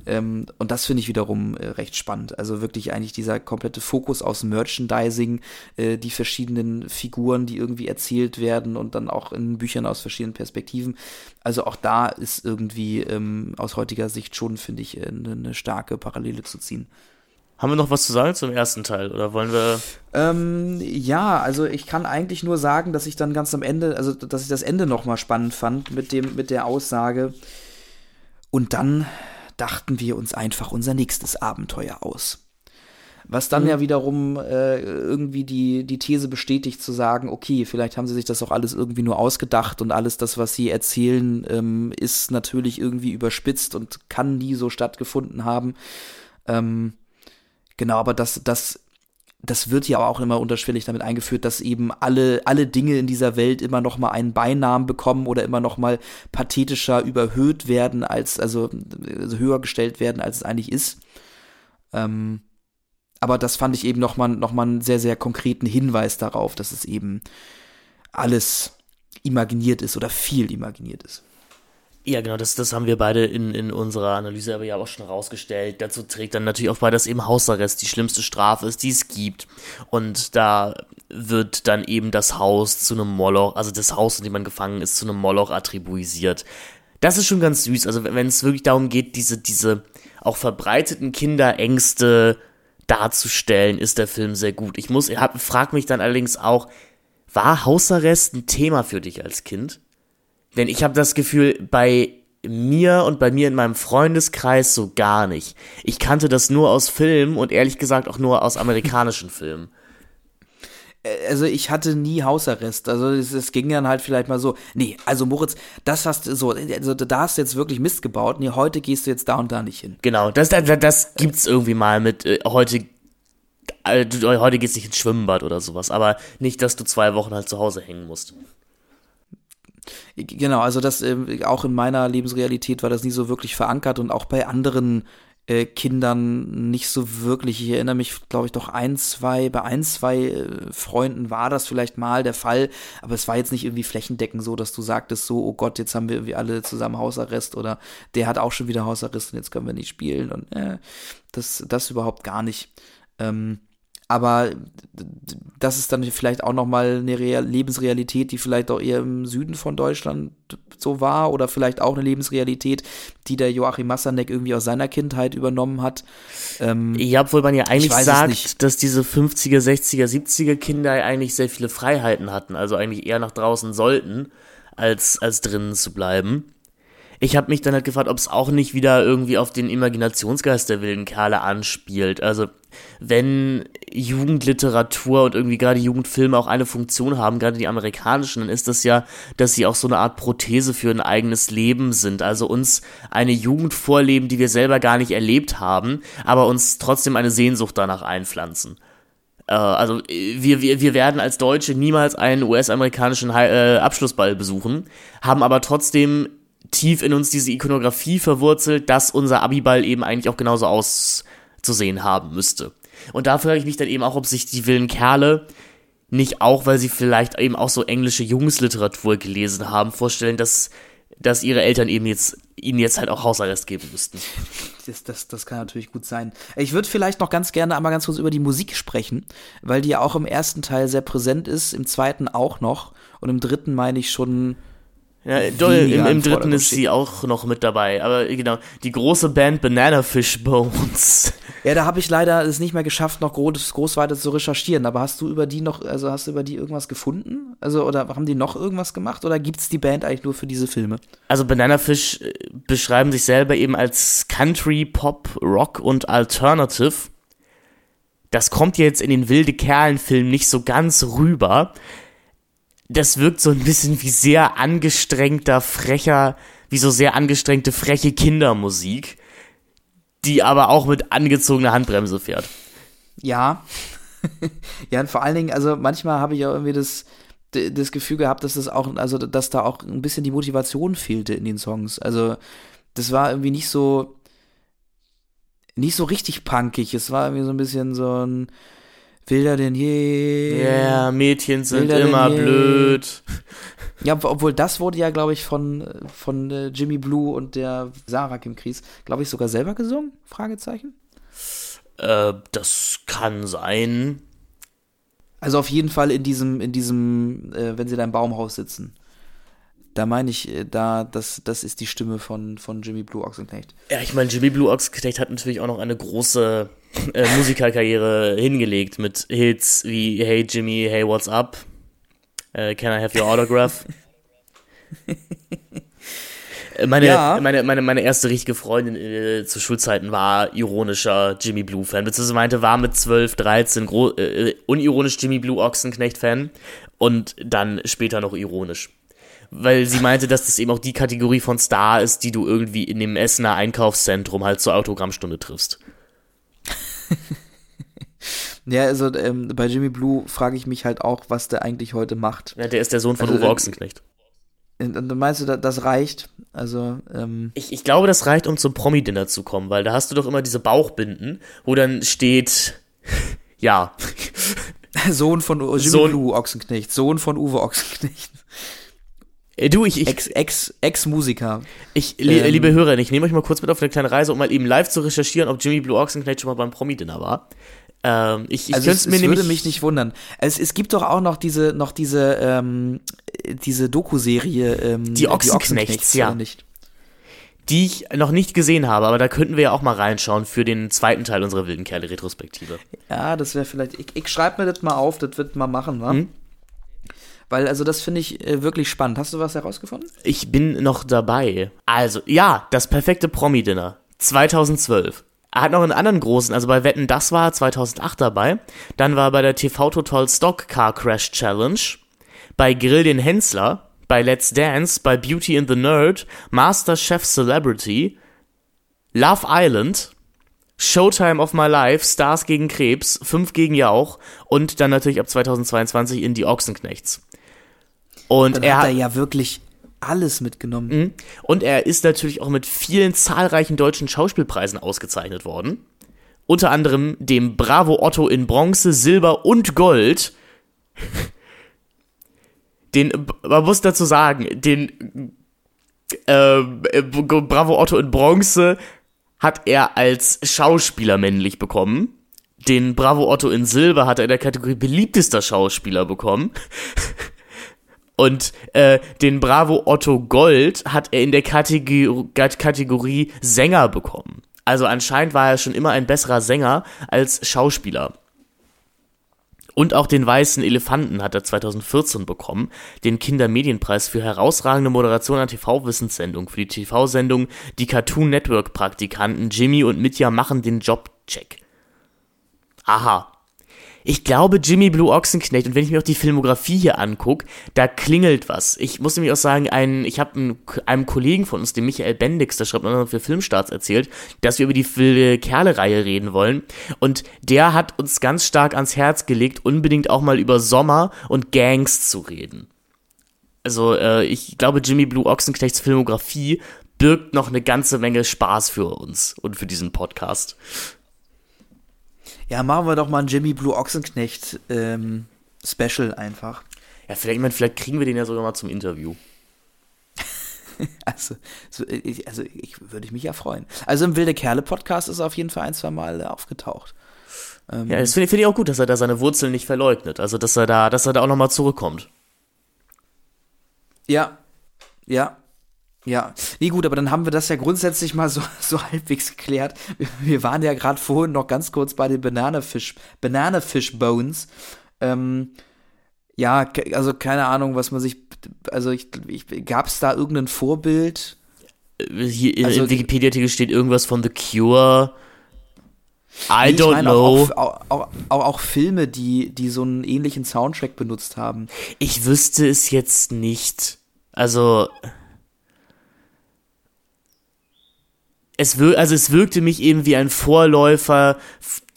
Ähm, und das finde ich wiederum äh, recht spannend. Also wirklich eigentlich dieser komplette Fokus aus Merchandising, äh, die verschiedenen Figuren, die irgendwie erzählt werden und dann auch in Büchern aus verschiedenen Perspektiven. Also auch da ist irgendwie ähm, aus heutiger Sicht schon, finde ich, eine, äh, eine starke Parallele zu ziehen. Haben wir noch was zu sagen zum ersten Teil oder wollen wir? Ähm, ja, also ich kann eigentlich nur sagen, dass ich dann ganz am Ende, also dass ich das Ende noch mal spannend fand mit dem mit der Aussage. Und dann dachten wir uns einfach unser nächstes Abenteuer aus. Was dann mhm. ja wiederum äh, irgendwie die, die These bestätigt, zu sagen, okay, vielleicht haben sie sich das auch alles irgendwie nur ausgedacht und alles das, was sie erzählen, ähm, ist natürlich irgendwie überspitzt und kann nie so stattgefunden haben. Ähm, Genau, aber das, das, das wird ja auch immer unterschwellig damit eingeführt, dass eben alle, alle Dinge in dieser Welt immer noch mal einen Beinamen bekommen oder immer noch mal pathetischer überhöht werden als, also, also höher gestellt werden, als es eigentlich ist. Ähm, aber das fand ich eben noch mal, noch mal einen sehr, sehr konkreten Hinweis darauf, dass es eben alles imaginiert ist oder viel imaginiert ist. Ja, genau, das, das haben wir beide in, in unserer Analyse aber ja auch schon rausgestellt. Dazu trägt dann natürlich auch bei, dass eben Hausarrest die schlimmste Strafe ist, die es gibt. Und da wird dann eben das Haus zu einem Moloch, also das Haus, in dem man gefangen ist, zu einem Moloch attribuisiert. Das ist schon ganz süß. Also wenn es wirklich darum geht, diese, diese auch verbreiteten Kinderängste darzustellen, ist der Film sehr gut. Ich muss, hab, frag mich dann allerdings auch, war Hausarrest ein Thema für dich als Kind? Denn ich habe das Gefühl, bei mir und bei mir in meinem Freundeskreis so gar nicht. Ich kannte das nur aus Filmen und ehrlich gesagt auch nur aus amerikanischen <laughs> Filmen. Also ich hatte nie Hausarrest. Also es, es, ging dann halt vielleicht mal so, nee, also Moritz, das hast du so, also da hast du jetzt wirklich Mist gebaut. Nee, heute gehst du jetzt da und da nicht hin. Genau, das, das, das gibt's irgendwie mal mit äh, heute äh, heute geht's nicht ins Schwimmbad oder sowas, aber nicht, dass du zwei Wochen halt zu Hause hängen musst. Genau, also das äh, auch in meiner Lebensrealität war das nie so wirklich verankert und auch bei anderen äh, Kindern nicht so wirklich. Ich erinnere mich, glaube ich, doch ein, zwei, bei ein, zwei äh, Freunden war das vielleicht mal der Fall, aber es war jetzt nicht irgendwie flächendeckend so, dass du sagtest so, oh Gott, jetzt haben wir irgendwie alle zusammen Hausarrest oder der hat auch schon wieder Hausarrest und jetzt können wir nicht spielen und äh, das, das überhaupt gar nicht. Ähm, aber das ist dann vielleicht auch nochmal eine Real Lebensrealität, die vielleicht auch eher im Süden von Deutschland so war oder vielleicht auch eine Lebensrealität, die der Joachim Massanek irgendwie aus seiner Kindheit übernommen hat. Ähm, ja, obwohl man ja eigentlich sagt, dass diese 50er, 60er, 70er Kinder eigentlich sehr viele Freiheiten hatten, also eigentlich eher nach draußen sollten, als, als drinnen zu bleiben ich habe mich dann halt gefragt, ob es auch nicht wieder irgendwie auf den Imaginationsgeist der wilden Kerle anspielt. Also wenn Jugendliteratur und irgendwie gerade Jugendfilme auch eine Funktion haben, gerade die amerikanischen, dann ist das ja, dass sie auch so eine Art Prothese für ein eigenes Leben sind. Also uns eine Jugend vorleben, die wir selber gar nicht erlebt haben, aber uns trotzdem eine Sehnsucht danach einpflanzen äh, also wir, wir, wir werden als Deutsche niemals einen US-amerikanischen äh, Abschlussball besuchen, haben aber trotzdem tief in uns diese Ikonografie verwurzelt, dass unser Abiball eben eigentlich auch genauso auszusehen haben müsste. Und da frage ich mich dann eben auch, ob sich die wilden Kerle nicht auch, weil sie vielleicht eben auch so englische Jungsliteratur gelesen haben, vorstellen, dass, dass ihre Eltern eben jetzt ihnen jetzt halt auch Hausarrest geben müssten. Das, das, das kann natürlich gut sein. Ich würde vielleicht noch ganz gerne einmal ganz kurz über die Musik sprechen, weil die ja auch im ersten Teil sehr präsent ist, im zweiten auch noch und im dritten meine ich schon ja, im, im dritten ist sie auch noch mit dabei. Aber genau, die große Band Banana Fish Bones. Ja, da habe ich leider es nicht mehr geschafft, noch groß, groß weiter zu recherchieren. Aber hast du über die noch, also hast du über die irgendwas gefunden? Also, oder haben die noch irgendwas gemacht? Oder gibt es die Band eigentlich nur für diese Filme? Also Banana Fish äh, beschreiben sich selber eben als Country, Pop, Rock und Alternative. Das kommt jetzt in den wilde Kerlen-Filmen nicht so ganz rüber das wirkt so ein bisschen wie sehr angestrengter, frecher, wie so sehr angestrengte, freche Kindermusik, die aber auch mit angezogener Handbremse fährt. Ja. <laughs> ja, und vor allen Dingen, also manchmal habe ich auch irgendwie das, das Gefühl gehabt, dass das auch, also dass da auch ein bisschen die Motivation fehlte in den Songs. Also das war irgendwie nicht so, nicht so richtig punkig. Es war irgendwie so ein bisschen so ein, Wilder denn je. Ja, yeah, Mädchen sind Wilder immer blöd. <laughs> Ja, obwohl das wurde ja, glaube ich, von, von äh, Jimmy Blue und der Sarah Kim Kries, glaube ich, sogar selber gesungen? Fragezeichen. Äh, das kann sein. Also auf jeden Fall in diesem, in diesem, äh, wenn sie da im Baumhaus sitzen. Da meine ich, äh, da, das, das ist die Stimme von, von Jimmy Blue Ochsenknecht. Ja, ich meine, Jimmy Blue Ochsenknecht hat natürlich auch noch eine große <laughs> äh, Musikerkarriere hingelegt mit Hits wie Hey Jimmy, Hey What's Up, äh, Can I Have Your Autograph? Äh, <laughs> meine, ja. meine, meine, meine erste richtige Freundin äh, zu Schulzeiten war ironischer Jimmy Blue-Fan, beziehungsweise meinte, war mit 12, 13 äh, unironisch Jimmy Blue Ochsenknecht-Fan und dann später noch ironisch weil sie meinte, dass das eben auch die Kategorie von Star ist, die du irgendwie in dem Essener Einkaufszentrum halt zur Autogrammstunde triffst. <laughs> ja, also ähm, bei Jimmy Blue frage ich mich halt auch, was der eigentlich heute macht. Ja, der ist der Sohn von also, Uwe Ochsenknecht. Und äh, meinst du, das reicht? Also, ähm ich, ich glaube, das reicht, um zum Promi-Dinner zu kommen, weil da hast du doch immer diese Bauchbinden, wo dann steht, <laughs> ja. <laughs> Sohn von Jimmy Sohn, Blue Ochsenknecht, Sohn von Uwe Ochsenknecht. Äh, du, ich, ich Ex, Ex, Ex-Musiker. Ich, ähm, liebe Hörer, ich nehme euch mal kurz mit auf eine kleine Reise, um mal eben live zu recherchieren, ob Jimmy Blue Ochsenknecht schon mal beim Promi-Dinner war. Ähm, ich ich also es, mir es würde mich nicht wundern. Es, es gibt doch auch noch diese, noch diese, ähm, diese Doku-Serie, ähm, die Ochsenknechts, ja. Nicht? Die ich noch nicht gesehen habe, aber da könnten wir ja auch mal reinschauen für den zweiten Teil unserer wilden Kerle-Retrospektive. Ja, das wäre vielleicht. Ich, ich schreibe mir das mal auf, das wird mal machen, wa? Hm? Weil, also, das finde ich äh, wirklich spannend. Hast du was herausgefunden? Ich bin noch dabei. Also, ja, das perfekte Promi-Dinner. 2012. Er hat noch einen anderen großen, also bei Wetten, das war 2008 dabei. Dann war er bei der TV Total Stock Car Crash Challenge. Bei Grill den Hensler. Bei Let's Dance. Bei Beauty and the Nerd. Master Chef Celebrity. Love Island. Showtime of My Life, Stars gegen Krebs, 5 gegen Jauch und dann natürlich ab 2022 in die Ochsenknechts. Und Dann er hat er ja wirklich alles mitgenommen. Mhm. Und er ist natürlich auch mit vielen zahlreichen deutschen Schauspielpreisen ausgezeichnet worden. Unter anderem dem Bravo Otto in Bronze, Silber und Gold. <laughs> Den, man muss dazu sagen, den äh, Bravo Otto in Bronze hat er als Schauspieler männlich bekommen. Den Bravo Otto in Silber hat er in der Kategorie beliebtester Schauspieler bekommen. <laughs> Und äh, den Bravo Otto Gold hat er in der Kategor Kategorie Sänger bekommen. Also anscheinend war er schon immer ein besserer Sänger als Schauspieler. Und auch den Weißen Elefanten hat er 2014 bekommen, den Kindermedienpreis für herausragende Moderation an TV-Wissenssendung für die TV-Sendung Die Cartoon Network Praktikanten Jimmy und Mitya machen den Jobcheck. Aha, ich glaube Jimmy Blue Ochsenknecht und wenn ich mir auch die Filmografie hier angucke, da klingelt was. Ich muss nämlich auch sagen, ein, ich habe einem Kollegen von uns, dem Michael Bendix, der schreibt noch für Filmstarts erzählt, dass wir über die Kerle-Reihe reden wollen und der hat uns ganz stark ans Herz gelegt, unbedingt auch mal über Sommer und Gangs zu reden. Also äh, ich glaube, Jimmy Blue Ochsenknechts Filmografie birgt noch eine ganze Menge Spaß für uns und für diesen Podcast. Ja, machen wir doch mal ein Jimmy Blue Ochsenknecht ähm, Special einfach. Ja, vielleicht, ich meine, vielleicht kriegen wir den ja sogar mal zum Interview. <laughs> Also, so, ich, also ich würde ich mich ja freuen. Also im Wilde Kerle Podcast ist er auf jeden Fall ein, zwei Mal aufgetaucht. Ähm, ja, das finde find ich auch gut, dass er da seine Wurzeln nicht verleugnet. Also, dass er da, dass er da auch nochmal zurückkommt. Ja, ja, ja, nee, gut, aber dann haben wir das ja grundsätzlich mal so, <laughs> so halbwegs geklärt. Wir, waren ja gerade vorhin noch ganz kurz bei den Bananafish Bones. Ähm, ja, also keine Ahnung, was man sich, also ich, ich gab es da irgendein Vorbild? Hier in, also, im Wikipedia-Artikel steht irgendwas von The Cure. I don't meine, know. Auch, auch, auch, auch, Filme, die, die so einen ähnlichen Soundtrack benutzt haben. Ich wüsste es jetzt nicht. Also. Es wir, also es wirkte mich eben wie ein Vorläufer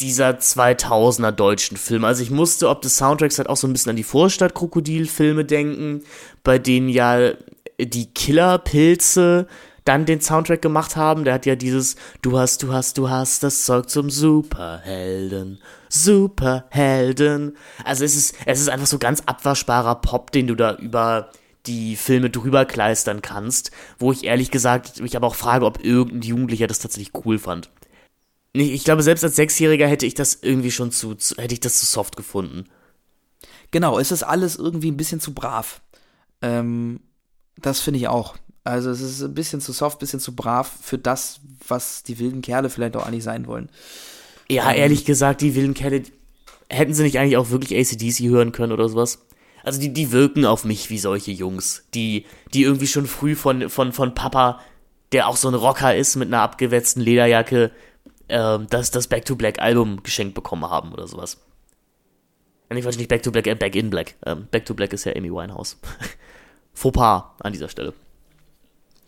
dieser 2000er deutschen Filme. Also ich musste ob des Soundtracks halt auch so ein bisschen an die Vorstadt-Krokodil-Filme denken, bei denen ja die Killerpilze dann den Soundtrack gemacht haben. Der hat ja dieses Du hast, du hast, du hast das Zeug zum Superhelden. Superhelden. Also es ist, es ist einfach so ganz abwaschbarer Pop, den du da über die Filme drüber kleistern kannst, wo ich ehrlich gesagt mich aber auch frage, ob irgendein Jugendlicher das tatsächlich cool fand. Ich glaube, selbst als Sechsjähriger hätte ich das irgendwie schon zu, zu hätte ich das zu soft gefunden. Genau, es ist alles irgendwie ein bisschen zu brav. Ähm, das finde ich auch. Also es ist ein bisschen zu soft, ein bisschen zu brav für das, was die wilden Kerle vielleicht auch eigentlich sein wollen. Ja, ähm, ehrlich gesagt, die wilden Kerle, hätten sie nicht eigentlich auch wirklich ACDC hören können oder sowas? Also die, die wirken auf mich wie solche Jungs, die, die irgendwie schon früh von, von, von Papa, der auch so ein Rocker ist mit einer abgewetzten Lederjacke, äh, das, das Back to Black Album geschenkt bekommen haben oder sowas. Ich weiß nicht Back to Black, äh, Back in Black. Ähm, Back to Black ist ja Amy Winehouse. <laughs> Fauxpas an dieser Stelle.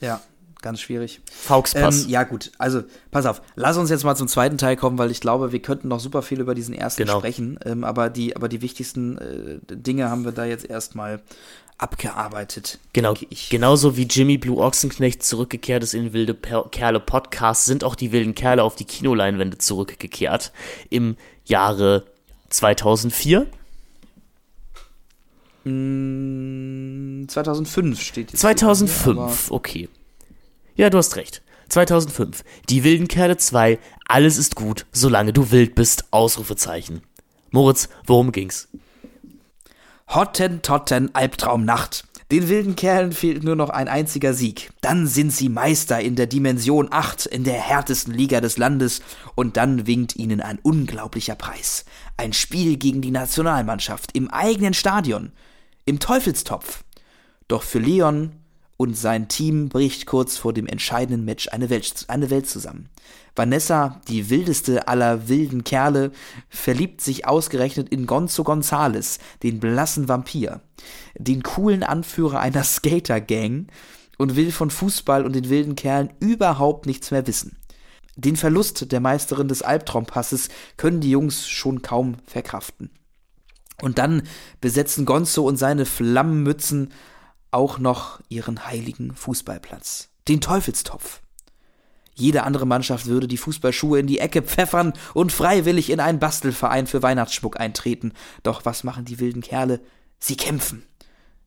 Ja, ganz schwierig. Fauxpass. Ähm, ja, gut. Also, pass auf. Lass uns jetzt mal zum zweiten Teil kommen, weil ich glaube, wir könnten noch super viel über diesen ersten genau. sprechen. Ähm, aber, die, aber die wichtigsten äh, Dinge haben wir da jetzt erstmal abgearbeitet. Genau. Genauso wie Jimmy Blue Ochsenknecht zurückgekehrt ist in Wilde Kerle Podcast, sind auch die wilden Kerle auf die Kinoleinwände zurückgekehrt. Im Jahre 2004. 2005 hm, steht jetzt. 2005, okay. Ja, du hast recht. 2005. Die wilden Kerle 2. Alles ist gut, solange du wild bist. Ausrufezeichen. Moritz, worum ging's? Hottentotten Albtraumnacht. Den wilden Kerlen fehlt nur noch ein einziger Sieg. Dann sind sie Meister in der Dimension 8, in der härtesten Liga des Landes, und dann winkt ihnen ein unglaublicher Preis. Ein Spiel gegen die Nationalmannschaft im eigenen Stadion, im Teufelstopf. Doch für Leon und sein Team bricht kurz vor dem entscheidenden Match eine Welt, eine Welt zusammen. Vanessa, die wildeste aller wilden Kerle, verliebt sich ausgerechnet in Gonzo Gonzales, den blassen Vampir, den coolen Anführer einer <laughs> Skater-Gang und will von Fußball und den wilden Kerlen überhaupt nichts mehr wissen. Den Verlust der Meisterin des Albtraumpasses können die Jungs schon kaum verkraften. Und dann besetzen Gonzo und seine Flammenmützen auch noch ihren heiligen Fußballplatz, den Teufelstopf. Jede andere Mannschaft würde die Fußballschuhe in die Ecke pfeffern und freiwillig in einen Bastelverein für Weihnachtsschmuck eintreten. Doch was machen die wilden Kerle? Sie kämpfen.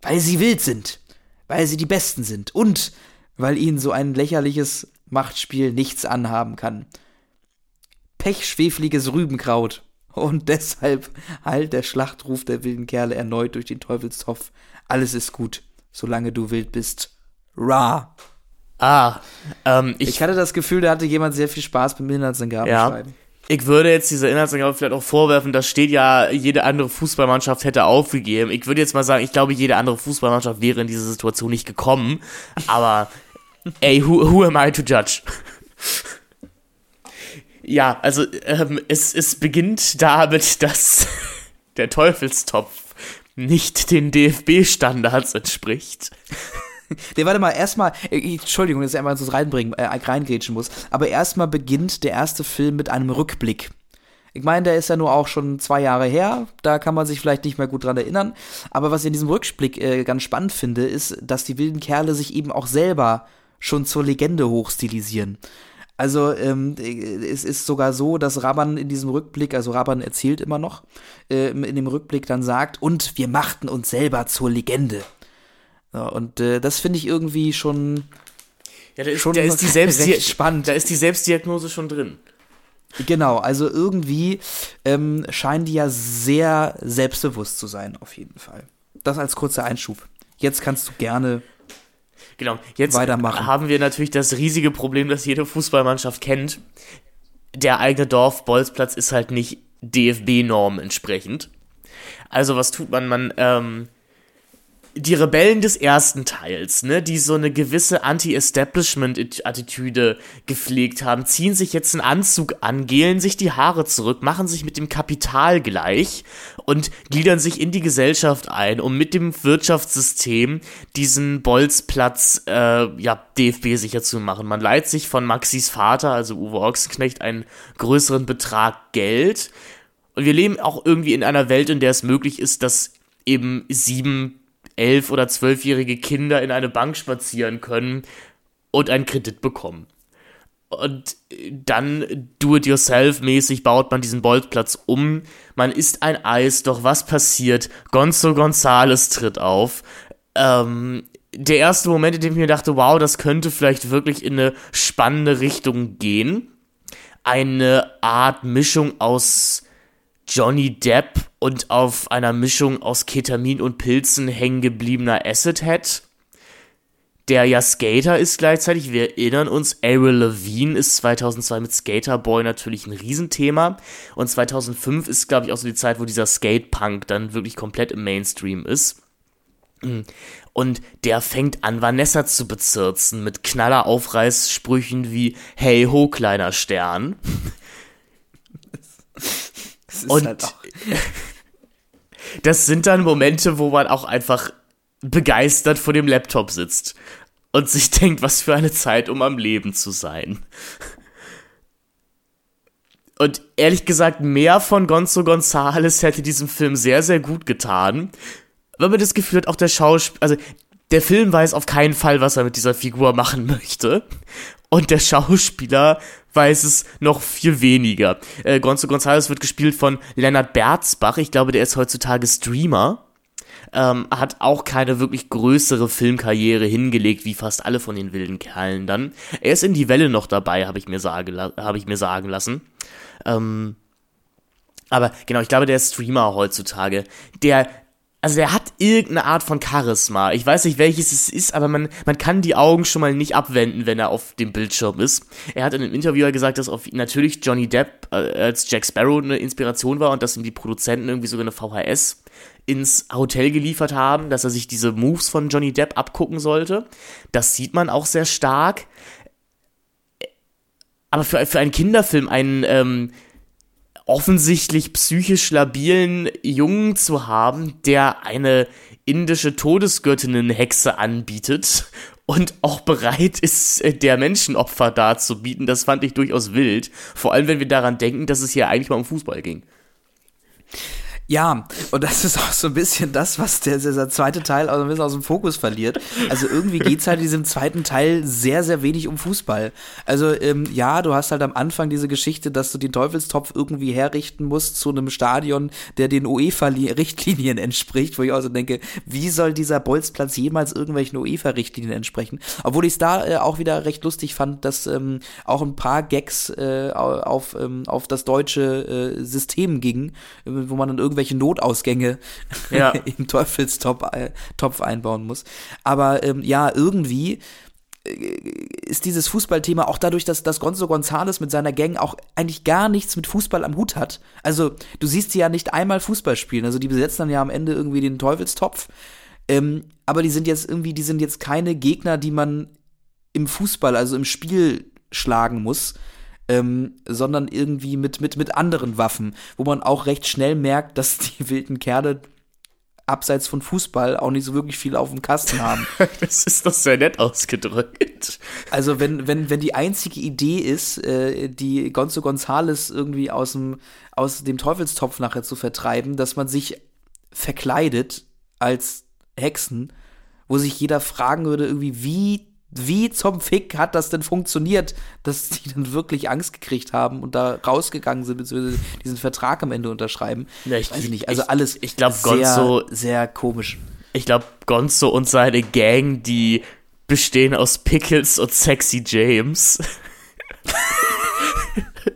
Weil sie wild sind. Weil sie die Besten sind. Und weil ihnen so ein lächerliches Machtspiel nichts anhaben kann. Pechschwefliges Rübenkraut. Und deshalb hallt der Schlachtruf der wilden Kerle erneut durch den Teufelstopf. Alles ist gut solange du wild bist. Ra. Ah, ähm, ich, ich hatte das Gefühl, da hatte jemand sehr viel Spaß mit Inhaltsangaben ja. schreiben. Ich würde jetzt dieser Inhaltsangabe vielleicht auch vorwerfen, da steht ja, jede andere Fußballmannschaft hätte aufgegeben. Ich würde jetzt mal sagen, ich glaube, jede andere Fußballmannschaft wäre in diese Situation nicht gekommen. Aber, <laughs> ey, who, who am I to judge? ja, also, ähm, es, es beginnt damit, dass <laughs> der Teufelstopf nicht den DFB-Standards entspricht. <laughs> Der warte mal, erstmal, äh, Entschuldigung, dass ich einmal so reinbringen, äh, reingrätschen muss, aber erstmal beginnt der erste Film mit einem Rückblick. Ich meine, der ist ja nur auch schon zwei Jahre her, da kann man sich vielleicht nicht mehr gut dran erinnern. Aber was ich in diesem Rückblick äh, ganz spannend finde, ist, dass die wilden Kerle sich eben auch selber schon zur Legende hochstilisieren. Also ähm, es ist sogar so, dass Raban in diesem Rückblick, also Raban erzählt immer noch, äh, in dem Rückblick dann sagt, und wir machten uns selber zur Legende. Ja, und äh, das finde ich irgendwie schon, Ja, da ist, schon da ist die <laughs> Selbstdi spannend. Da ist die Selbstdiagnose schon drin. Genau, also irgendwie ähm, scheinen die ja sehr selbstbewusst zu sein, auf jeden Fall. Das als kurzer Einschub. Jetzt kannst du gerne. Genau. Jetzt Weitermachen. haben wir natürlich das riesige Problem, das jede Fußballmannschaft kennt. Der eigene Dorfbolzplatz ist halt nicht DFB-Norm entsprechend. Also was tut man? Man, ähm, die Rebellen des ersten Teils, ne, die so eine gewisse Anti-Establishment-Attitüde gepflegt haben, ziehen sich jetzt einen Anzug an, gelen sich die Haare zurück, machen sich mit dem Kapital gleich und gliedern sich in die Gesellschaft ein, um mit dem Wirtschaftssystem diesen Bolzplatz, äh, ja, DFB sicher zu machen. Man leiht sich von Maxis Vater, also Uwe Ochsenknecht, einen größeren Betrag Geld. Und wir leben auch irgendwie in einer Welt, in der es möglich ist, dass eben sieben, elf oder zwölfjährige Kinder in eine Bank spazieren können und einen Kredit bekommen. Und dann do-it-yourself-mäßig baut man diesen Bolzplatz um. Man isst ein Eis, doch was passiert? Gonzo Gonzales tritt auf. Ähm, der erste Moment, in dem ich mir dachte, wow, das könnte vielleicht wirklich in eine spannende Richtung gehen. Eine Art Mischung aus Johnny Depp und auf einer Mischung aus Ketamin und Pilzen hängen gebliebener Acid-Head der ja Skater ist gleichzeitig. Wir erinnern uns, Avril Lavigne ist 2002 mit Skater Boy natürlich ein Riesenthema. Und 2005 ist, glaube ich, auch so die Zeit, wo dieser Skate-Punk dann wirklich komplett im Mainstream ist. Und der fängt an, Vanessa zu bezirzen mit Knaller-Aufreißsprüchen wie Hey ho, kleiner Stern. <laughs> Das Und halt <laughs> das sind dann Momente, wo man auch einfach begeistert vor dem Laptop sitzt und sich <laughs> denkt, was für eine Zeit, um am Leben zu sein. Und ehrlich gesagt, mehr von Gonzo Gonzales hätte diesem Film sehr, sehr gut getan. Weil man das Gefühl hat, auch der Schauspieler, also der Film weiß auf keinen Fall, was er mit dieser Figur machen möchte. Und der Schauspieler weiß es noch viel weniger. Äh, Gonzo Gonzales wird gespielt von Leonard Berzbach. Ich glaube, der ist heutzutage Streamer. Ähm, hat auch keine wirklich größere Filmkarriere hingelegt, wie fast alle von den wilden Kerlen dann. Er ist in die Welle noch dabei, habe ich, hab ich mir sagen lassen. Ähm, aber genau, ich glaube, der ist Streamer heutzutage. Der, also der hat irgendeine Art von Charisma. Ich weiß nicht, welches es ist, aber man, man kann die Augen schon mal nicht abwenden, wenn er auf dem Bildschirm ist. Er hat in einem Interview gesagt, dass auf natürlich Johnny Depp äh, als Jack Sparrow eine Inspiration war und dass ihm die Produzenten irgendwie sogar eine VHS ins Hotel geliefert haben, dass er sich diese Moves von Johnny Depp abgucken sollte. Das sieht man auch sehr stark. Aber für, für einen Kinderfilm einen ähm, offensichtlich psychisch labilen Jungen zu haben, der eine indische Todesgöttinnen-Hexe anbietet und auch bereit ist, der Menschenopfer darzubieten, das fand ich durchaus wild. Vor allem, wenn wir daran denken, dass es hier eigentlich mal um Fußball ging. Ja, und das ist auch so ein bisschen das, was der, dieser zweite Teil auch ein bisschen aus dem Fokus verliert. Also irgendwie geht's halt in diesem zweiten Teil sehr, sehr wenig um Fußball. Also ähm, ja, du hast halt am Anfang diese Geschichte, dass du den Teufelstopf irgendwie herrichten musst zu einem Stadion, der den UEFA-Richtlinien entspricht, wo ich auch so denke, wie soll dieser Bolzplatz jemals irgendwelchen UEFA-Richtlinien entsprechen? Obwohl ich es da äh, auch wieder recht lustig fand, dass ähm, auch ein paar Gags äh, auf, ähm, auf das deutsche äh, System gingen, äh, wo man dann irgendwelche Notausgänge <laughs> Ja. im Teufelstopf äh, Topf einbauen muss. Aber ähm, ja, irgendwie äh, ist dieses Fußballthema auch dadurch, dass, dass Gonzo Gonzales mit seiner Gang auch eigentlich gar nichts mit Fußball am Hut hat. Also, du siehst sie ja nicht einmal Fußball spielen. Also, die besetzen dann ja am Ende irgendwie den Teufelstopf. Ähm, aber die sind jetzt irgendwie, die sind jetzt keine Gegner, die man im Fußball, also im Spiel schlagen muss, ähm, sondern irgendwie mit, mit, mit anderen Waffen, wo man auch recht schnell merkt, dass <laughs> die wilden Kerle abseits von Fußball auch nicht so wirklich viel auf dem Kasten haben. <laughs> Das ist doch sehr nett ausgedrückt. Also wenn, wenn, wenn die einzige Idee ist, äh, die Gonzo Gonzales irgendwie aus dem, aus dem Teufelstopf nachher zu vertreiben, dass man sich verkleidet als Hexen, wo sich jeder fragen würde, irgendwie, wie wie zum Fick hat das denn funktioniert, dass die dann wirklich Angst gekriegt haben und da rausgegangen sind, beziehungsweise diesen Vertrag am Ende unterschreiben? Ja, ich, Weiß ich nicht. Also alles ich glaub, sehr, Gonzo- sehr komisch. Ich glaube, Gonzo und seine Gang, die bestehen aus Pickles und Sexy James. <laughs>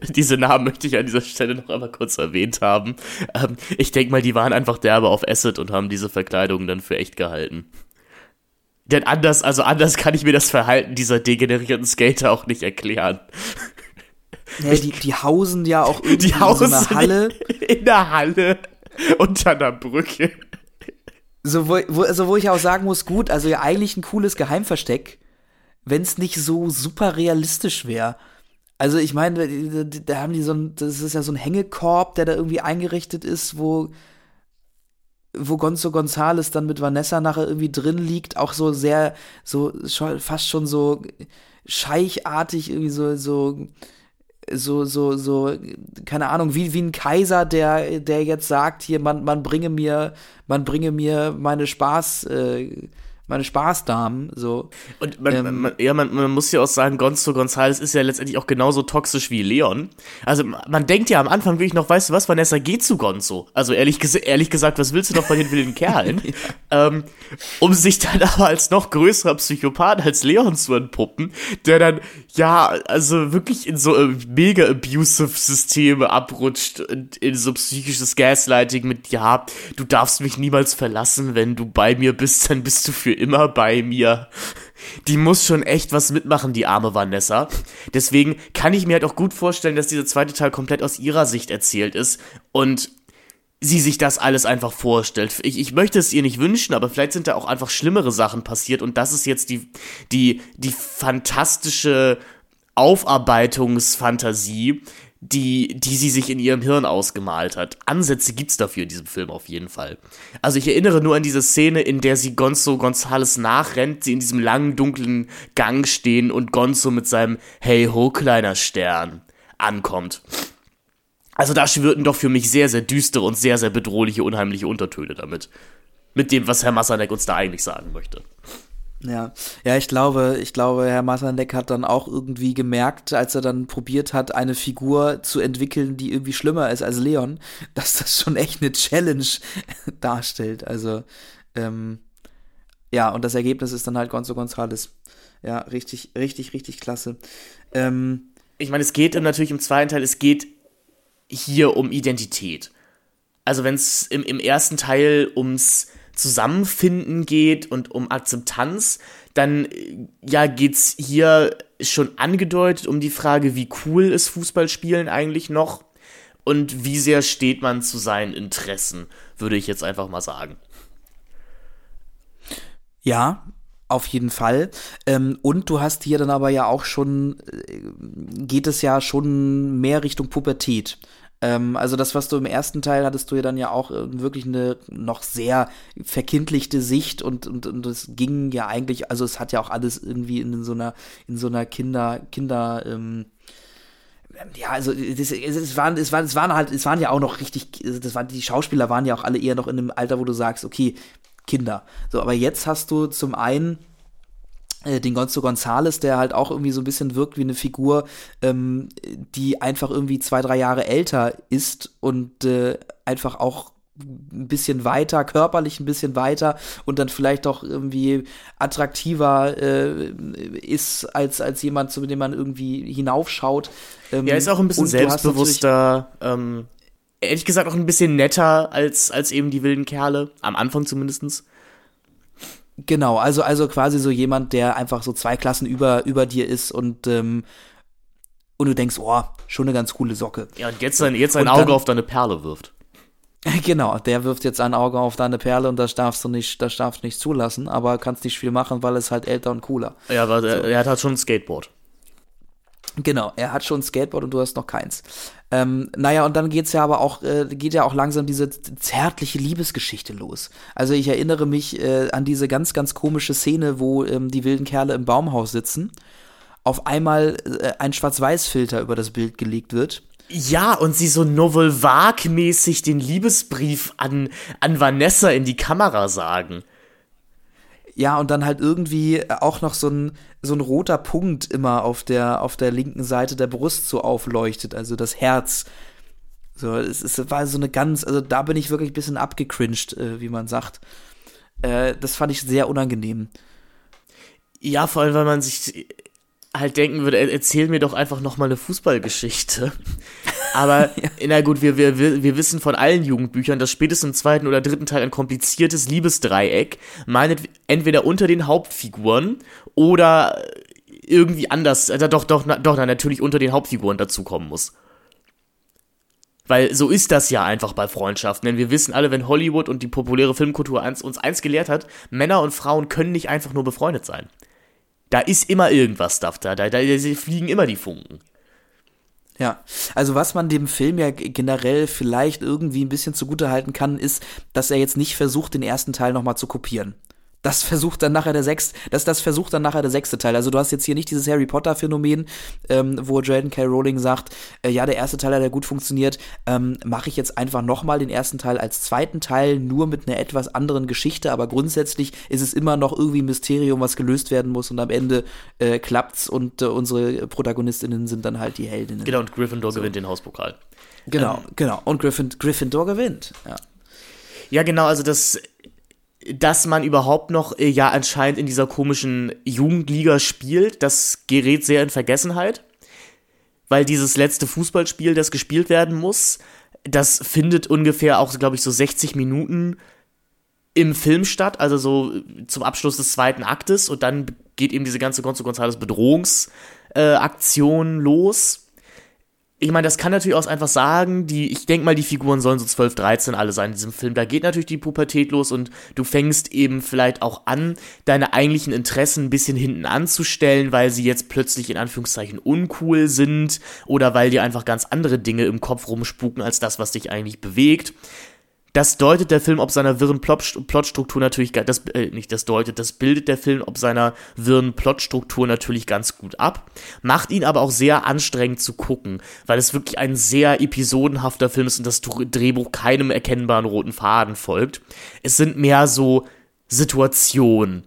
Diese Namen möchte ich an dieser Stelle noch einmal kurz erwähnt haben. Ähm, ich denke mal, die waren einfach derbe auf Acid und haben diese Verkleidung dann für echt gehalten. Denn anders, also anders kann ich mir das Verhalten dieser degenerierten Skater auch nicht erklären. Ja, die, die hausen ja auch <laughs> irgendwie Die hausen in so einer Halle. in der Halle unter einer Brücke. So, wo, wo, also wo ich auch sagen muss, gut, also ja eigentlich ein cooles Geheimversteck, wenn es nicht so super realistisch wäre. Also ich meine, da, haben die so ein, das ist ja so ein Hängekorb, der da irgendwie eingerichtet ist, wo wo Gonzo Gonzales dann mit Vanessa nachher irgendwie drin liegt, auch so sehr, so schon, fast schon so scheichartig, irgendwie so, so, so, so, so, keine Ahnung, wie, wie ein Kaiser, der, der jetzt sagt, hier, man, man bringe mir, man bringe mir meine Spaß, äh, meine Spaßdamen, so. Und man, Ähm. man, ja, man, man muss ja auch sagen, Gonzo Gonzalez ist ja letztendlich auch genauso toxisch wie Leon. Also man denkt ja am Anfang wirklich noch, weißt du was, Vanessa, geh zu Gonzo. Also ehrlich, ges ehrlich gesagt, was willst du noch von den wilden Kerlen? <laughs> ähm, um sich dann <laughs> aber als noch größerer Psychopath als Leon zu entpuppen, der dann, ja, also wirklich in so äh, mega abusive Systeme abrutscht und in so psychisches Gaslighting mit, ja, du darfst mich niemals verlassen, wenn du bei mir bist, dann bist du für immer bei mir. Die muss schon echt was mitmachen, die arme Vanessa. Deswegen kann ich mir halt auch gut vorstellen, dass dieser zweite Teil komplett aus ihrer Sicht erzählt ist und sie sich das alles einfach vorstellt. Ich, ich möchte es ihr nicht wünschen, aber vielleicht sind da auch einfach schlimmere Sachen passiert und das ist jetzt die, die, die fantastische Aufarbeitungsfantasie, die, die sie sich in ihrem Hirn ausgemalt hat. Ansätze gibt's dafür in diesem Film auf jeden Fall. Also ich erinnere nur an diese Szene, in der sie Gonzo Gonzales nachrennt, sie in diesem langen, dunklen Gang stehen und Gonzo mit seinem Hey ho, kleiner Stern ankommt. Also da schwirrten doch für mich sehr, sehr düstere und sehr, sehr bedrohliche, unheimliche Untertöne damit. Mit dem, was Herr Massanek uns da eigentlich sagen möchte. Ja, ja, ich glaube, ich glaube, Herr Masanek hat dann auch irgendwie gemerkt, als er dann probiert hat, eine Figur zu entwickeln, die irgendwie schlimmer ist als Leon, <laughs> dass das schon echt eine Challenge <laughs> darstellt. Also, ähm, ja, und das Ergebnis ist dann halt Gonzo Gonzales. Ja, richtig, richtig, richtig klasse. Ähm, Ich meine, es geht natürlich im zweiten Teil, es geht hier um Identität. Also wenn es im, im ersten Teil ums Zusammenfinden geht und um Akzeptanz, dann äh, ja geht's hier schon angedeutet um die Frage, wie cool ist Fußballspielen eigentlich noch und wie sehr steht man zu seinen Interessen, würde ich jetzt einfach mal sagen. Ja, auf jeden Fall. Ähm, und du hast hier dann aber ja auch schon, äh, geht es ja schon mehr Richtung Pubertät. Ähm, also das, was du im ersten Teil hattest, du ja dann ja auch äh, wirklich eine noch sehr verkindlichte Sicht und, und, und es ging ja eigentlich, also es hat ja auch alles irgendwie in so einer, in so einer Kinder, Kinder, ähm, ja, also das, es, waren, es, waren, es waren halt, es waren ja auch noch richtig, das waren, die Schauspieler waren ja auch alle eher noch in einem Alter, wo du sagst, okay, Kinder. So, aber jetzt hast du zum einen den Gonzo Gonzales, der halt auch irgendwie so ein bisschen wirkt wie eine Figur, ähm, die einfach irgendwie zwei, drei Jahre älter ist und äh, einfach auch ein bisschen weiter, körperlich ein bisschen weiter und dann vielleicht auch irgendwie attraktiver äh, ist als, als jemand, zu dem man irgendwie hinaufschaut. Ähm, Ja, ist auch ein bisschen selbstbewusster, ähm, ehrlich gesagt auch ein bisschen netter als, als eben die wilden Kerle, am Anfang zumindestens. Genau, also, also quasi so jemand, der einfach so zwei Klassen über, über dir ist und, ähm, und du denkst, oh, schon eine ganz coole Socke. Ja, und jetzt sein, jetzt ein Und Auge dann- auf deine Perle wirft. <laughs> Genau, der wirft jetzt ein Auge auf deine Perle und das darfst du nicht, das darfst du nicht zulassen, aber kannst nicht viel machen, weil es halt älter und cooler. Ja, aber er, er hat halt schon ein Skateboard. Genau, er hat schon ein Skateboard und du hast noch keins. Ähm, naja, und dann geht's ja aber auch, äh, geht ja auch langsam diese zärtliche Liebesgeschichte los. Also ich erinnere mich äh, an diese ganz, ganz komische Szene, wo ähm, die wilden Kerle im Baumhaus sitzen, auf einmal äh, ein Schwarz-Weiß-Filter über das Bild gelegt wird. Ja, und sie so Novel Vague-mäßig den Liebesbrief an, an Vanessa in die Kamera sagen. Ja, und dann halt irgendwie auch noch so ein, so ein roter Punkt immer auf der, auf der linken Seite der Brust so aufleuchtet, also das Herz. So, es, es war so eine ganz, also da bin ich wirklich ein bisschen abgecringed, äh, wie man sagt. Äh, das fand ich sehr unangenehm. Ja, vor allem, weil man sich halt denken würde, erzähl mir doch einfach noch mal eine Fußballgeschichte. <laughs> Aber, <laughs> ja. na gut, wir, wir, wir wissen von allen Jugendbüchern, dass spätestens im zweiten oder dritten Teil ein kompliziertes Liebesdreieck, meinet entweder unter den Hauptfiguren oder irgendwie anders, äh, doch, doch, doch, natürlich unter den Hauptfiguren dazukommen muss. Weil so ist das ja einfach bei Freundschaften. Denn wir wissen alle, wenn Hollywood und die populäre Filmkultur uns eins gelehrt hat, Männer und Frauen können nicht einfach nur befreundet sein. Da ist immer irgendwas da, da, da, da fliegen immer die Funken. Ja, also was man dem Film ja generell vielleicht irgendwie ein bisschen zugute halten kann, ist, dass er jetzt nicht versucht, den ersten Teil nochmal zu kopieren das versucht dann nachher der sechste, das, das versucht dann nachher der sechste Teil. Also du hast jetzt hier nicht dieses Harry Potter Phänomen, ähm, wo Jaden K. Rowling sagt, äh, ja, der erste Teil hat ja gut funktioniert, ähm, mache ich jetzt einfach nochmal den ersten Teil als zweiten Teil, nur mit einer etwas anderen Geschichte, aber grundsätzlich ist es immer noch irgendwie ein Mysterium, was gelöst werden muss und am Ende äh, klappt's und äh, unsere Protagonistinnen sind dann halt die Heldinnen. Genau, und Gryffindor so. gewinnt den Hauspokal. Genau, ähm, genau. Und Gryffin, Gryffindor gewinnt, ja. Ja, genau, also das dass man überhaupt noch äh, ja anscheinend in dieser komischen Jugendliga spielt, das gerät sehr in Vergessenheit, weil dieses letzte Fußballspiel, das gespielt werden muss, das findet ungefähr auch, glaube ich, so 60 Minuten im Film statt, also so zum Abschluss des zweiten Aktes. Und dann geht eben diese ganze Gonzo Gonzales Bedrohungsaktion äh, los ich meine, das kann natürlich auch einfach sagen, die, ich denke mal, die Figuren sollen so 12, 13 alle sein in diesem Film. Da geht natürlich die Pubertät los und du fängst eben vielleicht auch an, deine eigentlichen Interessen ein bisschen hinten anzustellen, weil sie jetzt plötzlich in Anführungszeichen uncool sind oder weil dir einfach ganz andere Dinge im Kopf rumspuken als das, was dich eigentlich bewegt. Das deutet der Film ob seiner wirren Plotstruktur natürlich, das, äh, nicht das deutet, das bildet der Film ob seiner wirren Plotstruktur natürlich ganz gut ab, macht ihn aber auch sehr anstrengend zu gucken, weil es wirklich ein sehr episodenhafter Film ist und das Drehbuch keinem erkennbaren roten Faden folgt. Es sind mehr so Situationen,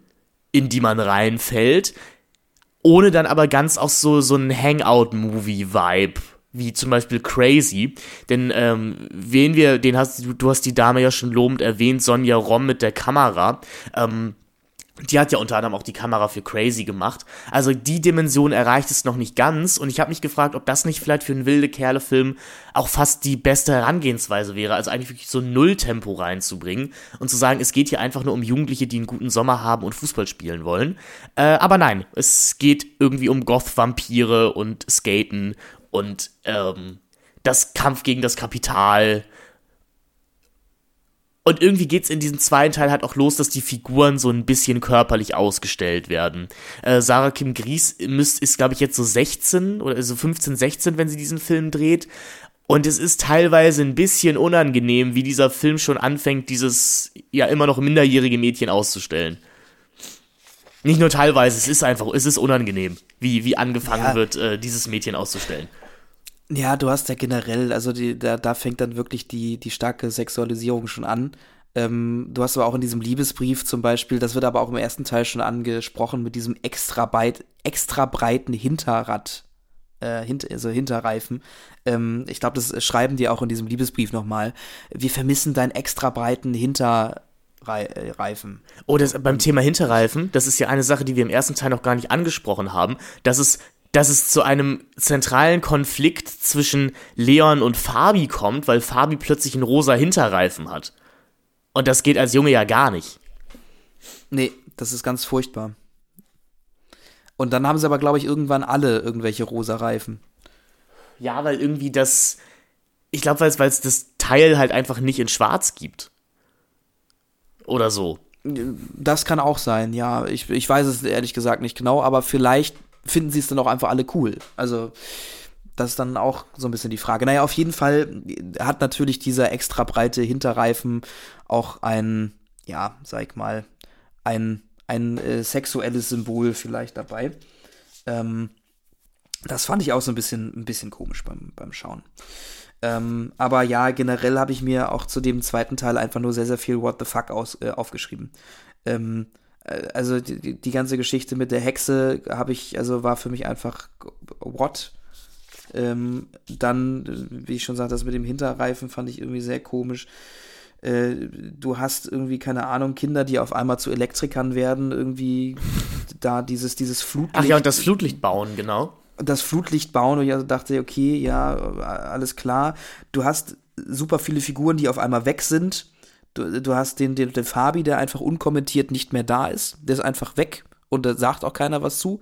in die man reinfällt, ohne dann aber ganz auch so, so einen Hangout-Movie-Vibe wie zum Beispiel Crazy. Denn ähm, wen wir, den hast du, du hast die Dame ja schon lobend erwähnt, Sonja Rom mit der Kamera. Ähm, die hat ja unter anderem auch die Kamera für Crazy gemacht. Also die Dimension erreicht es noch nicht ganz. Und ich habe mich gefragt, ob das nicht vielleicht für einen wilde Kerle-Film auch fast die beste Herangehensweise wäre. Also eigentlich wirklich so Nulltempo reinzubringen und zu sagen, es geht hier einfach nur um Jugendliche, die einen guten Sommer haben und Fußball spielen wollen. Äh, aber nein, es geht irgendwie um Goth-Vampire und Skaten und ähm, das Kampf gegen das Kapital. Und irgendwie geht es in diesem zweiten Teil halt auch los, dass die Figuren so ein bisschen körperlich ausgestellt werden. Äh, Sarah Kim Gries müsst, ist, glaube ich, jetzt so 16 oder so 15, 16, wenn sie diesen Film dreht. Und es ist teilweise ein bisschen unangenehm, wie dieser Film schon anfängt, dieses ja immer noch minderjährige Mädchen auszustellen. Nicht nur teilweise, es ist einfach, es ist unangenehm, wie, wie angefangen ja. wird, äh, dieses Mädchen auszustellen. Ja, du hast ja generell, also die, da, da fängt dann wirklich die, die starke Sexualisierung schon an. Ähm, du hast aber auch in diesem Liebesbrief zum Beispiel, das wird aber auch im ersten Teil schon angesprochen, mit diesem extra, breit, extra breiten Hinterrad, äh, hint, also Hinterreifen. Ähm, ich glaube, das schreiben die auch in diesem Liebesbrief nochmal. Wir vermissen deinen extra breiten Hinterreifen. Reifen. Oh, das, beim Thema Hinterreifen, das ist ja eine Sache, die wir im ersten Teil noch gar nicht angesprochen haben, dass es dass es zu einem zentralen Konflikt zwischen Leon und Fabi kommt, weil Fabi plötzlich einen rosa Hinterreifen hat. Und das geht als Junge ja gar nicht. Nee, das ist ganz furchtbar. Und dann haben sie aber, glaube ich, irgendwann alle irgendwelche rosa Reifen. Ja, weil irgendwie das. Ich glaube, weil es das Teil halt einfach nicht in Schwarz gibt. Oder so. Das kann auch sein, ja. Ich, ich weiß es ehrlich gesagt nicht genau, aber vielleicht finden sie es dann auch einfach alle cool. Also das ist dann auch so ein bisschen die Frage. Naja, auf jeden Fall hat natürlich dieser extra breite Hinterreifen auch ein, ja, sag ich mal, ein, ein äh, sexuelles Symbol vielleicht dabei. Ähm, das fand ich auch so ein bisschen, ein bisschen komisch beim, beim Schauen. Ähm, aber ja, generell habe ich mir auch zu dem zweiten Teil einfach nur sehr, sehr viel What the fuck aus, äh, aufgeschrieben. Ähm, äh, also die, die ganze Geschichte mit der Hexe habe ich, also war für mich einfach what? Ähm, dann, wie ich schon sagte, das mit dem Hinterreifen fand ich irgendwie sehr komisch. Äh, du hast irgendwie, keine Ahnung, Kinder, die auf einmal zu Elektrikern werden, irgendwie <laughs> da dieses, dieses Flutlicht. Ach ja, und das Flutlicht bauen, genau. Das Flutlicht bauen und ich also dachte, okay, ja, alles klar. Du hast super viele Figuren, die auf einmal weg sind. Du, du hast den, den, den Fabi, der einfach unkommentiert nicht mehr da ist. Der ist einfach weg und da sagt auch keiner was zu.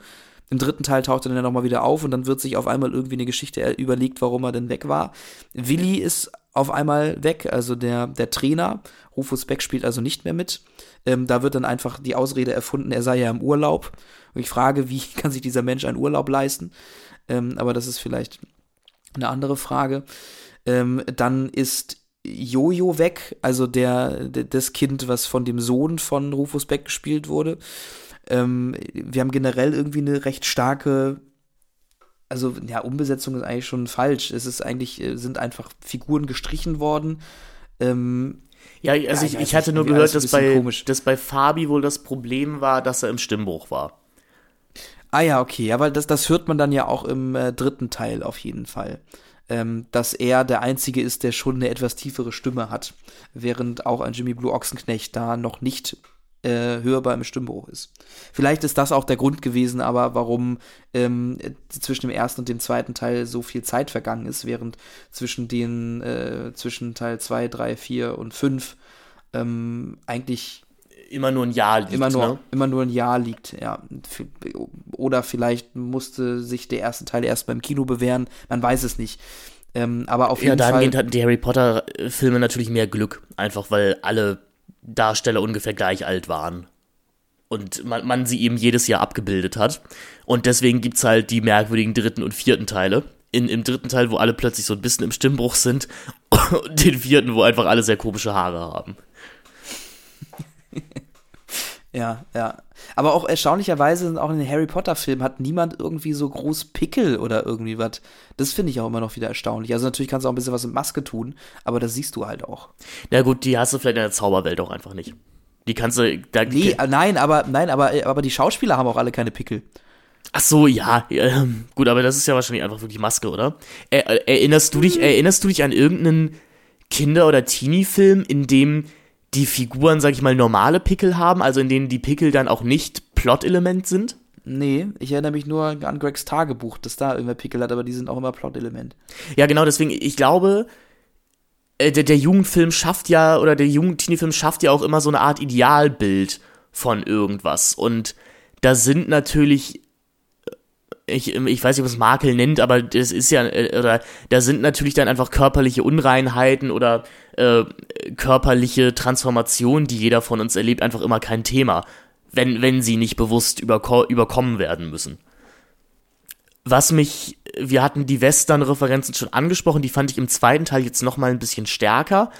Im dritten Teil taucht er dann nochmal wieder auf und dann wird sich auf einmal irgendwie eine Geschichte überlegt, warum er denn weg war. Willi ist auf einmal weg, also der, der Trainer. Rufus Beck spielt also nicht mehr mit. Ähm, da wird dann einfach die Ausrede erfunden, er sei ja im Urlaub. Und ich frage, wie <laughs> kann sich dieser Mensch einen Urlaub leisten? Ähm, aber das ist vielleicht eine andere Frage. Ähm, dann ist Jojo weg, also der, das Kind, was von dem Sohn von Rufus Beck gespielt wurde. Ähm, wir haben generell irgendwie eine recht starke, also ja, Umbesetzung ist eigentlich schon falsch. Es ist eigentlich, äh, sind einfach Figuren gestrichen worden. Ähm, ja, also ja, ich, ich, hatte nur gehört, dass bei, dass bei Fabi wohl das Problem war, dass er im Stimmbruch war. Ah ja, okay, aber das, das hört man dann ja auch im äh, dritten Teil auf jeden Fall. Ähm, dass er der Einzige ist, der schon eine etwas tiefere Stimme hat, während auch ein Jimmy Blue Ochsenknecht da noch nicht äh, hörbar im Stimmbruch ist. Vielleicht ist das auch der Grund gewesen, aber warum ähm, zwischen dem ersten und dem zweiten Teil so viel Zeit vergangen ist, während zwischen den, äh, zwischen Teil 2, 3, 4 und 5 ähm, eigentlich immer nur ein Jahr liegt. Immer nur, ne? immer nur ein Jahr liegt, ja. Oder vielleicht musste sich der erste Teil erst beim Kino bewähren, man weiß es nicht. Ähm, aber auf jeden ja, Fall. Ja, dahingehend hatten die Harry Potter-Filme natürlich mehr Glück, einfach weil alle Darsteller ungefähr gleich alt waren. Und man, man sie eben jedes Jahr abgebildet hat. Und deswegen gibt es halt die merkwürdigen dritten und vierten Teile. In, Im dritten Teil, wo alle plötzlich so ein bisschen im Stimmbruch sind. <laughs> Und den vierten, wo einfach alle sehr komische Haare haben. <laughs> ja, ja. Aber auch erstaunlicherweise sind auch in den Harry Potter-Filmen hat niemand irgendwie so groß Pickel oder irgendwie was. Das finde ich auch immer noch wieder erstaunlich. Also natürlich kannst du auch ein bisschen was mit Maske tun, aber das siehst du halt auch. Na gut, die hast du vielleicht in der Zauberwelt auch einfach nicht. Die kannst du. Da, nee, nein, aber nein, aber, aber die Schauspieler haben auch alle keine Pickel. Ach so, ja, äh, gut, aber das ist ja wahrscheinlich einfach wirklich Maske, oder? Er, erinnerst du dich, erinnerst du dich an irgendeinen Kinder- oder Teenie-Film, in dem die Figuren, sag ich mal, normale Pickel haben, also in denen die Pickel dann auch nicht Plot-Element sind? Nee, ich erinnere mich nur an Gregs Tagebuch, dass da irgendwer Pickel hat, aber die sind auch immer Plot-Element. Ja, genau, deswegen, ich glaube, äh, der, der Jugendfilm schafft ja, oder der Jugend-Teenie-Film schafft ja auch immer so eine Art Idealbild von irgendwas. Und da sind natürlich ich, ich weiß nicht, was Makel nennt, aber das ist ja, äh, oder da sind natürlich dann einfach körperliche Unreinheiten oder äh, körperliche Transformationen, die jeder von uns erlebt, einfach immer kein Thema, wenn, wenn sie nicht bewusst überko überkommen werden müssen. Was mich, wir hatten die Western-Referenzen schon angesprochen, die fand ich im zweiten Teil jetzt nochmal ein bisschen stärker,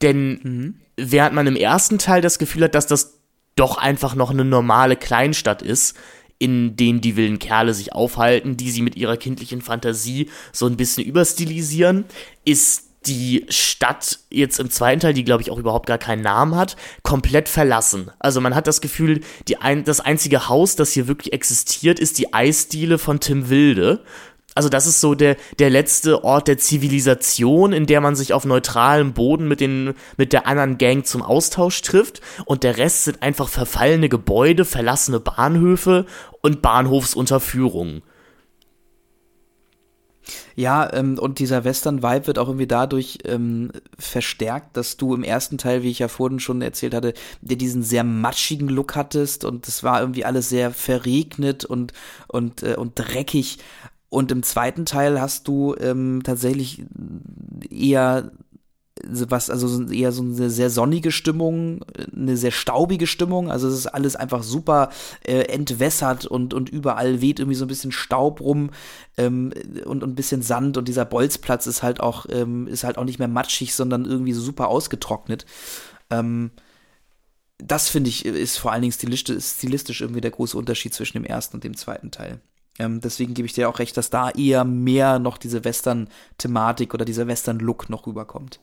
denn mhm. während man im ersten Teil das Gefühl hat, dass das doch einfach noch eine normale Kleinstadt ist, in denen die wilden Kerle sich aufhalten, die sie mit ihrer kindlichen Fantasie so ein bisschen überstilisieren, ist die Stadt jetzt im zweiten Teil, die glaube ich auch überhaupt gar keinen Namen hat, komplett verlassen. Also man hat das Gefühl, die ein, das einzige Haus, das hier wirklich existiert, ist die Eisdiele von Tim Wilde also das ist so der, der letzte Ort der Zivilisation, in der man sich auf neutralem Boden mit, den, mit der anderen Gang zum Austausch trifft. Und der Rest sind einfach verfallene Gebäude, verlassene Bahnhöfe und Bahnhofsunterführungen. Ja, ähm, und dieser Western-Vibe wird auch irgendwie dadurch ähm, verstärkt, dass du im ersten Teil, wie ich ja vorhin schon erzählt hatte, dir diesen sehr matschigen Look hattest und es war irgendwie alles sehr verregnet und, und, äh, und dreckig. Und im zweiten Teil hast du ähm, tatsächlich eher was, also eher so eine sehr sonnige Stimmung, eine sehr staubige Stimmung. Also es ist alles einfach super äh, entwässert und, und überall weht irgendwie so ein bisschen Staub rum ähm, und, und ein bisschen Sand und dieser Bolzplatz ist halt auch, ähm, ist halt auch nicht mehr matschig, sondern irgendwie so super ausgetrocknet. Ähm, das finde ich, ist vor allen Dingen stilistisch, stilistisch irgendwie der große Unterschied zwischen dem ersten und dem zweiten Teil. Ähm, deswegen gebe ich dir auch recht, dass da eher mehr noch diese Western-Thematik oder dieser Western-Look noch rüberkommt.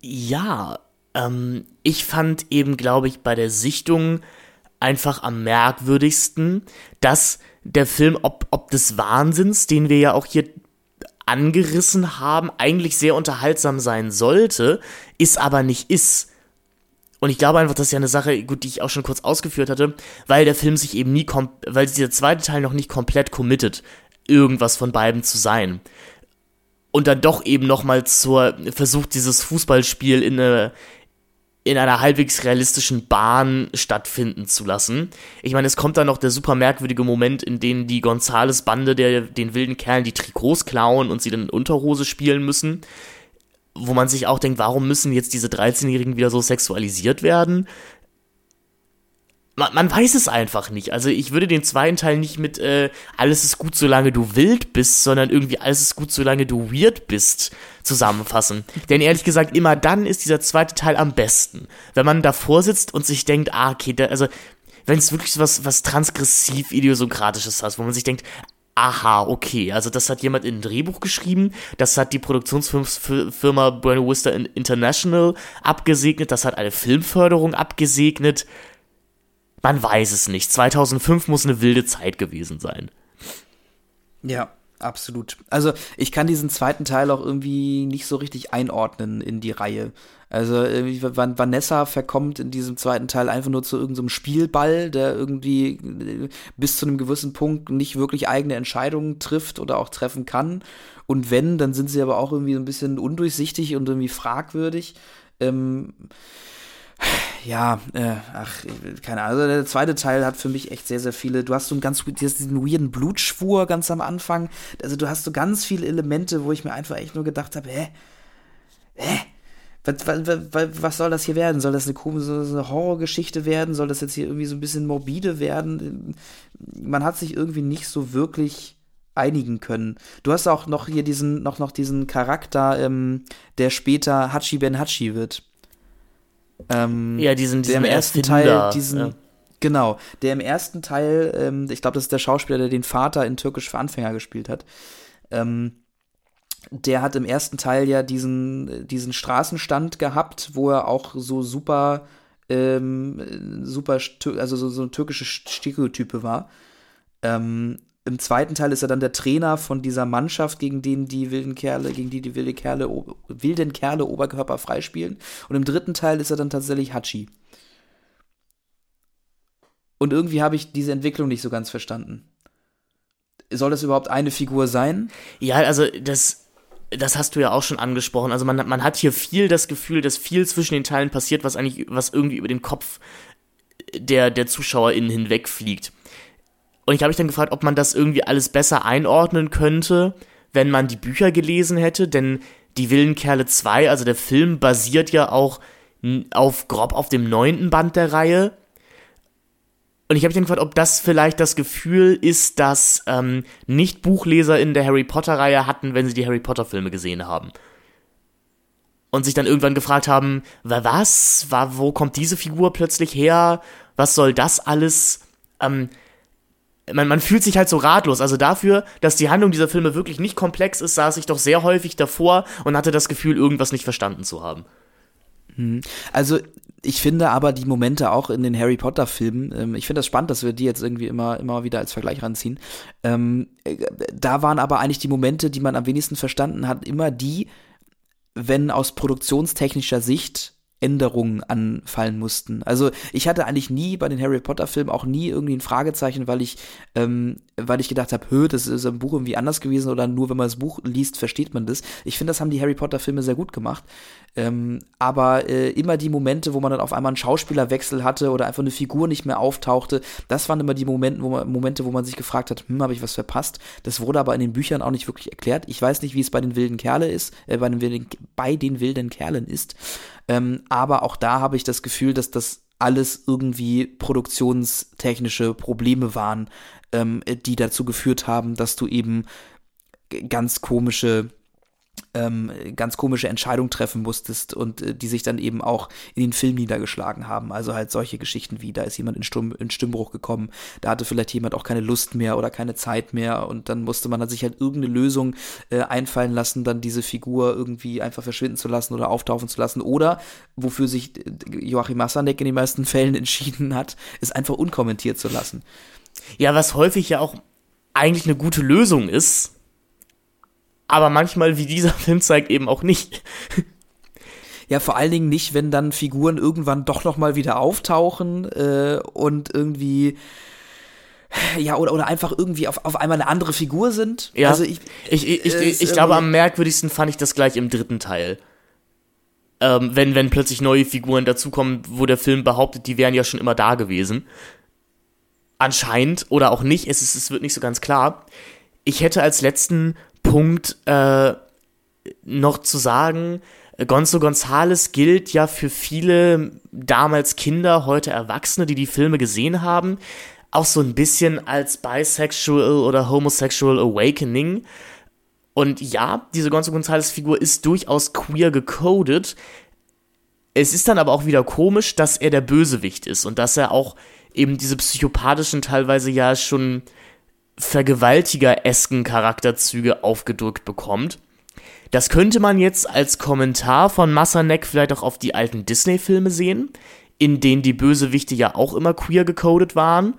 Ja, ähm, ich fand eben, glaube ich, bei der Sichtung einfach am merkwürdigsten, dass der Film, ob, ob des Wahnsinns, den wir ja auch hier angerissen haben, eigentlich sehr unterhaltsam sein sollte, ist aber nicht ist. Und ich glaube einfach, das ist ja eine Sache, gut, die ich auch schon kurz ausgeführt hatte, weil der Film sich eben nie, weil dieser zweite Teil noch nicht komplett committet, irgendwas von beiden zu sein. Und dann doch eben nochmal zur, versucht dieses Fußballspiel in eine, in einer halbwegs realistischen Bahn stattfinden zu lassen. Ich meine, es kommt dann noch der super merkwürdige Moment, in dem die Gonzales-Bande den wilden Kerlen die Trikots klauen und sie dann in Unterhose spielen müssen wo man sich auch denkt, warum müssen jetzt diese 13-Jährigen wieder so sexualisiert werden? Man, man, weiß es einfach nicht. Also ich würde den zweiten Teil nicht mit äh, alles ist gut, solange du wild bist, sondern irgendwie alles ist gut, solange du weird bist zusammenfassen. Denn ehrlich gesagt, immer dann ist dieser zweite Teil am besten. Wenn man davor sitzt und sich denkt, ah, okay, da, also wenn es wirklich was, was transgressiv idiosynkratisches hat, wo man sich denkt, aha, okay, also das hat jemand in ein Drehbuch geschrieben, das hat die Produktionsfirma Buena Vista International abgesegnet, das hat eine Filmförderung abgesegnet. Man weiß es nicht. 2005 muss eine wilde Zeit gewesen sein. Ja, absolut. Also ich kann diesen zweiten Teil auch irgendwie nicht so richtig einordnen in die Reihe. Also Vanessa verkommt in diesem zweiten Teil einfach nur zu irgendeinem Spielball, der irgendwie äh, bis zu einem gewissen Punkt nicht wirklich eigene Entscheidungen trifft oder auch treffen kann. Und wenn, dann sind sie aber auch irgendwie so ein bisschen undurchsichtig und irgendwie fragwürdig. Ähm, ja, äh, ach, keine Ahnung. Also der zweite Teil hat für mich echt sehr, sehr viele. Du hast so einen ganz diesen weirden Blutschwur ganz am Anfang. Also du hast so ganz viele Elemente, wo ich mir einfach echt nur gedacht habe, hä? Hä? Was, was, was, soll das hier werden? Soll das eine komische eine Horrorgeschichte werden? Soll das jetzt hier irgendwie so ein bisschen morbide werden? Man hat sich irgendwie nicht so wirklich einigen können. Du hast auch noch hier diesen, noch, noch diesen Charakter, ähm, der später Hachi Ben Hachi wird. Ähm, ja, diesen, diesen der im ersten Teil, diesen, ja. genau, der im ersten Teil, ähm, ich glaube, das ist der Schauspieler, der den Vater in Türkisch für Anfänger gespielt hat. Ähm, der hat im ersten Teil ja diesen, diesen Straßenstand gehabt, wo er auch so super, ähm, super, also so, so türkische Stereotype war. Ähm, Im zweiten Teil ist er dann der Trainer von dieser Mannschaft, gegen den die wilden Kerle, gegen die die wilde Kerle, wilden Kerle Oberkörper freispielen. Und im dritten Teil ist er dann tatsächlich Hachi. Und irgendwie habe ich diese Entwicklung nicht so ganz verstanden. Soll das überhaupt eine Figur sein? Ja, also das das hast du ja auch schon angesprochen. Also man, man hat hier viel das Gefühl, dass viel zwischen den Teilen passiert, was eigentlich, was irgendwie über den Kopf der, der ZuschauerInnen hinwegfliegt. Und ich habe mich dann gefragt, ob man das irgendwie alles besser einordnen könnte, wenn man die Bücher gelesen hätte, denn die Willen Kerle 2, also der Film, basiert ja auch auf grob auf dem neunten Band der Reihe. Und ich habe mich dann gefragt, ob das vielleicht das Gefühl ist, dass ähm, Nicht-Buchleser in der Harry Potter-Reihe hatten, wenn sie die Harry Potter-Filme gesehen haben. Und sich dann irgendwann gefragt haben, was, war, wo kommt diese Figur plötzlich her? Was soll das alles? Ähm, man, man fühlt sich halt so ratlos. Also dafür, dass die Handlung dieser Filme wirklich nicht komplex ist, saß ich doch sehr häufig davor und hatte das Gefühl, irgendwas nicht verstanden zu haben. Hm. Also ich finde aber die Momente auch in den Harry Potter Filmen, ähm, ich finde das spannend, dass wir die jetzt irgendwie immer, immer wieder als Vergleich ranziehen. Ähm, äh, da waren aber eigentlich die Momente, die man am wenigsten verstanden hat, immer die, wenn aus produktionstechnischer Sicht Änderungen anfallen mussten. Also ich hatte eigentlich nie bei den Harry Potter Filmen auch nie irgendwie ein Fragezeichen, weil ich, ähm, weil ich gedacht habe, hö, das ist im Buch irgendwie anders gewesen oder nur wenn man das Buch liest, versteht man das. Ich finde, das haben die Harry Potter Filme sehr gut gemacht. Ähm, aber äh, immer die Momente, wo man dann auf einmal einen Schauspielerwechsel hatte oder einfach eine Figur nicht mehr auftauchte, das waren immer die Momente, wo man, Momente, wo man sich gefragt hat, hm, habe ich was verpasst? Das wurde aber in den Büchern auch nicht wirklich erklärt. Ich weiß nicht, wie es bei den wilden Kerle ist, äh, bei den wilden, bei den wilden Kerlen ist. Ähm, aber auch da habe ich das Gefühl, dass das alles irgendwie produktionstechnische Probleme waren, ähm, die dazu geführt haben, dass du eben ganz komische ähm, ganz komische Entscheidungen treffen musstest und äh, die sich dann eben auch in den Film niedergeschlagen haben. Also halt solche Geschichten wie, da ist jemand in, Stumm, in Stimmbruch gekommen, da hatte vielleicht jemand auch keine Lust mehr oder keine Zeit mehr und dann musste man sich halt irgendeine Lösung äh, einfallen lassen, dann diese Figur irgendwie einfach verschwinden zu lassen oder auftauchen zu lassen oder wofür sich äh, Joachim Massanek in den meisten Fällen entschieden hat, ist einfach unkommentiert zu lassen. Ja, was häufig ja auch eigentlich eine gute Lösung ist, aber manchmal, wie dieser <laughs> Film zeigt, eben auch nicht. Ja, vor allen Dingen nicht, wenn dann Figuren irgendwann doch noch mal wieder auftauchen äh, und irgendwie ja, oder, oder einfach irgendwie auf, auf einmal eine andere Figur sind. Ja, also ich, ich, ich, ich, ich, ich glaube, am merkwürdigsten fand ich das gleich im dritten Teil. Ähm, wenn, wenn plötzlich neue Figuren dazukommen, wo der Film behauptet, die wären ja schon immer da gewesen. Anscheinend, oder auch nicht, es, ist, es wird nicht so ganz klar. Ich hätte als letzten Punkt äh, noch zu sagen, Gonzo Gonzales gilt ja für viele damals Kinder, heute Erwachsene, die die Filme gesehen haben, auch so ein bisschen als bisexual oder homosexual awakening. Und ja, diese Gonzo Gonzales Figur ist durchaus queer gecodet. Es ist dann aber auch wieder komisch, dass er der Bösewicht ist und dass er auch eben diese psychopathischen, teilweise ja schon Vergewaltiger-esken Charakterzüge aufgedrückt bekommt. Das könnte man jetzt als Kommentar von Massanek vielleicht auch auf die alten Disney-Filme sehen, in denen die Bösewichte ja auch immer queer gecodet waren.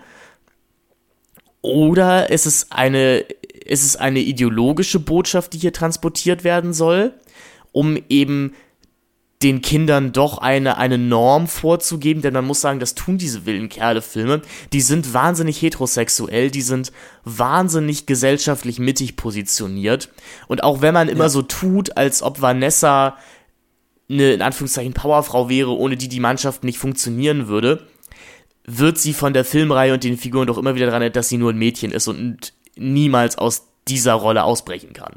Oder es ist eine, es ist eine ideologische Botschaft, die hier transportiert werden soll, um eben den Kindern doch eine, eine Norm vorzugeben, denn man muss sagen, das tun diese wilden Kerle-Filme. Die sind wahnsinnig heterosexuell, die sind wahnsinnig gesellschaftlich mittig positioniert. Und auch wenn man immer ja. so tut, als ob Vanessa eine, in Anführungszeichen, Powerfrau wäre, ohne die die Mannschaft nicht funktionieren würde, wird sie von der Filmreihe und den Figuren doch immer wieder daran erinnert, dass sie nur ein Mädchen ist und niemals aus dieser Rolle ausbrechen kann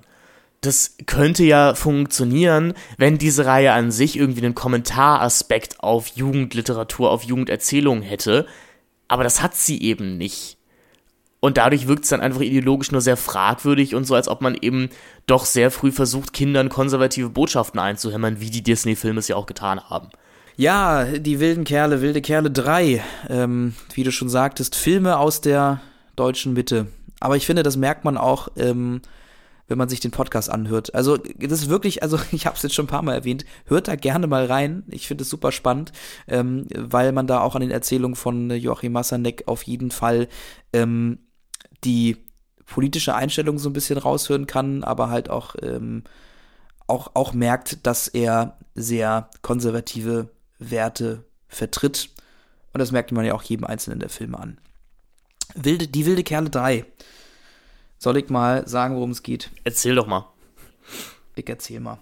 das könnte ja funktionieren, wenn diese Reihe an sich irgendwie einen Kommentaraspekt auf Jugendliteratur, auf Jugenderzählungen hätte. Aber das hat sie eben nicht. Und dadurch wirkt es dann einfach ideologisch nur sehr fragwürdig und so, als ob man eben doch sehr früh versucht, Kindern konservative Botschaften einzuhämmern, wie die Disney-Filme es ja auch getan haben. Ja, die wilden Kerle, wilde Kerle 3. Ähm, wie du schon sagtest, Filme aus der deutschen Mitte. Aber ich finde, das merkt man auch ähm, wenn man sich den Podcast anhört. Also das ist wirklich, also <laughs> ich habe es jetzt schon ein paar Mal erwähnt, hört da gerne mal rein. Ich finde es super spannend, ähm, weil man da auch an den Erzählungen von Joachim Massanek auf jeden Fall ähm, die politische Einstellung so ein bisschen raushören kann, aber halt auch, ähm, auch, auch merkt, dass er sehr konservative Werte vertritt. Und das merkt man ja auch jedem einzelnen der Filme an. Wilde, die wilde Kerle 3 soll ich mal sagen, worum es geht? Erzähl doch mal. Ich erzähl mal.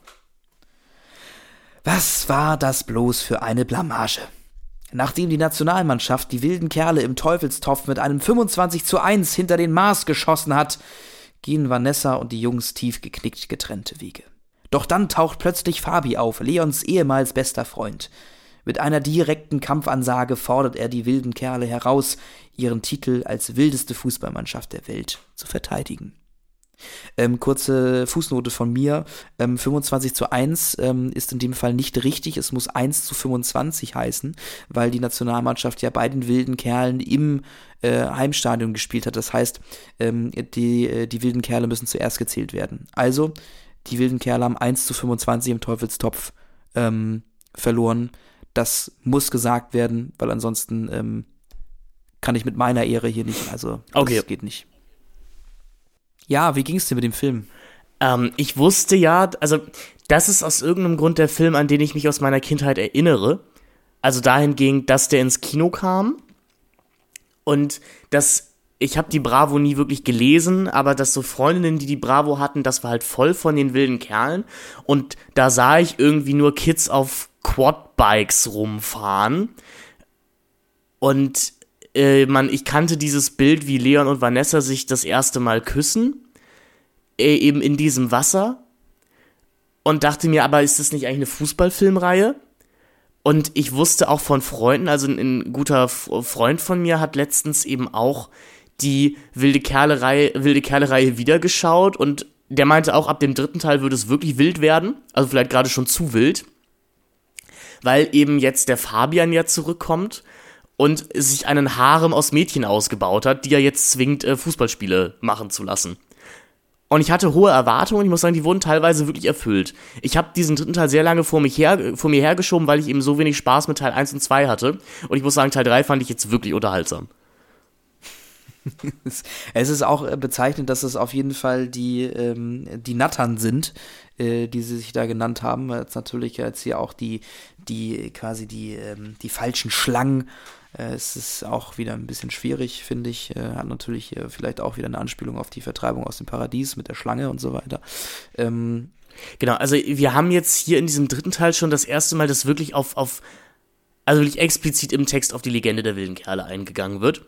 Was war das bloß für eine Blamage? Nachdem die Nationalmannschaft die wilden Kerle im Teufelstopf mit einem 25 zu 1 hinter den Mars geschossen hat, gehen Vanessa und die Jungs tief geknickt getrennte Wege. Doch dann taucht plötzlich Fabi auf, Leons ehemals bester Freund. Mit einer direkten Kampfansage fordert er die wilden Kerle heraus, ihren Titel als wildeste Fußballmannschaft der Welt zu verteidigen. Ähm, kurze Fußnote von mir. Ähm, 25 zu 1 ähm, ist in dem Fall nicht richtig. Es muss 1 zu 25 heißen, weil die Nationalmannschaft ja bei den wilden Kerlen im äh, Heimstadion gespielt hat. Das heißt, ähm, die, äh, die wilden Kerle müssen zuerst gezählt werden. Also, die wilden Kerle haben 1 zu 25 im Teufelstopf ähm, verloren das muss gesagt werden, weil ansonsten ähm, kann ich mit meiner Ehre hier nicht. Also, das okay. geht nicht. Ja, wie ging es dir mit dem Film? Ähm, ich wusste ja, also, das ist aus irgendeinem Grund der Film, an den ich mich aus meiner Kindheit erinnere. Also dahingehend, dass der ins Kino kam und dass ich habe die Bravo nie wirklich gelesen, aber dass so Freundinnen, die die Bravo hatten, das war halt voll von den wilden Kerlen und da sah ich irgendwie nur Kids auf Quadbikes rumfahren. Und äh, man, ich kannte dieses Bild, wie Leon und Vanessa sich das erste Mal küssen, äh, eben in diesem Wasser. Und dachte mir, aber ist das nicht eigentlich eine Fußballfilmreihe? Und ich wusste auch von Freunden, also ein, ein guter Freund von mir hat letztens eben auch die wilde Kerle-Reihe wilde Kerle wiedergeschaut und der meinte auch, ab dem dritten Teil würde es wirklich wild werden. Also vielleicht gerade schon zu wild. Weil eben jetzt der Fabian ja zurückkommt und sich einen Harem aus Mädchen ausgebaut hat, die er jetzt zwingt, äh, Fußballspiele machen zu lassen. Und ich hatte hohe Erwartungen, ich muss sagen, die wurden teilweise wirklich erfüllt. Ich habe diesen dritten Teil sehr lange vor, mich her, vor mir hergeschoben, weil ich eben so wenig Spaß mit Teil 1 und 2 hatte. Und ich muss sagen, Teil 3 fand ich jetzt wirklich unterhaltsam. <laughs> es ist auch äh, bezeichnend, dass es auf jeden Fall die, ähm, die Nattern sind, äh, die sie sich da genannt haben. Jetzt natürlich jetzt hier auch die, die quasi die, ähm, die falschen Schlangen. Äh, es ist auch wieder ein bisschen schwierig, finde ich. Äh, hat natürlich äh, vielleicht auch wieder eine Anspielung auf die Vertreibung aus dem Paradies mit der Schlange und so weiter. Ähm, Genau, also wir haben jetzt hier in diesem dritten Teil schon das erste Mal, dass wirklich auf, auf also wirklich explizit im Text auf die Legende der wilden Kerle eingegangen wird.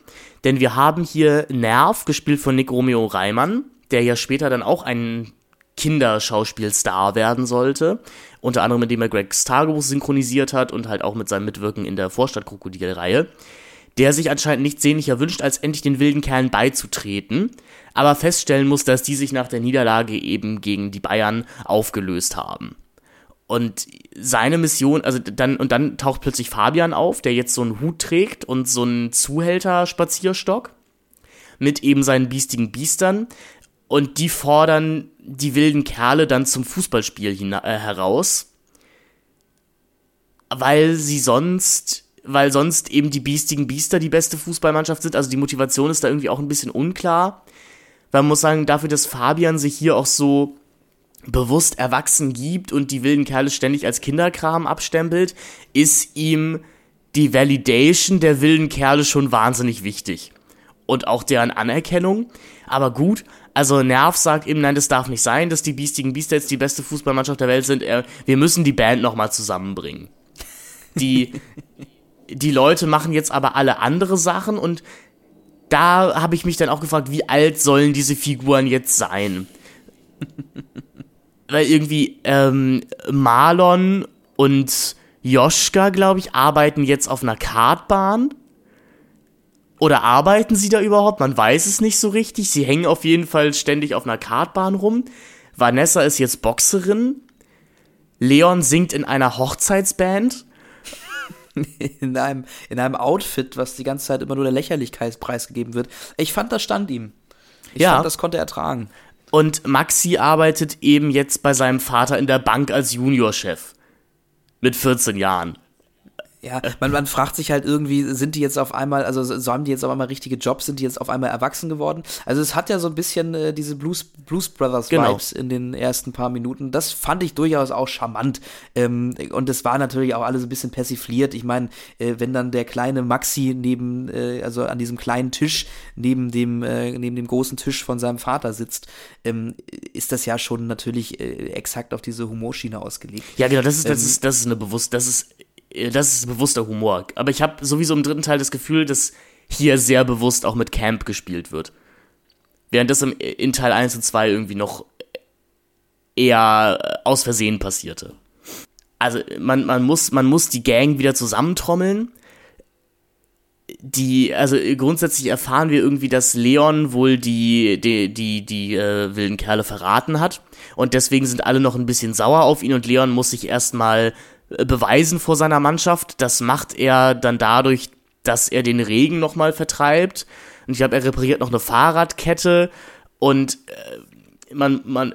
Denn wir haben hier Nerv, gespielt von Nick Romeo Reimann, der ja später dann auch ein Kinderschauspielstar werden sollte. Unter anderem, indem er Gregs Tagebuch synchronisiert hat und halt auch mit seinem Mitwirken in der Vorstadtkrokodil-Reihe. Der sich anscheinend nichts sehnlicher wünscht, als endlich den wilden Kerlen beizutreten, aber feststellen muss, dass die sich nach der Niederlage eben gegen die Bayern aufgelöst haben. Und seine Mission, also dann, und dann taucht plötzlich Fabian auf, der jetzt so einen Hut trägt und so einen Zuhälter-Spazierstock mit eben seinen biestigen Biestern. Und die fordern die wilden Kerle dann zum Fußballspiel äh, heraus, weil sie sonst, weil sonst eben die biestigen Biester die beste Fußballmannschaft sind. Also die Motivation ist da irgendwie auch ein bisschen unklar. Weil man muss sagen, dafür, dass Fabian sich hier auch so bewusst erwachsen gibt und die wilden Kerle ständig als Kinderkram abstempelt, ist ihm die Validation der wilden Kerle schon wahnsinnig wichtig. Und auch deren Anerkennung. Aber gut, also Nerv sagt eben, nein, das darf nicht sein, dass die Biestigen Biester jetzt die beste Fußballmannschaft der Welt sind. Wir müssen die Band nochmal zusammenbringen. Die, <laughs> die Leute machen jetzt aber alle andere Sachen und da habe ich mich dann auch gefragt, wie alt sollen diese Figuren jetzt sein? <laughs> weil irgendwie ähm, Marlon und Joschka, glaube ich, arbeiten jetzt auf einer Kartbahn. Oder arbeiten sie da überhaupt? Man weiß es nicht so richtig. Sie hängen auf jeden Fall ständig auf einer Kartbahn rum. Vanessa ist jetzt Boxerin. Leon singt in einer Hochzeitsband. <laughs> In einem, in einem Outfit, was die ganze Zeit immer nur der Lächerlichkeitspreis gegeben wird. Ich fand, das stand ihm. Ich ja. fand, das konnte er tragen. Und Maxi arbeitet eben jetzt bei seinem Vater in der Bank als Juniorchef. Mit 14 Jahren. Ja, man, man fragt sich halt irgendwie, sind die jetzt auf einmal, also so haben die jetzt auf einmal richtige Jobs, sind die jetzt auf einmal erwachsen geworden? Also es hat ja so ein bisschen äh, diese Blues, Blues Brothers genau. Vibes in den ersten paar Minuten. Das fand ich durchaus auch charmant. Ähm, und es war natürlich auch alles ein bisschen persifliert. Ich meine, äh, wenn dann der kleine Maxi neben, äh, also an diesem kleinen Tisch neben dem, äh, neben dem großen Tisch von seinem Vater sitzt, ähm, ist das ja schon natürlich äh, exakt auf diese Humorschiene ausgelegt. Ja, genau, das ist, das ähm, ist, das ist eine bewusst, das ist das ist bewusster Humor. Aber ich habe sowieso im dritten Teil das Gefühl, dass hier sehr bewusst auch mit Camp gespielt wird. Während das im, in Teil 1 und 2 irgendwie noch eher äh, aus Versehen passierte. Also man, man, muss, man muss die Gang wieder zusammentrommeln. Die, also grundsätzlich erfahren wir irgendwie, dass Leon wohl die, die, die, die äh, wilden Kerle verraten hat. Und deswegen sind alle noch ein bisschen sauer auf ihn und Leon muss sich erstmal äh, beweisen vor seiner Mannschaft. Das macht er dann dadurch, dass er den Regen nochmal vertreibt. Und ich glaube, er repariert noch eine Fahrradkette und äh, man, man,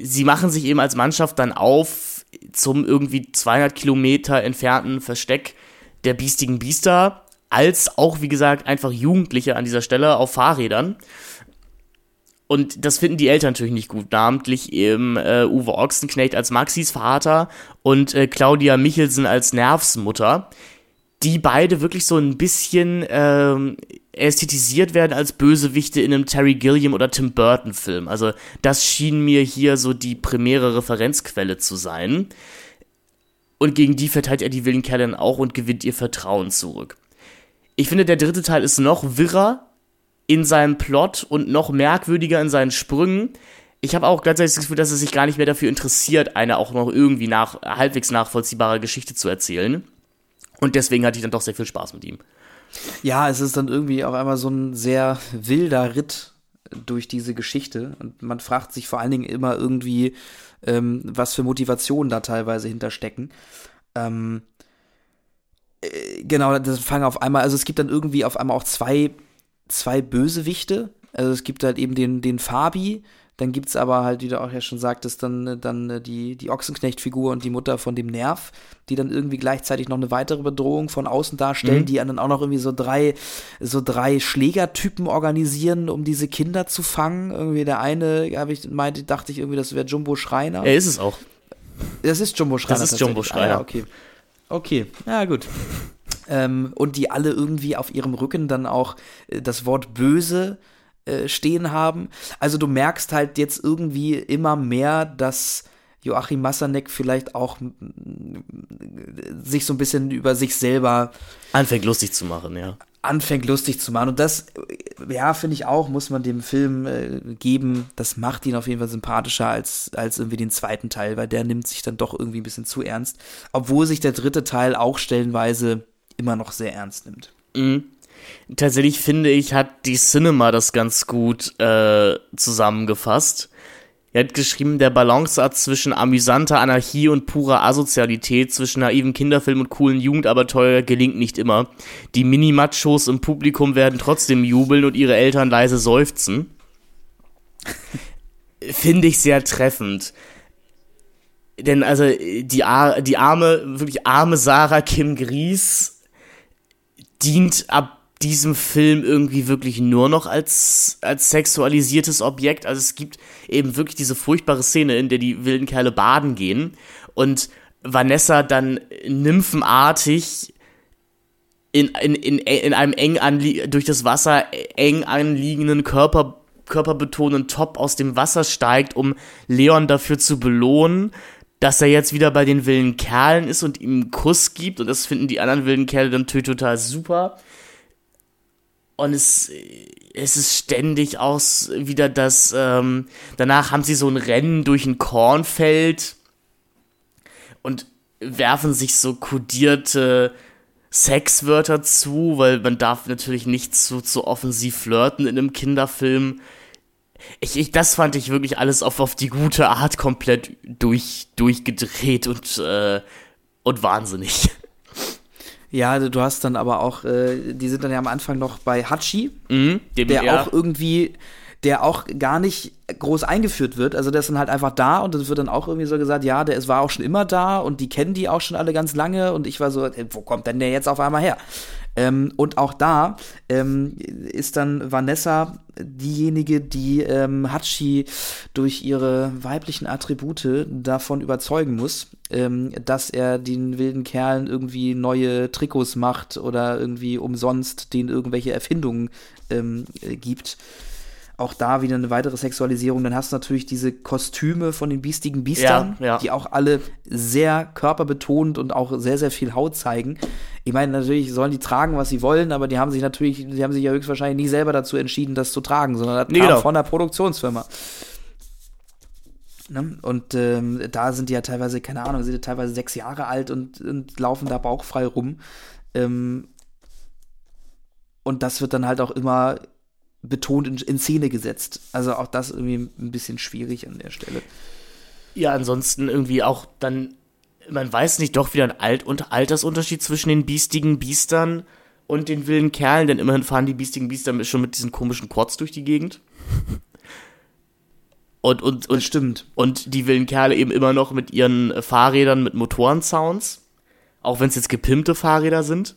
sie machen sich eben als Mannschaft dann auf zum irgendwie 200 Kilometer entfernten Versteck der biestigen Biester, als auch, wie gesagt, einfach Jugendliche an dieser Stelle auf Fahrrädern. Und das finden die Eltern natürlich nicht gut, namentlich eben äh, Uwe Ochsenknecht als Maxis Vater und äh, Claudia Michelsen als Nervs Mutter, die beide wirklich so ein bisschen ähm, ästhetisiert werden als Bösewichte in einem Terry Gilliam oder Tim Burton Film. Also das schien mir hier so die primäre Referenzquelle zu sein. Und gegen die verteilt er die wilden Kerle dann auch und gewinnt ihr Vertrauen zurück. Ich finde, der dritte Teil ist noch wirrer, in seinem Plot und noch merkwürdiger in seinen Sprüngen. Ich habe auch gleichzeitig das Gefühl, dass er sich gar nicht mehr dafür interessiert, eine auch noch irgendwie nach, halbwegs nachvollziehbare Geschichte zu erzählen. Und deswegen hatte ich dann doch sehr viel Spaß mit ihm. Ja, es ist dann irgendwie auch einmal so ein sehr wilder Ritt durch diese Geschichte. Und man fragt sich vor allen Dingen immer irgendwie, ähm, was für Motivationen da teilweise hinterstecken. Ähm, äh, genau, das fangen auf einmal, also es gibt dann irgendwie auf einmal auch zwei, zwei Bösewichte. Also es gibt halt eben den, den Fabi, dann gibt es aber halt, wie du auch ja schon sagtest, dann, dann die, die Ochsenknecht-Figur und die Mutter von dem Nerv, die dann irgendwie gleichzeitig noch eine weitere Bedrohung von außen darstellen, mhm. die dann auch noch irgendwie so drei, so drei Schlägertypen organisieren, um diese Kinder zu fangen. Irgendwie der eine, habe ich meinte, dachte ich irgendwie, das wäre Jumbo Schreiner. Er ist es auch. Das ist Jumbo Schreiner. Das ist Jumbo Schreiner. Ah, ja, okay. Okay, ja gut. Ähm, und die alle irgendwie auf ihrem Rücken dann auch äh, das Wort böse äh, stehen haben. Also du merkst halt jetzt irgendwie immer mehr, dass Joachim Massanek vielleicht auch sich so ein bisschen über sich selber anfängt lustig zu machen, ja. Anfängt lustig zu machen. Und das, ja, finde ich auch, muss man dem Film äh, geben. Das macht ihn auf jeden Fall sympathischer als, als irgendwie den zweiten Teil, weil der nimmt sich dann doch irgendwie ein bisschen zu ernst. Obwohl sich der dritte Teil auch stellenweise immer noch sehr ernst nimmt. Mhm tatsächlich finde ich, hat die Cinema das ganz gut äh, zusammengefasst. Er hat geschrieben, der Balanceakt zwischen amüsanter Anarchie und purer Asozialität, zwischen naiven Kinderfilm und coolen Jugendabenteuer gelingt nicht immer. Die Mini-Machos im Publikum werden trotzdem jubeln und ihre Eltern leise seufzen. <laughs> Finde ich sehr treffend. Denn also die, die arme, wirklich arme Sarah Kim Gries dient ab diesem Film irgendwie wirklich nur noch als, als sexualisiertes Objekt. Also es gibt eben wirklich diese furchtbare Szene, in der die wilden Kerle baden gehen und Vanessa dann nymphenartig in, in, in, in einem eng anlie durch das Wasser eng anliegenden Körper, körperbetonenden Top aus dem Wasser steigt, um Leon dafür zu belohnen, dass er jetzt wieder bei den wilden Kerlen ist und ihm einen Kuss gibt. Und das finden die anderen wilden Kerle dann total super. Und es, es ist ständig aus wieder das, ähm, danach haben sie so ein Rennen durch ein Kornfeld und werfen sich so kodierte Sexwörter zu, weil man darf natürlich nicht zu, zu offensiv flirten in einem Kinderfilm. Ich, ich, das fand ich wirklich alles auf, auf die gute Art komplett durch, durchgedreht und, äh, und wahnsinnig. Ja, du hast dann aber auch, äh, die sind dann ja am Anfang noch bei Hachi, mhm, der auch irgendwie, der auch gar nicht groß eingeführt wird. Also der ist dann halt einfach da und es wird dann auch irgendwie so gesagt, ja, der ist, war auch schon immer da und die kennen die auch schon alle ganz lange und ich war so, wo kommt denn der jetzt auf einmal her? Ähm, und auch da ähm, ist dann Vanessa diejenige, die ähm, Hachi durch ihre weiblichen Attribute davon überzeugen muss, ähm, dass er den wilden Kerlen irgendwie neue Trikots macht oder irgendwie umsonst denen irgendwelche Erfindungen ähm, äh, gibt auch da wieder eine weitere Sexualisierung. Dann hast du natürlich diese Kostüme von den biestigen Biestern, ja, ja. die auch alle sehr körperbetont und auch sehr, sehr viel Haut zeigen. Ich meine, natürlich sollen die tragen, was sie wollen, aber die haben sich natürlich, die haben sich ja höchstwahrscheinlich nie selber dazu entschieden, das zu tragen, sondern das nee, kam genau. von der Produktionsfirma. Ne? Und ähm, da sind die ja teilweise, keine Ahnung, sind ja teilweise sechs Jahre alt und, und laufen da bauchfrei rum. Ähm, und das wird dann halt auch immer betont in, in, Szene gesetzt. Also auch das irgendwie ein bisschen schwierig an der Stelle. Ja, ansonsten irgendwie auch dann, man weiß nicht, doch wieder ein Alt- und Altersunterschied zwischen den biestigen Biestern und den wilden Kerlen, denn immerhin fahren die biestigen Biester schon mit diesen komischen Quads durch die Gegend. <laughs> Und, und, und, stimmt. Und die wilden Kerle eben immer noch mit ihren Fahrrädern mit Motorensounds. Auch wenn es jetzt gepimpte Fahrräder sind.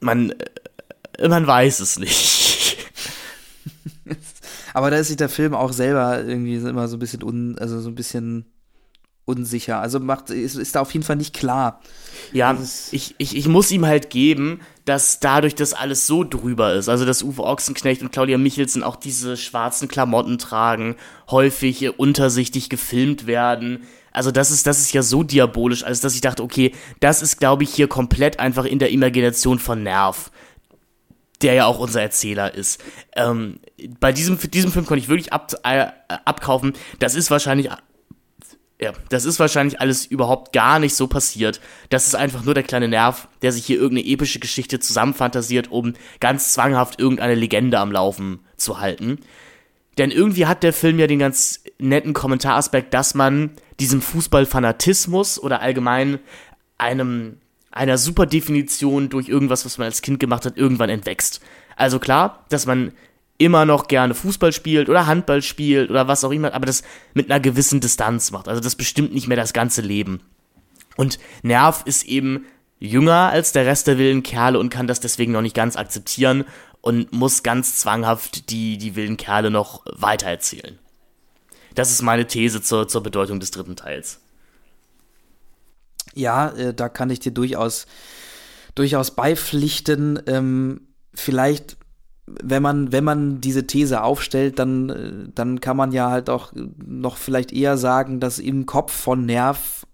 Man, äh, man weiß es nicht. <laughs> Aber da ist sich der Film auch selber irgendwie immer so ein bisschen un, also so ein bisschen unsicher. Also macht, ist, ist da auf jeden Fall nicht klar. Ja, ich, ich, ich muss ihm halt geben, dass dadurch, dass alles so drüber ist, also dass Uwe Ochsenknecht und Claudia Michelsen auch diese schwarzen Klamotten tragen, häufig untersichtig gefilmt werden. Also das ist, das ist ja so diabolisch, als dass ich dachte, okay, das ist, glaube ich, hier komplett einfach in der Imagination von Nerv der ja auch unser Erzähler ist. Ähm, bei diesem, diesem Film konnte ich wirklich ab, äh, abkaufen, das ist wahrscheinlich Ja, das ist wahrscheinlich alles überhaupt gar nicht so passiert. Das ist einfach nur der kleine Nerv, der sich hier irgendeine epische Geschichte zusammenfantasiert, um ganz zwanghaft irgendeine Legende am Laufen zu halten. Denn irgendwie hat der Film ja den ganz netten Kommentaraspekt, dass man diesem Fußballfanatismus oder allgemein einem einer Superdefinition durch irgendwas, was man als Kind gemacht hat, irgendwann entwächst. Also klar, dass man immer noch gerne Fußball spielt oder Handball spielt oder was auch immer, aber das mit einer gewissen Distanz macht. Also das bestimmt nicht mehr das ganze Leben. Und Nerv ist eben jünger als der Rest der wilden Kerle und kann das deswegen noch nicht ganz akzeptieren und muss ganz zwanghaft die, die wilden Kerle noch weitererzählen. Das ist meine These zur, zur Bedeutung des dritten Teils. Ja, äh, da kann ich dir durchaus, durchaus beipflichten. Ähm, vielleicht wenn man, wenn man diese These aufstellt, dann, dann kann man ja halt auch noch vielleicht eher sagen, dass im Kopf von Nerv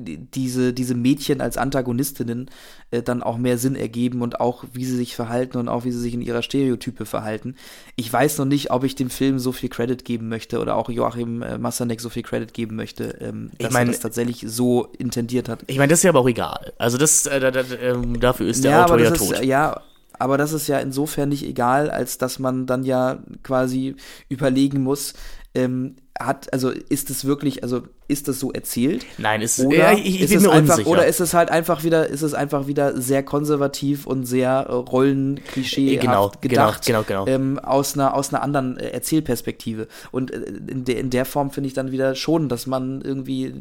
diese, diese Mädchen als Antagonistinnen äh, dann auch mehr Sinn ergeben und auch wie sie sich verhalten und auch wie sie sich in ihrer Stereotype verhalten. Ich weiß noch nicht, ob ich dem Film so viel Credit geben möchte oder auch Joachim äh, Massanek so viel Credit geben möchte, ähm, dass ich mein, er das tatsächlich so intendiert hat. Ich meine, das ist ja aber auch egal. Also das, äh, da, da, ähm, dafür ist der ja, Autor ja tot. Ist, ja, aber das ist ja insofern nicht egal, als dass man dann ja quasi überlegen muss, ähm, hat, also ist es wirklich, also ist das so erzählt? Nein, ist, oder ja, ich, ich ist es einfach, unsicher. Oder ist es halt einfach wieder, ist es einfach wieder sehr konservativ und sehr äh, Rollenklischee äh, genau, gedacht, genau, genau, genau. Ähm, aus einer aus einer anderen äh, Erzählperspektive. Und äh, in, der in der Form finde ich dann wieder schon, dass man irgendwie äh,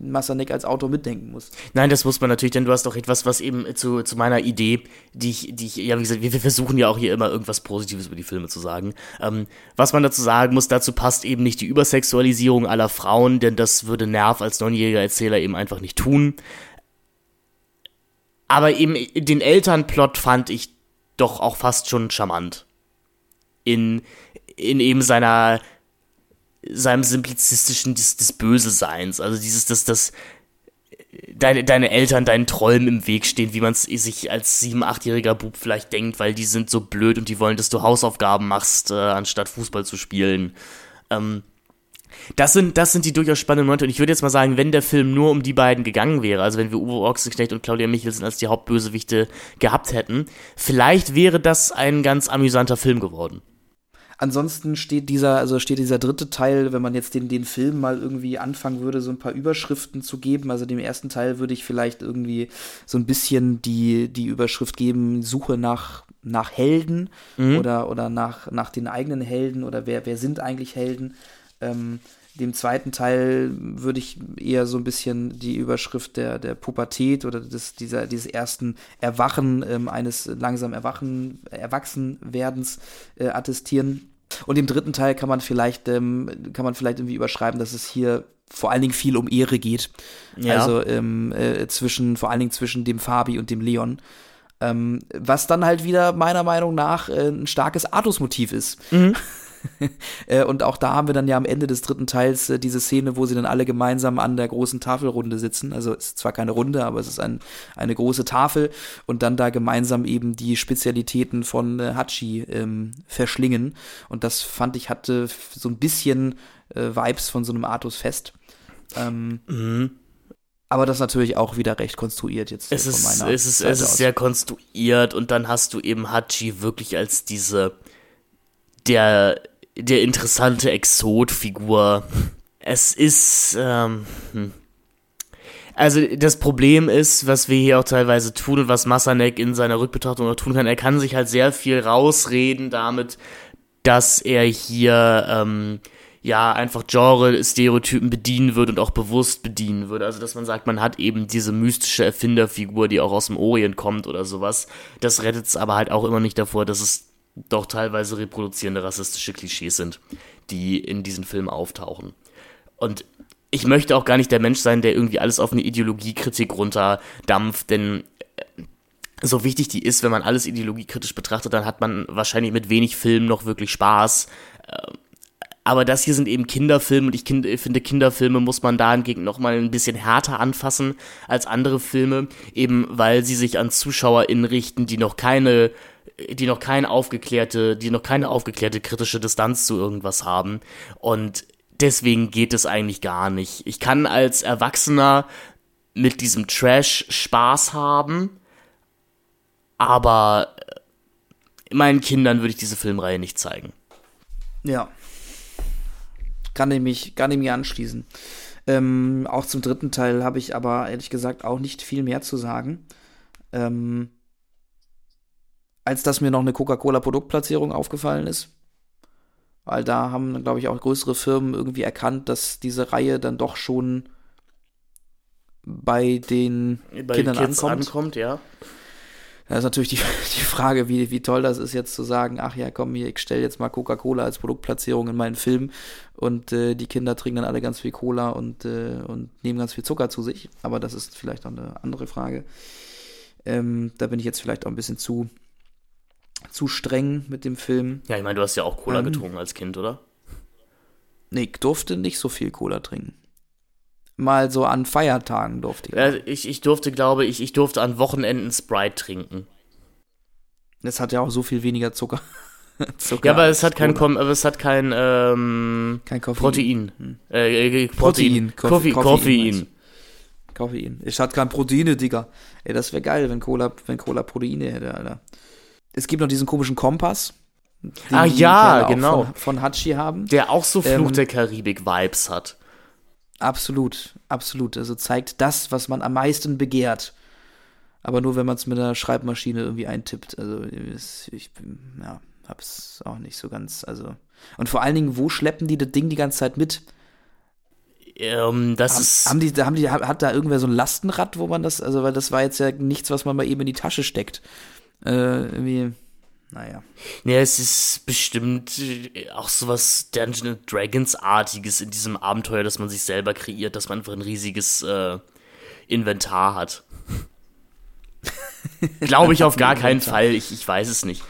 Massanek als Autor mitdenken muss. Nein, das muss man natürlich, denn du hast doch etwas, was eben zu, zu meiner Idee, die ich, die ich, ja, wie gesagt, wir, wir versuchen ja auch hier immer irgendwas Positives über die Filme zu sagen. Ähm, was man dazu sagen muss, dazu passt eben nicht die Übersexualisierung aller Frauen, denn das würde Nerv als neunjähriger Erzähler eben einfach nicht tun. Aber eben den Elternplot fand ich doch auch fast schon charmant. In, in eben seiner, seinem simplizistischen des, des Böse-Seins. Also dieses, dass das, deine, deine Eltern deinen Träumen im Weg stehen, wie man es sich als sieben-, achtjähriger Bub vielleicht denkt, weil die sind so blöd und die wollen, dass du Hausaufgaben machst, äh, anstatt Fußball zu spielen. Ähm, das sind, das sind die durchaus spannenden Momente. Und ich würde jetzt mal sagen, wenn der Film nur um die beiden gegangen wäre, also wenn wir Uwe Ochsenknecht und Claudia Michelsen als die Hauptbösewichte gehabt hätten, vielleicht wäre das ein ganz amüsanter Film geworden. Ansonsten steht dieser, also steht dieser dritte Teil, wenn man jetzt den, den Film mal irgendwie anfangen würde, so ein paar Überschriften zu geben. Also dem ersten Teil würde ich vielleicht irgendwie so ein bisschen die, die Überschrift geben, Suche nach, nach Helden mhm. oder, oder nach, nach den eigenen Helden oder wer, wer sind eigentlich Helden. Ähm, dem zweiten Teil würde ich eher so ein bisschen die Überschrift der, der Pubertät oder des, dieser, dieses ersten Erwachen, ähm, eines langsam Erwachen, Erwachsenwerdens äh, attestieren. Und im dritten Teil kann man vielleicht, ähm, kann man vielleicht irgendwie überschreiben, dass es hier vor allen Dingen viel um Ehre geht. Ja. Also ähm, äh, zwischen, vor allen Dingen zwischen dem Fabi und dem Leon. Ähm, was dann halt wieder meiner Meinung nach äh, ein starkes Artus-Motiv ist. Mhm. <laughs> <laughs> Äh, und auch da haben wir dann ja am Ende des dritten Teils äh, diese Szene, wo sie dann alle gemeinsam an der großen Tafelrunde sitzen. Also es ist zwar keine Runde, aber es ist ein, eine große Tafel und dann da gemeinsam eben die Spezialitäten von äh, Hachi ähm, verschlingen. Und das fand ich hatte so ein bisschen äh, Vibes von so einem Artus-Fest. Ähm, mhm. Aber das natürlich auch wieder recht konstruiert jetzt. Es ist, es ist, es ist sehr konstruiert und dann hast du eben Hachi wirklich als diese der, der interessante Exot-Figur. Es ist, ähm, hm. Also das Problem ist, was wir hier auch teilweise tun und was Massanek in seiner Rückbetrachtung auch tun kann, er kann sich halt sehr viel rausreden damit, dass er hier ähm, ja einfach Genre-Stereotypen bedienen wird und auch bewusst bedienen wird. Also dass man sagt, man hat eben diese mystische Erfinderfigur, die auch aus dem Orient kommt oder sowas. Das rettet es aber halt auch immer nicht davor, dass es doch teilweise reproduzierende rassistische Klischees sind, die in diesen Filmen auftauchen. Und ich möchte auch gar nicht der Mensch sein, der irgendwie alles auf eine Ideologiekritik runterdampft, denn äh, so wichtig die ist, wenn man alles ideologiekritisch betrachtet, dann hat man wahrscheinlich mit wenig Filmen noch wirklich Spaß. Ähm, aber das hier sind eben Kinderfilme und ich finde, Kinderfilme muss man da hingegen nochmal ein bisschen härter anfassen als andere Filme, eben weil sie sich an ZuschauerInnen richten, die noch keine die noch keine aufgeklärte, die noch keine aufgeklärte kritische Distanz zu irgendwas haben. Und deswegen geht es eigentlich gar nicht. Ich kann als Erwachsener mit diesem Trash Spaß haben, aber äh, meinen Kindern würde ich diese Filmreihe nicht zeigen. Ja. Kann ich mich, kann ich mich anschließen. Ähm, auch zum dritten Teil habe ich aber ehrlich gesagt auch nicht viel mehr zu sagen. Ähm, als dass mir noch eine Coca-Cola-Produktplatzierung aufgefallen ist. Weil da haben, glaube ich, auch größere Firmen irgendwie erkannt, dass diese Reihe dann doch schon bei den bei Kindern Kids ankommt. ankommt. Ja. Da ist natürlich die, <laughs> die Frage, wie, wie toll das ist, jetzt zu sagen, ach ja, komm hier, ich stelle jetzt mal Coca-Cola als Produktplatzierung in meinen Film und äh, die Kinder trinken dann alle ganz viel Cola und, äh, und nehmen ganz viel Zucker zu sich. Aber das ist vielleicht auch eine andere Frage. Ähm, da bin ich jetzt vielleicht auch ein bisschen zu, zu streng mit dem Film. Ja, ich meine, du hast ja auch Cola Ähm. getrunken als Kind, oder? Nee, ich durfte nicht so viel Cola trinken. Mal so an Feiertagen durfte ich. Ja, ich, ich durfte, glaube ich, ich durfte an Wochenenden Sprite trinken. Das hat ja auch so viel weniger Zucker. <laughs> Zucker Ja, aber es hat kein. Kom aber es hat kein ähm, kein Koffein. Protein. Äh, äh, Protein. Protein. Koffein. Koffein, Koffein. Koffein. Ich hatte kein Proteine, Digga. Ey, das wäre geil, wenn Cola, wenn Cola Proteine hätte, Alter. Es gibt noch diesen komischen Kompass. den Ah, ja, genau. Von, von Hachi haben. Der auch so Fluch Ähm, der Karibik-Vibes hat. Absolut, absolut. Also zeigt das, was man am meisten begehrt. Aber nur, wenn man es mit einer Schreibmaschine irgendwie eintippt. Also ich ja, hab's auch nicht so ganz. Also und vor allen Dingen, wo schleppen die das Ding die ganze Zeit mit? Ähm, das Haben, ist. haben die, haben die, hat da irgendwer so ein Lastenrad, wo man das, also weil das war jetzt ja nichts, was man mal eben in die Tasche steckt. Äh, irgendwie, naja. Ja, es ist bestimmt äh, auch sowas Dungeons Dragons-artiges in diesem Abenteuer, das man sich selber kreiert, dass man einfach ein riesiges äh, Inventar hat. <laughs> Glaube ich auf gar keinen Fall. Ich, ich weiß es nicht.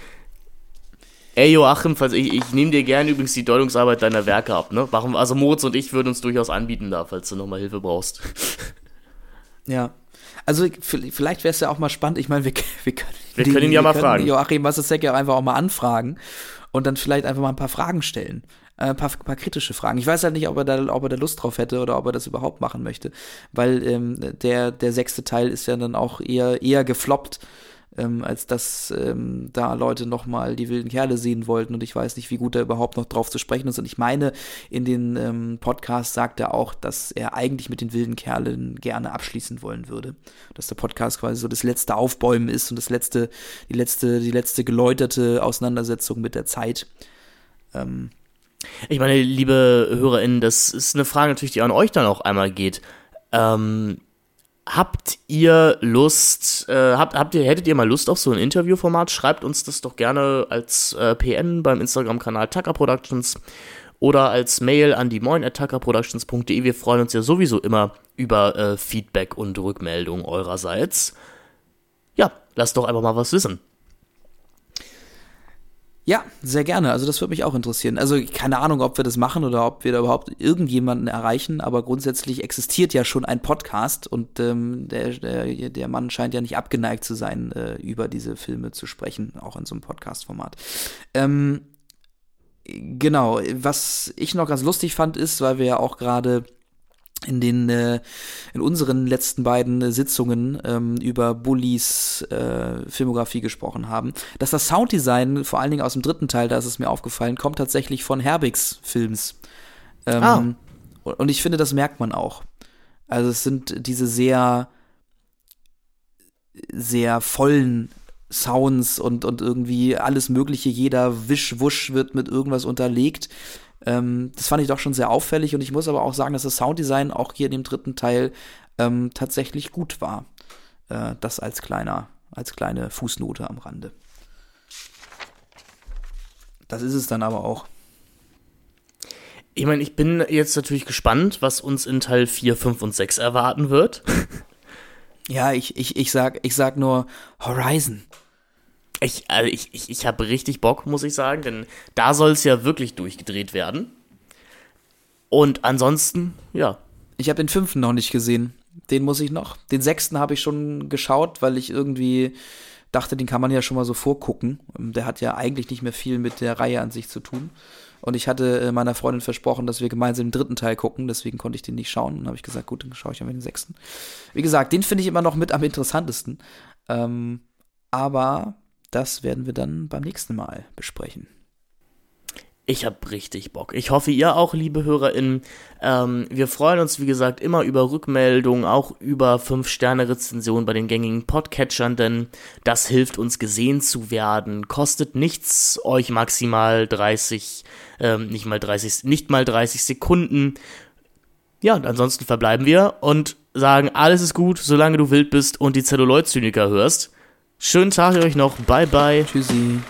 Ey Joachim, falls ich, ich nehme dir gerne übrigens die Deutungsarbeit deiner Werke ab, ne? Warum, also Moritz und ich würden uns durchaus anbieten da, falls du nochmal Hilfe brauchst. Ja. Also vielleicht wäre es ja auch mal spannend. Ich meine, wir, <laughs> wir können, Wir können ihn ja mal fragen. Joachim Massesek ja einfach auch mal anfragen und dann vielleicht einfach mal ein paar Fragen stellen. Äh, ein paar, paar kritische Fragen. Ich weiß halt nicht, ob er, da, ob er da Lust drauf hätte oder ob er das überhaupt machen möchte. Weil ähm, der, der sechste Teil ist ja dann auch eher, eher gefloppt, ähm, als dass ähm, da Leute nochmal die wilden Kerle sehen wollten. Und ich weiß nicht, wie gut er überhaupt noch drauf zu sprechen ist. Und ich meine, in den ähm, Podcasts sagt er auch, dass er eigentlich mit den wilden Kerlen gerne abschließen wollen würde. Dass der Podcast quasi so das letzte Aufbäumen ist und das letzte, die letzte, die letzte geläuterte Auseinandersetzung mit der Zeit. Ähm, Ich meine, liebe HörerInnen, das ist eine Frage natürlich, die an euch dann auch einmal geht. Ähm, habt ihr Lust, äh, habt, habt ihr, hättet ihr mal Lust auf so ein Interviewformat? Schreibt uns das doch gerne als äh, PN beim Instagram-Kanal Tucker Productions oder als Mail an die moin.tuckerproductions.de. Wir freuen uns ja sowieso immer über äh, Feedback und Rückmeldung eurerseits. Ja, lasst doch einfach mal was wissen. Ja, sehr gerne. Also das würde mich auch interessieren. Also keine Ahnung, ob wir das machen oder ob wir da überhaupt irgendjemanden erreichen, aber grundsätzlich existiert ja schon ein Podcast und ähm, der, der, der Mann scheint ja nicht abgeneigt zu sein, äh, über diese Filme zu sprechen, auch in so einem Podcast-Format. Ähm, genau, was ich noch ganz lustig fand, ist, weil wir ja auch gerade in den äh, in unseren letzten beiden äh, Sitzungen ähm, über Bullies äh, Filmografie gesprochen haben, dass das Sounddesign vor allen Dingen aus dem dritten Teil, da ist es mir aufgefallen, kommt tatsächlich von Herbigs Films. Ähm, Ah. und, und ich finde, das merkt man auch. Also es sind diese sehr sehr vollen Sounds und, und irgendwie alles Mögliche, jeder Wisch-Wusch wird mit irgendwas unterlegt. Ähm, das fand ich doch schon sehr auffällig und ich muss aber auch sagen, dass das Sounddesign auch hier in dem dritten Teil ähm, tatsächlich gut war. Äh, das als kleiner, als kleine Fußnote am Rande. Das ist es dann aber auch. Ich meine, ich bin jetzt natürlich gespannt, was uns in Teil 4, 5 und 6 erwarten wird. <laughs> Ja, ich, ich, ich sag, ich sag nur Horizon. Ich, also ich, ich, ich habe richtig Bock, muss ich sagen, denn da soll es ja wirklich durchgedreht werden. Und ansonsten, ja. Ich habe den fünften noch nicht gesehen. Den muss ich noch. Den sechsten habe ich schon geschaut, weil ich irgendwie dachte, den kann man ja schon mal so vorgucken. Der hat ja eigentlich nicht mehr viel mit der Reihe an sich zu tun. Und ich hatte äh, meiner Freundin versprochen, dass wir gemeinsam den dritten Teil gucken, deswegen konnte ich den nicht schauen. Dann habe ich gesagt, gut, dann schaue ich dann den sechsten. Wie gesagt, den finde ich immer noch mit am interessantesten. Ähm, aber das werden wir dann beim nächsten Mal besprechen. Ich habe richtig Bock. Ich hoffe, ihr auch, liebe HörerInnen. Ähm, wir freuen uns, wie gesagt, immer über Rückmeldungen, auch über 5-Sterne-Rezensionen bei den gängigen Podcatchern, denn das hilft uns gesehen zu werden. Kostet nichts, euch maximal 30, ähm, nicht mal 30, nicht mal 30 Sekunden. Ja, und ansonsten verbleiben wir und sagen, alles ist gut, solange du wild bist und die Zelluloid-Zyniker hörst. Schönen Tag euch noch. Bye, bye. Tschüssi.